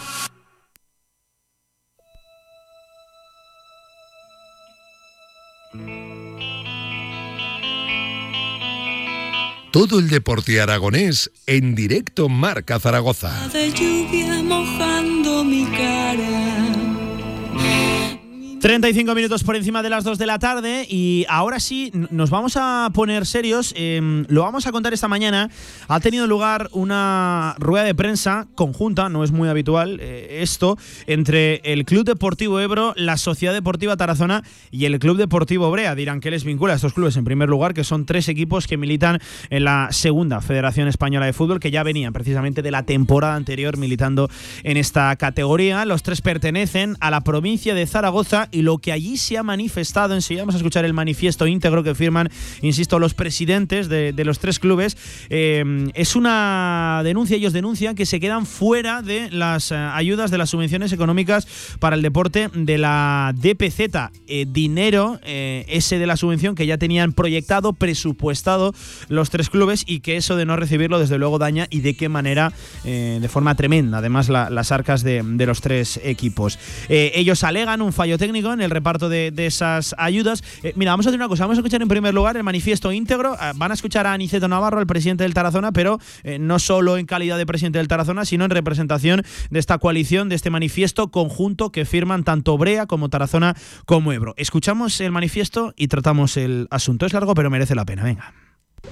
[SPEAKER 13] Todo el deporte aragonés en directo Marca Zaragoza.
[SPEAKER 2] 35 minutos por encima de las 2 de la tarde y ahora sí nos vamos a poner serios. Eh, lo vamos a contar esta mañana. Ha tenido lugar una rueda de prensa conjunta, no es muy habitual eh, esto, entre el Club Deportivo Ebro, la Sociedad Deportiva Tarazona y el Club Deportivo Brea. Dirán que les vincula a estos clubes en primer lugar, que son tres equipos que militan en la segunda Federación Española de Fútbol, que ya venían precisamente de la temporada anterior militando en esta categoría. Los tres pertenecen a la provincia de Zaragoza y lo que allí se ha manifestado, enseguida vamos a escuchar el manifiesto íntegro que firman, insisto, los presidentes de, los tres clubes, eh, es una denuncia, ellos denuncian que se quedan fuera de las eh, ayudas de las subvenciones económicas para el deporte de la DPZ, eh, dinero ese de la subvención que ya tenían proyectado, presupuestado los tres clubes y que eso de no recibirlo desde luego daña y de qué manera, de forma tremenda, además la, las arcas de, los tres equipos. ellos alegan un fallo técnico en el reparto de, de esas ayudas. Eh, mira, vamos a hacer una cosa, vamos a escuchar en primer lugar el manifiesto íntegro. Eh, van a escuchar a Aniceto Navarro, el presidente del Tarazona, pero eh, no solo en calidad de presidente del Tarazona, sino en representación de esta coalición, de este manifiesto conjunto que firman tanto Brea como Tarazona como Ebro. Escuchamos el manifiesto y tratamos el asunto. Es largo, pero merece la pena. Venga.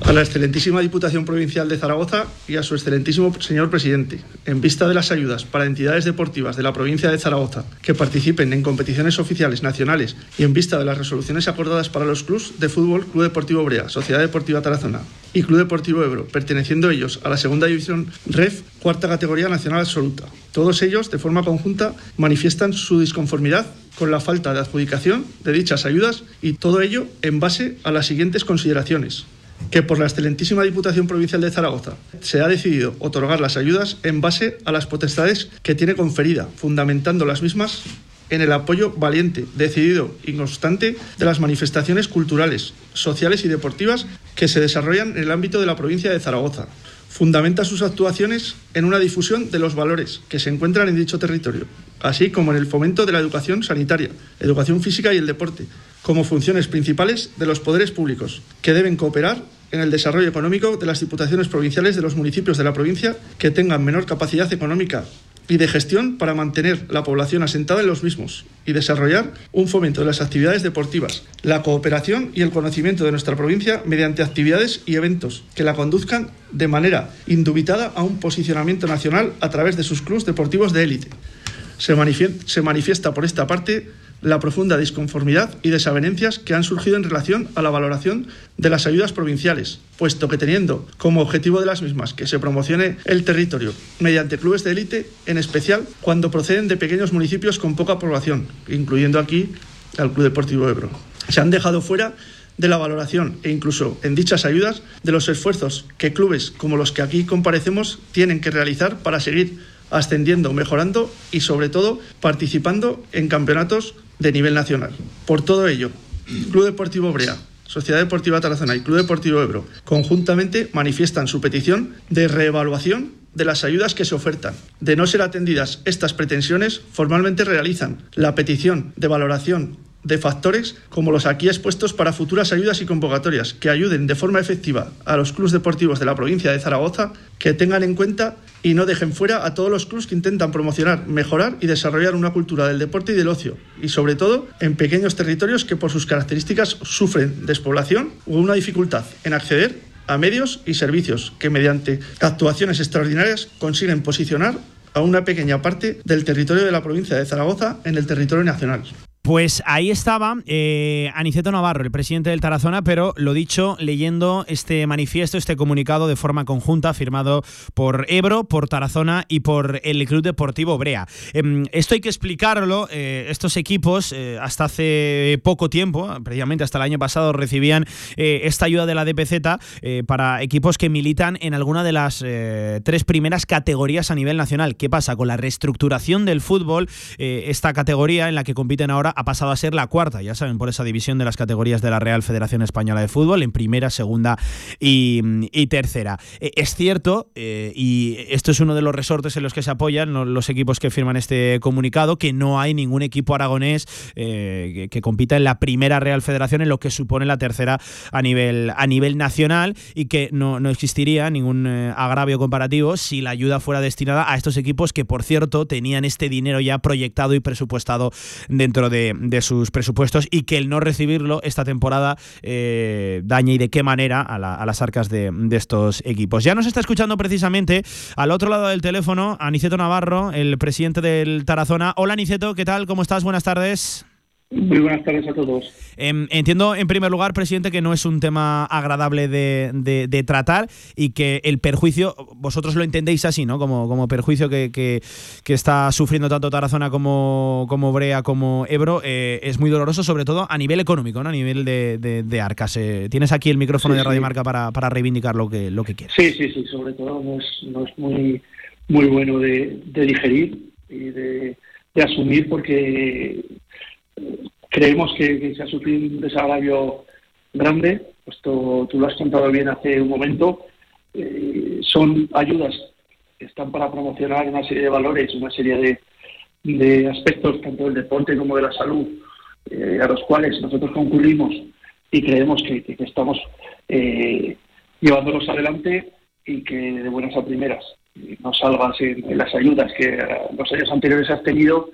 [SPEAKER 20] A la excelentísima Diputación Provincial de Zaragoza y a su excelentísimo señor presidente, en vista de las ayudas para entidades deportivas de la provincia de Zaragoza que participen en competiciones oficiales nacionales y en vista de las resoluciones acordadas para los clubes de fútbol Club Deportivo Brea, Sociedad Deportiva Tarazona y Club Deportivo Ebro, perteneciendo ellos a la segunda división REF, cuarta categoría nacional absoluta. Todos ellos, de forma conjunta, manifiestan su disconformidad con la falta de adjudicación de dichas ayudas y todo ello en base a las siguientes consideraciones que por la excelentísima Diputación Provincial de Zaragoza se ha decidido otorgar las ayudas en base a las potestades que tiene conferida, fundamentando las mismas en el apoyo valiente, decidido y constante de las manifestaciones culturales, sociales y deportivas que se desarrollan en el ámbito de la provincia de Zaragoza. Fundamenta sus actuaciones en una difusión de los valores que se encuentran en dicho territorio, así como en el fomento de la educación sanitaria, educación física y el deporte, como funciones principales de los poderes públicos, que deben cooperar en el desarrollo económico de las diputaciones provinciales de los municipios de la provincia que tengan menor capacidad económica
[SPEAKER 21] y de gestión para mantener la población asentada en los mismos y desarrollar un fomento de las actividades deportivas, la cooperación y el conocimiento de nuestra provincia mediante actividades y eventos que la conduzcan de manera indubitada a un posicionamiento nacional a través de sus clubes deportivos de élite. Se, manifiesta por esta parte la profunda disconformidad y desavenencias que han surgido en relación a la valoración de las ayudas provinciales, puesto que teniendo como objetivo de las mismas que se promocione el territorio mediante clubes de élite, en especial cuando proceden de pequeños municipios con poca población, incluyendo aquí al Club Deportivo Ebro. Se han dejado fuera de la valoración e incluso en dichas ayudas de los esfuerzos que clubes como los que aquí comparecemos tienen que realizar para seguir ascendiendo, mejorando y sobre todo participando en campeonatos de nivel nacional. Por todo ello, Club Deportivo Brea, Sociedad Deportiva Tarazona y Club Deportivo Ebro conjuntamente manifiestan su petición de reevaluación de las ayudas que se ofertan. De no ser atendidas estas pretensiones, formalmente realizan la petición de valoración de factores como los aquí expuestos para futuras ayudas y convocatorias que ayuden de forma efectiva a los clubes deportivos de la provincia de Zaragoza, que tengan en cuenta y no dejen fuera a todos los clubes que intentan promocionar, mejorar y desarrollar una cultura del deporte y del ocio, y sobre todo en pequeños territorios que por sus características sufren despoblación o una dificultad en acceder a medios y servicios que mediante actuaciones extraordinarias consiguen posicionar a una pequeña parte del territorio de la provincia de Zaragoza en el territorio nacional.
[SPEAKER 2] Pues ahí estaba eh, Aniceto Navarro, el presidente del Tarazona, pero lo dicho, leyendo este manifiesto, este comunicado de forma conjunta, firmado por Ebro, por Tarazona y por el Club Deportivo Brea. Em, esto hay que explicarlo. eh, estos equipos, eh, hasta hace poco tiempo, precisamente hasta el año pasado, recibían esta ayuda de la DPZ para equipos que militan en alguna de las tres primeras categorías a nivel nacional. ¿Qué pasa? Con la reestructuración del fútbol, esta categoría en la que compiten ahora ha pasado a ser la cuarta, ya saben, por esa división de las categorías de la Real Federación Española de Fútbol, en primera, segunda y, tercera. Eh, es cierto, eh, y esto es uno de los resortes en los que se apoyan lo- los equipos que firman este comunicado, que no hay ningún equipo aragonés eh, que, que compita en la primera Real Federación, en lo que supone la tercera a nivel, a nivel nacional, y que no, no existiría ningún eh, agravio comparativo si la ayuda fuera destinada a estos equipos que, por cierto, tenían este dinero ya proyectado y presupuestado dentro de, de sus presupuestos y que el no recibirlo esta temporada eh, daña y de qué manera a, la- a las arcas de, de estos equipos. Ya nos está escuchando precisamente al otro lado del teléfono Aniceto Navarro, el presidente del Tarazona. Hola Aniceto, ¿qué tal? ¿Cómo estás? Buenas tardes.
[SPEAKER 21] Muy buenas tardes a todos.
[SPEAKER 2] Em, entiendo, en primer lugar, presidente, que no es un tema agradable de, de- de tratar y que el perjuicio, vosotros lo entendéis así, ¿no? Como, como perjuicio que, que- que está sufriendo tanto Tarazona como, como Brea como Ebro, eh, es muy doloroso, sobre todo a nivel económico, ¿no? A nivel de, de- de arcas. Eh, tienes aquí el micrófono
[SPEAKER 21] Sí,
[SPEAKER 2] de Radio. Marca para, para reivindicar lo que, lo que quieras.
[SPEAKER 21] Sí, sí, sí, sobre todo no es, no es muy, muy bueno de, de digerir y de, asumir porque creemos que, se ha sufrido un desagravio grande, puesto tú lo has contado bien hace un momento, eh, son ayudas que están para promocionar una serie de valores, una serie de, de aspectos tanto del deporte como de la salud, eh, a los cuales nosotros concurrimos y creemos que, estamos eh, llevándolos adelante y que de buenas a primeras no salgas en, las ayudas que los años anteriores has tenido,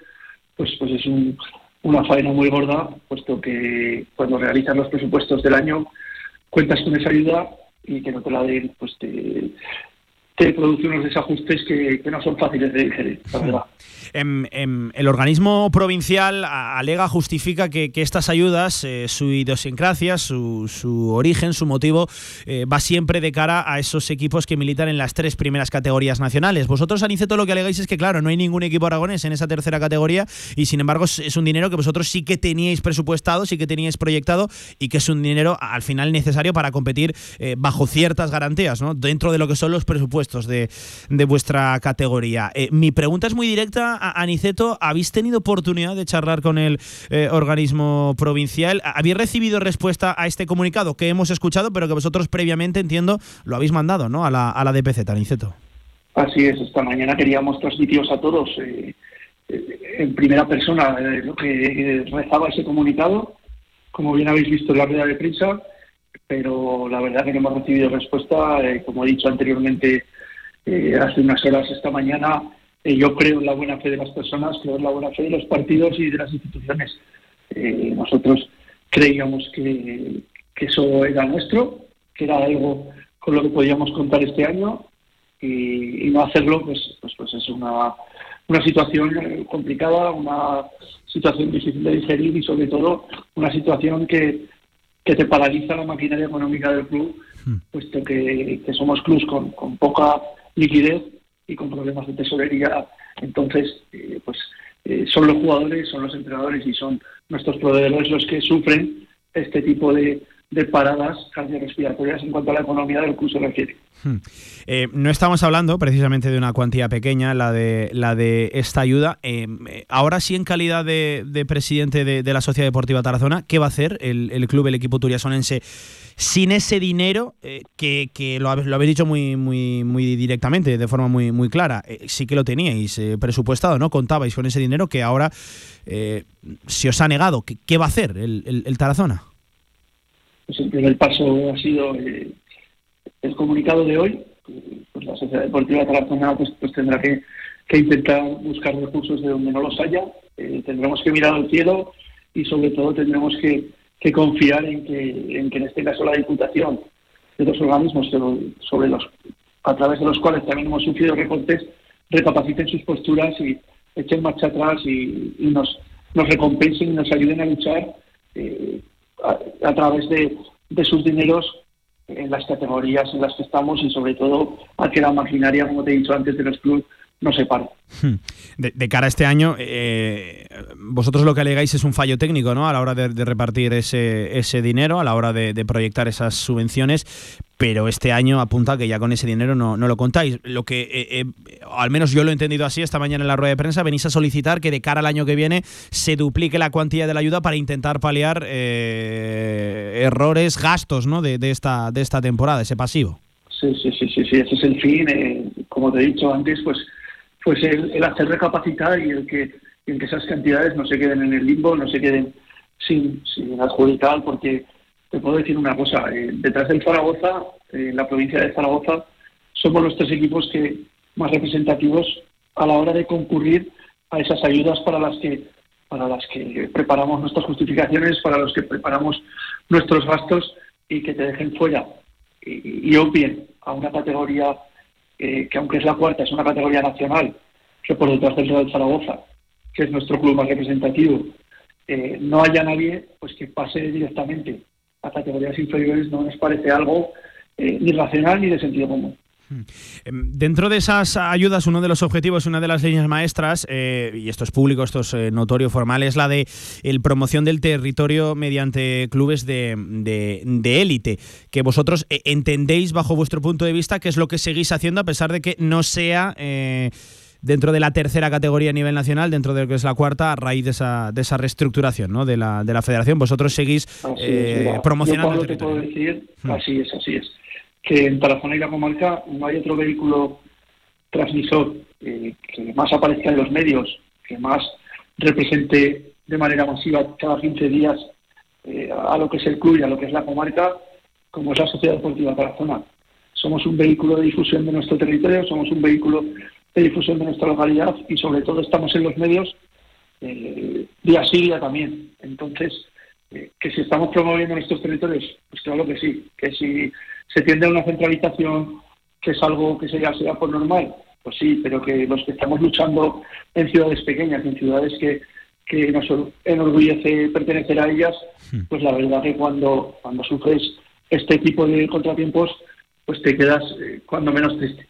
[SPEAKER 21] pues, pues es un- una faena muy gorda, puesto que cuando realizas los presupuestos del año cuentas con esa ayuda y que no te la den, pues te, te produce unos desajustes que, que no son fáciles de digerir.
[SPEAKER 2] Em, em, el organismo provincial alega, justifica que, que estas ayudas, eh, su idiosincrasia, su, su origen, su motivo, eh, va siempre de cara a esos equipos que militan en las tres primeras categorías nacionales. Vosotros, Aniceto, lo que alegáis es que, claro, no hay ningún equipo aragonés en esa tercera categoría y, sin embargo, es, un dinero que vosotros sí que teníais presupuestado, sí que teníais proyectado y que es un dinero, al final, necesario para competir eh, bajo ciertas garantías, ¿no? Dentro de lo que son los presupuestos de, de vuestra categoría. Eh, mi pregunta es muy directa a Aniceto. ¿Habéis tenido oportunidad de charlar con el eh, organismo provincial? ¿Habéis recibido respuesta a este comunicado que hemos escuchado, pero que vosotros previamente, entiendo, lo habéis mandado ¿no? a, la, a la DPZ, Aniceto?
[SPEAKER 21] Así es, esta mañana queríamos transmitiros a todos eh, en primera persona lo que rezaba ese comunicado, como bien habéis visto en la rueda de prensa, pero la verdad que no hemos recibido respuesta, como he dicho anteriormente, eh, hace unas horas esta mañana eh, yo creo en la buena fe de las personas, creo en la buena fe de los partidos y de las instituciones. Eh, nosotros creíamos que, que eso era nuestro, que era algo con lo que podíamos contar este año y, y no hacerlo pues, pues, pues es una, una situación complicada, una situación difícil de digerir y sobre todo una situación que, que te paraliza la maquinaria económica del club, puesto que, que somos clubs con, con poca liquidez y con problemas de tesorería. Entonces, eh, pues eh, son los jugadores, son los entrenadores y son nuestros proveedores los que sufren este tipo de, de paradas cardiorrespiratorias en cuanto a la economía del club se refiere.
[SPEAKER 2] Eh, no estamos hablando precisamente de una cuantía pequeña, la de, la de esta ayuda. Eh, ahora sí, en calidad de, de presidente de, la Sociedad Deportiva Tarazona, ¿qué va a hacer el, el club, el equipo turiasonense, sin ese dinero eh, que, que lo, lo habéis dicho muy, muy, muy directamente, de forma muy, muy clara? Eh, sí que lo teníais eh, presupuestado, ¿no? Contabais con ese dinero que ahora eh, se os ha negado. ¿Qué, va a hacer el- el Tarazona?
[SPEAKER 21] Pues el primer paso ha sido eh, el comunicado de hoy. Pues la Sociedad Deportiva Tarazona pues, pues tendrá que, que intentar buscar recursos de donde no los haya. Eh, tendremos que mirar al cielo y sobre todo tendremos que, que confiar en que, en que en este caso la Diputación de los organismos sobre, los a través de los cuales también hemos sufrido recortes recapaciten sus posturas y echen marcha atrás y, y nos, nos recompensen y nos ayuden a luchar eh, a, través de, de sus dineros en las categorías en las que estamos y sobre todo a que la maquinaria, como te he dicho antes, de los clubes no se pare.
[SPEAKER 2] Hmm. De, cara a este año, eh, vosotros lo que alegáis es un fallo técnico, ¿no? A la hora de, repartir ese, ese dinero, a la hora de proyectar esas subvenciones, pero este año apunta que ya con ese dinero no, no lo contáis. Lo que, eh, eh, al menos yo lo he entendido así esta mañana en la rueda de prensa, venís a solicitar que de cara al año que viene se duplique la cuantía de la ayuda para intentar paliar eh, errores, gastos, ¿no? De, de esta, de esta temporada, ese pasivo.
[SPEAKER 21] Sí, sí, sí, sí, sí, ese es el fin. eh, como te he dicho antes, pues, pues el, hacer recapacitar y el que, el que esas cantidades no se queden en el limbo, no se queden sin, sin adjudicar, porque te puedo decir una cosa, eh, detrás del Zaragoza, eh, la provincia de Zaragoza, somos los tres equipos que más representativos a la hora de concurrir a esas ayudas para las que para las que preparamos nuestras justificaciones, para los que preparamos nuestros gastos y que te dejen fuera. Y, y obvien a una categoría eh, que aunque es la cuarta, es una categoría nacional, que por detrás del Real Zaragoza, que es nuestro club más representativo, eh, no haya nadie pues que pase directamente a categorías inferiores, no nos parece algo eh, ni racional ni de sentido común.
[SPEAKER 2] Em, Dentro de esas ayudas, uno de los objetivos, una de las líneas maestras, eh, y esto es público, esto es eh, notorio, formal, es la de el promoción del territorio mediante clubes de, de- élite, que vosotros eh, entendéis bajo vuestro punto de vista qué es lo que seguís haciendo a pesar de que no sea dentro de la tercera categoría a nivel nacional, dentro de lo que es la cuarta, a raíz de esa, de esa reestructuración ¿no? de, la, de la federación. Vosotros seguís
[SPEAKER 21] es,
[SPEAKER 2] eh,
[SPEAKER 21] mira,
[SPEAKER 2] promocionando
[SPEAKER 21] yo,
[SPEAKER 2] el
[SPEAKER 21] Pablo, te puedo decir, así es, así es, que en Tarazona y la comarca no hay otro vehículo transmisor eh, que más aparezca en los medios, que más represente de manera masiva cada 15 días eh, a lo que es el club y a lo que es la comarca, como es la Sociedad Deportiva Tarazona. Somos un vehículo de difusión de nuestro territorio, somos un vehículo de difusión de nuestra localidad y sobre todo estamos en los medios eh, día sí, día también. Entonces, eh, que si estamos promoviendo nuestros territorios, pues claro que sí, que si se tiende a una centralización, que es algo que sería, sea por normal, pues sí, pero que los que estamos luchando en ciudades pequeñas, en ciudades que, que nos enorgullece pertenecer a ellas, pues la verdad que cuando, cuando sufres este tipo de contratiempos, pues te quedas eh, cuando menos triste.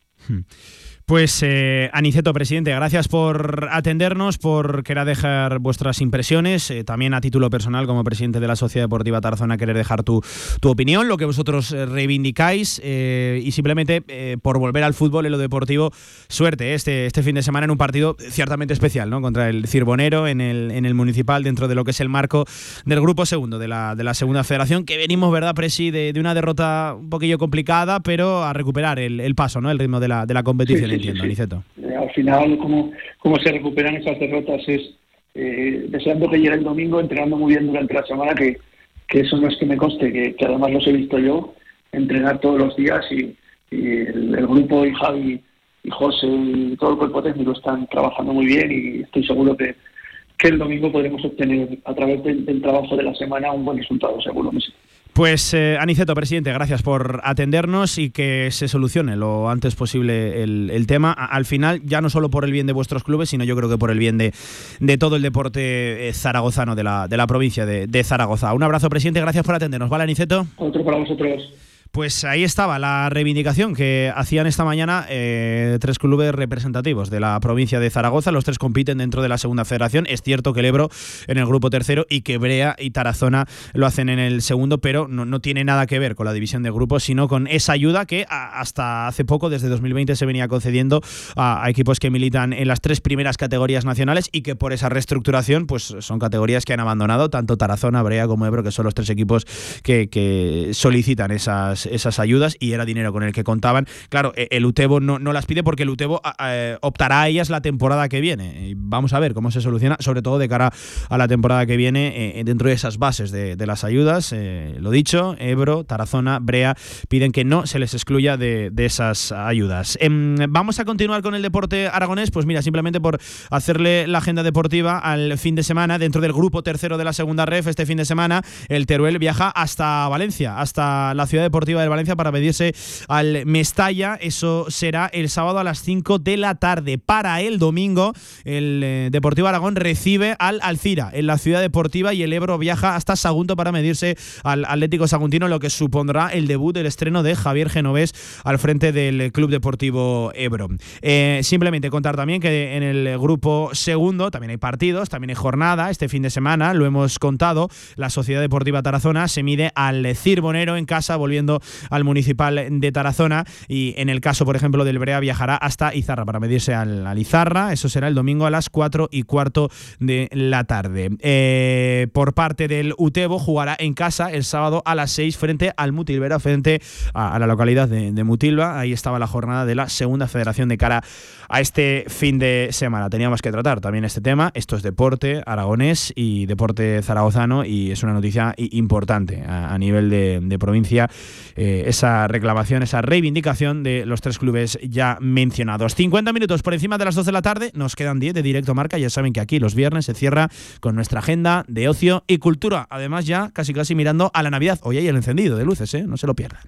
[SPEAKER 2] Pues eh, Aniceto, presidente, gracias por atendernos, por querer dejar vuestras impresiones, eh, también a título personal como presidente de la Sociedad Deportiva Tarazona, querer dejar tu, tu opinión, lo que vosotros eh, reivindicáis eh, y simplemente por volver al fútbol en lo deportivo, suerte este, este fin de semana en un partido ciertamente especial, ¿no? Contra el Cirbonero en el, en el Municipal, dentro de lo que es el marco del grupo segundo de la, de la Segunda Federación, que venimos, ¿verdad, Presi, de, de una derrota un poquillo complicada, pero a recuperar el, paso, ¿no? El ritmo de la, de la competición, entiendo,
[SPEAKER 21] sí.
[SPEAKER 2] Aniceto.
[SPEAKER 21] Eh, al final, cómo, cómo se recuperan esas derrotas es eh, deseando que llegue el domingo, entrenando muy bien durante la semana, que, que eso no es que me conste, que, que además los he visto yo, entrenar todos los días y, y el, el grupo y Javi y José y todo el cuerpo técnico están trabajando muy bien y estoy seguro que, que el domingo podremos obtener a través del, del trabajo de la semana un buen resultado, seguro.
[SPEAKER 2] Pues eh, Aniceto, presidente, gracias por atendernos y que se solucione lo antes posible el, tema. Al final, ya no solo por el bien de vuestros clubes, sino yo creo que por el bien de, de todo el deporte eh, zaragozano de la, de la provincia de, de Zaragoza. Un abrazo, presidente, gracias por atendernos. ¿Vale, Aniceto?
[SPEAKER 21] Otro para vosotros.
[SPEAKER 2] Pues ahí estaba la reivindicación que hacían esta mañana eh, tres clubes representativos de la provincia de Zaragoza. Los tres compiten dentro de la segunda federación. Es cierto que el Ebro en el grupo tercero y que Brea y Tarazona lo hacen en el segundo, pero no, no tiene nada que ver con la división de grupos, sino con esa ayuda que hasta hace poco, desde 2020, se venía concediendo a, equipos que militan en las tres primeras categorías nacionales y que por esa reestructuración pues son categorías que han abandonado tanto Tarazona, Brea como Ebro, que son los tres equipos que solicitan esas, esas ayudas y era dinero con el que contaban. Claro, e- el Utebo no, no las pide porque el Utebo a- optará a ellas la temporada que viene. Vamos a ver cómo se soluciona, sobre todo de cara a la temporada que viene, eh, dentro de esas bases de, de las ayudas. Eh, lo dicho, Ebro, Tarazona, Brea piden que no se les excluya de, de esas ayudas. Em, vamos a continuar con el deporte aragonés, pues mira, simplemente por hacerle la agenda deportiva al fin de semana, dentro del grupo tercero de la segunda ref, este fin de semana, el Teruel viaja hasta Valencia, hasta la ciudad deportiva de Valencia para medirse al Mestalla. Eso será el sábado a las 5 de la tarde. Para el domingo, el eh, Deportivo Aragón recibe al Alcira en la ciudad deportiva y el Ebro viaja hasta Sagunto para medirse al Atlético Saguntino, lo que supondrá el debut, el estreno de Javier Genovés al frente del Club Deportivo Ebro. Eh, simplemente contar también que en el grupo segundo también hay partidos, también hay jornada este fin de semana, lo hemos contado, la Sociedad Deportiva Tarazona se mide al Cirbonero en casa, volviendo al Municipal de Tarazona y en el caso, por ejemplo, del Brea viajará hasta Izarra para medirse al, Izarra, eso será el domingo a las 4 y cuarto de la tarde. Eh, por parte del Utebo jugará en casa el sábado a las 6 frente al Mutilvera, frente a, a la localidad de, de Mutilva, ahí estaba la jornada de la segunda federación de cara a este fin de semana. Teníamos que tratar también este tema, esto es deporte aragonés y deporte zaragozano y es una noticia importante a, nivel de, de provincia, eh, esa reclamación, esa reivindicación de los tres clubes ya mencionados. 50 minutos por encima de las 2 de la tarde, nos quedan 10 de directo marca, ya saben que aquí los viernes se cierra con nuestra agenda de ocio y cultura, además ya casi casi mirando a la Navidad, hoy hay el encendido de luces, ¿eh? no se lo pierdan.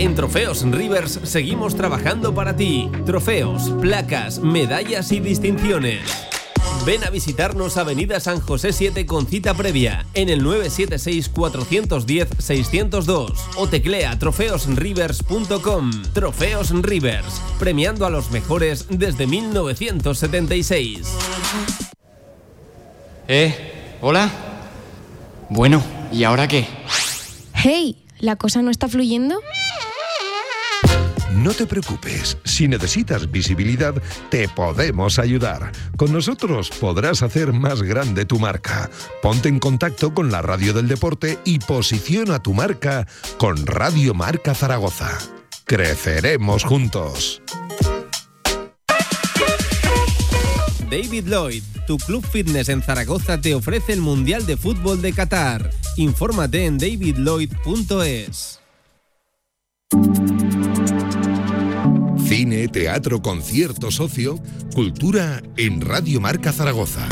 [SPEAKER 9] En Trofeos Rivers seguimos trabajando para ti. Trofeos, placas, medallas y distinciones. Ven a visitarnos Avenida San José 7 con cita previa en el 976-410-602 o teclea trofeosrivers.com. Trofeos Rivers, premiando a los mejores desde 1976.
[SPEAKER 22] ¿Eh? ¿Hola? Bueno, ¿y ahora qué?
[SPEAKER 23] Hey, ¿la cosa no está fluyendo?
[SPEAKER 13] No te preocupes, si necesitas visibilidad, te podemos ayudar. Con nosotros podrás hacer más grande tu marca. Ponte en contacto con la Radio del Deporte y posiciona tu marca con Radio Marca Zaragoza. Creceremos juntos.
[SPEAKER 9] David Lloyd, tu club fitness en Zaragoza te ofrece el Mundial de Fútbol de Qatar. Infórmate en davidlloyd.es.
[SPEAKER 13] Cine, teatro, concierto, socio, cultura en Radio Marca Zaragoza.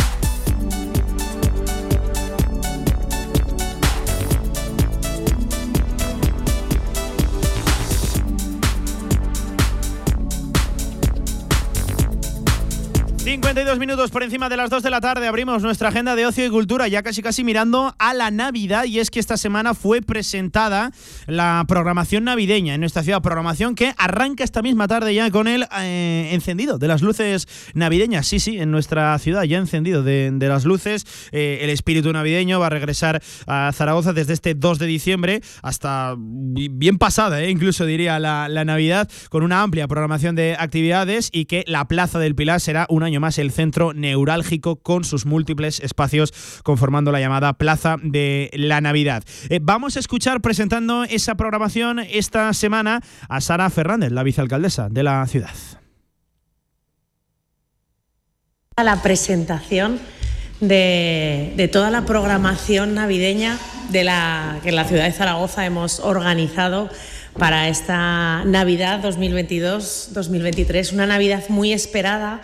[SPEAKER 2] 52 minutos por encima de las 2 de la tarde abrimos nuestra agenda de ocio y cultura, ya casi casi mirando a la Navidad y es que esta semana fue presentada la programación navideña en nuestra ciudad, programación que arranca esta misma tarde ya con el eh, encendido de las luces navideñas, sí, sí, en nuestra ciudad ya encendido de, las luces, Eh, el espíritu navideño va a regresar a Zaragoza desde este 2 de diciembre hasta bi- bien pasada, eh, incluso diría la, la Navidad, con una amplia programación de actividades y que la Plaza del Pilar será un año más el centro neurálgico con sus múltiples espacios conformando la llamada Plaza de la Navidad. Eh, vamos a escuchar presentando esa programación esta semana a Sara Fernández, la vicealcaldesa de la ciudad.
[SPEAKER 24] a la presentación de, de toda la programación navideña de la, que en la ciudad de Zaragoza hemos organizado para esta Navidad 2022-2023, una Navidad muy esperada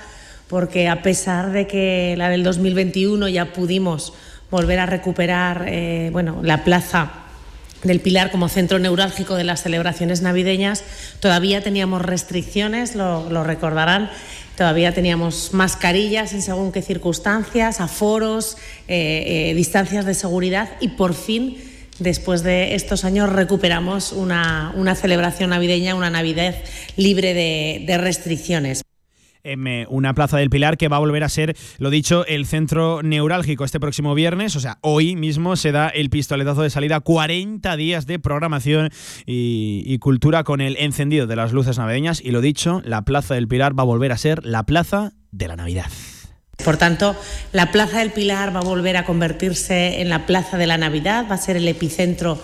[SPEAKER 24] porque a pesar de que la del 2021 ya pudimos volver a recuperar eh, bueno, la plaza del Pilar como centro neurálgico de las celebraciones navideñas, todavía teníamos restricciones, lo, recordarán, todavía teníamos mascarillas en según qué circunstancias, aforos, eh, eh, distancias de seguridad y por fin, después de estos años, recuperamos una, una celebración navideña, una Navidad libre de restricciones
[SPEAKER 2] una plaza del Pilar que va a volver a ser, lo dicho, el centro neurálgico este próximo viernes. O sea, hoy mismo se da el pistoletazo de salida. 40 días de programación y, y cultura con el encendido de las luces navideñas. Y lo dicho, la plaza del Pilar va a volver a ser la plaza de la Navidad.
[SPEAKER 24] Por tanto, la Plaza del Pilar va a volver a convertirse en la Plaza de la Navidad, va a ser el epicentro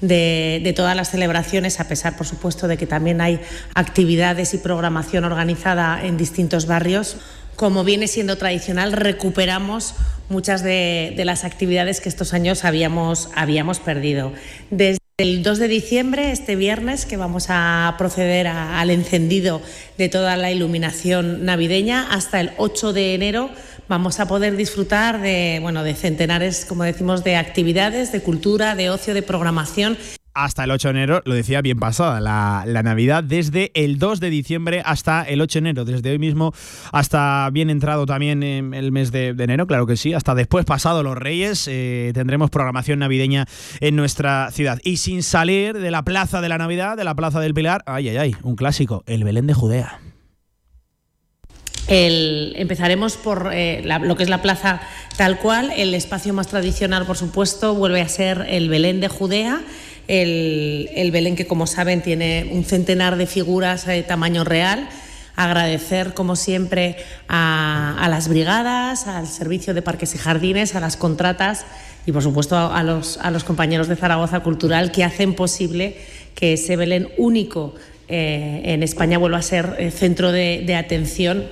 [SPEAKER 24] de, todas las celebraciones, a pesar, por supuesto, de que también hay actividades y programación organizada en distintos barrios. Como viene siendo tradicional, recuperamos muchas de, las actividades que estos años habíamos, habíamos perdido. El 2 de diciembre, este viernes, que vamos a proceder al encendido de toda la iluminación navideña, hasta el 8 de enero vamos a poder disfrutar de, bueno, de centenares, como decimos, de actividades, de cultura, de ocio, de programación
[SPEAKER 2] hasta el 8 de enero, lo decía bien pasada, la, Navidad, desde el 2 de diciembre hasta el 8 de enero, desde hoy mismo hasta bien entrado también en el mes de, enero, claro que sí, hasta después pasado los Reyes, eh, tendremos programación navideña en nuestra ciudad. Y sin salir de la Plaza de la Navidad, de la Plaza del Pilar, ay, ay, ay, un clásico, el Belén de Judea.
[SPEAKER 24] Empezaremos por eh, lo que es la plaza tal cual. El espacio más tradicional, por supuesto, vuelve a ser el Belén de Judea. El, el Belén que, como saben, tiene un centenar de figuras de tamaño real. Agradecer, como siempre, a, las brigadas, al servicio de parques y jardines, a las contratas y, por supuesto, a, a, los, a los compañeros de Zaragoza Cultural que hacen posible que ese Belén único eh, en España vuelva a ser eh, centro de, de atención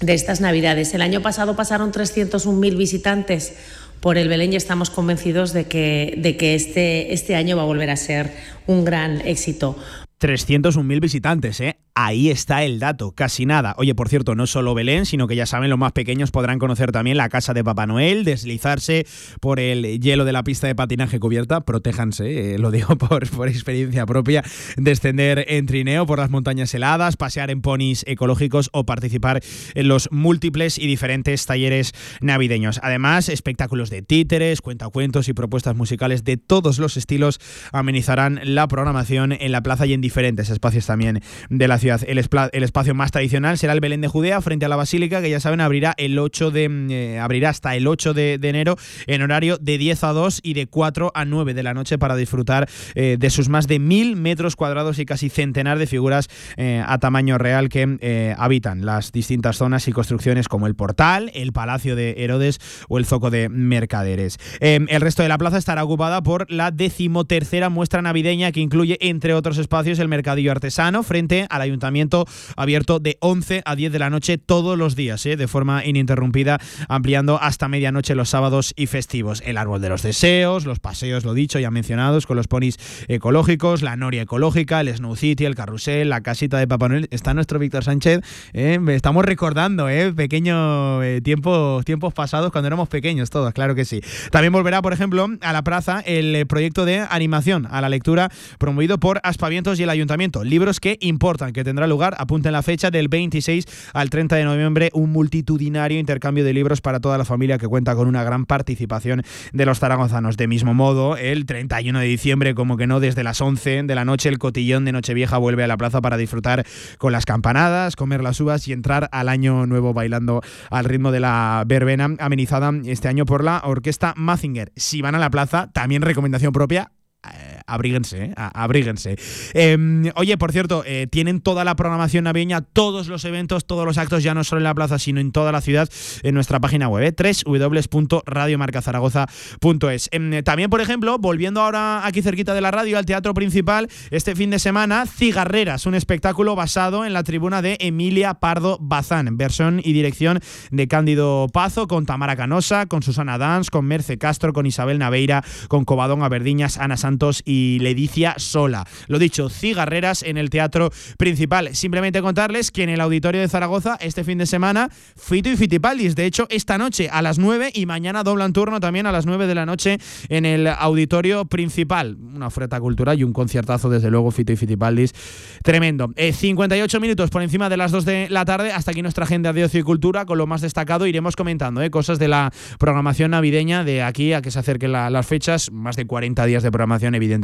[SPEAKER 24] de estas Navidades. El año pasado pasaron 301.000 visitantes por el Belén y estamos convencidos de que, de que este, este año va a volver a ser un gran éxito.
[SPEAKER 2] 301.000 visitantes, ¿eh? Ahí está el dato, casi nada. Oye, por cierto, no solo Belén, sino que ya saben, los más pequeños podrán conocer también la casa de Papá Noel, deslizarse por el hielo de la pista de patinaje cubierta, protéjanse, eh, lo digo por, por, experiencia propia, descender en trineo por las montañas heladas, pasear en ponis ecológicos o participar en los múltiples y diferentes talleres navideños. Además, espectáculos de títeres, cuentacuentos y propuestas musicales de todos los estilos amenizarán la programación en la plaza y en diferentes espacios también de la ciudad. El, espacio más tradicional será el Belén de Judea frente a la Basílica, que ya saben abrirá el 8 de eh, abrirá hasta el 8 de, enero en horario de 10 a 2 y de 4 a 9 de la noche para disfrutar eh, de sus más de mil metros cuadrados y casi centenar de figuras eh, a tamaño real que habitan las distintas zonas y construcciones como el portal, el Palacio de Herodes o el Zoco de Mercaderes. Em, el resto de la plaza estará ocupada por la decimotercera muestra navideña que incluye entre otros espacios el mercadillo artesano frente a la ayuntamiento abierto de 11 a 10 de la noche todos los días, ¿eh? de forma ininterrumpida, ampliando hasta medianoche los sábados y festivos. El árbol de los deseos, los paseos, lo dicho, ya mencionados, con los ponis ecológicos, la noria ecológica, el Snow City, el carrusel, la casita de Papá Noel. Está nuestro Víctor Sánchez. ¿eh? Estamos recordando, ¿eh? pequeños eh, tiempos, tiempos pasados cuando éramos pequeños todos, claro que sí. También volverá, por ejemplo, a la plaza el eh, proyecto de animación a la lectura promovido por Aspavientos y el Ayuntamiento. Libros que importan, que tendrá lugar, apunten la fecha, del 26 al 30 de noviembre, un multitudinario intercambio de libros para toda la familia que cuenta con una gran participación de los zaragozanos. De mismo modo, el 31 de diciembre, como que no, desde las 11 de la noche, el cotillón de Nochevieja vuelve a la plaza para disfrutar con las campanadas, comer las uvas y entrar al año nuevo bailando al ritmo de la verbena, amenizada este año por la orquesta Mazinger. Si van a la plaza, también recomendación propia, eh, abríguense, eh, abríguense. Eh, oye, por cierto, eh, tienen toda la programación navideña, todos los eventos, todos los actos, ya no solo en la plaza, sino en toda la ciudad, en nuestra página web, eh, www.radiomarcazaragoza.es. Em, también, por ejemplo, volviendo ahora aquí cerquita de la radio, al teatro principal, este fin de semana, Cigarreras, un espectáculo basado en la tribuna de Emilia Pardo Bazán, versión y dirección de Cándido Pazo, con Tamara Canosa, con Susana Dans, con Merce Castro, con Isabel Naveira, con Cobadón Averdiñas, Ana Santos y y Ledicia Sola. Lo dicho, cigarreras en el teatro principal. Simplemente contarles que en el auditorio de Zaragoza este fin de semana Fito y Fitipaldis. De hecho, esta noche a las 9 y mañana doblan turno también a las 9 de la noche en el auditorio principal. Una oferta cultural y un conciertazo, desde luego, Fito y Fitipaldis. Tremendo. Eh, 58 minutos por encima de las 2 de la tarde. Hasta aquí nuestra agenda de ocio y cultura con lo más destacado. Iremos comentando eh, cosas de la programación navideña de aquí a que se acerquen la- las fechas. Más de 40 días de programación, evidentemente,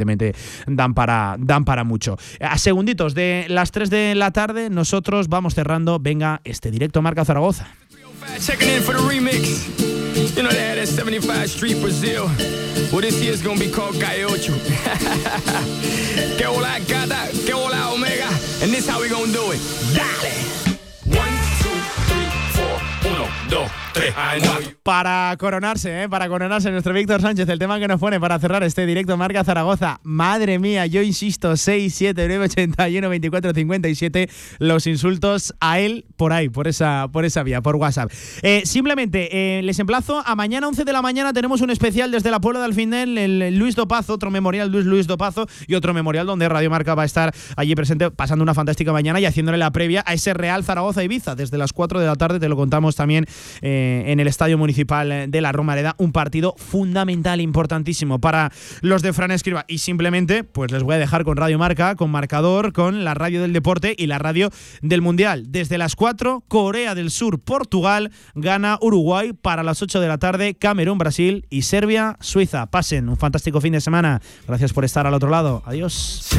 [SPEAKER 2] dan para, dan para mucho. A segunditos de las 3 de la tarde, nosotros vamos cerrando. Venga, este directo Marca Zaragoza.
[SPEAKER 25] You know they had that 75 Street Brazil. One, two, three, four. Uno, dos,
[SPEAKER 2] Para coronarse, ¿eh? para coronarse nuestro Víctor Sánchez, el tema que nos pone para cerrar este directo Marca Zaragoza. Madre mía, yo insisto, 6, 7, 9, 81, 24, 57, los insultos a él por ahí, por esa, por esa vía, por WhatsApp. Eh, simplemente, eh, les emplazo a mañana 11 de la mañana tenemos un especial desde la Puebla de Alfinel, el Luis Dopazo, otro memorial Luis Luis Dopazo y otro memorial donde Radio Marca va a estar allí presente pasando una fantástica mañana y haciéndole la previa a ese Real Zaragoza Ibiza desde las 4 de la tarde, te lo contamos también eh, en el Estadio Municipal de la Romareda, un partido fundamental, importantísimo para los de Fran Escriba y simplemente pues les voy a dejar con Radio Marca, con marcador, con la radio del deporte y la radio del Mundial. Desde las 4, Corea del Sur, Portugal, gana Uruguay para las 8 de la tarde, Camerún, Brasil y Serbia, Suiza. Pasen un fantástico fin de semana. Gracias por estar al otro lado. Adiós.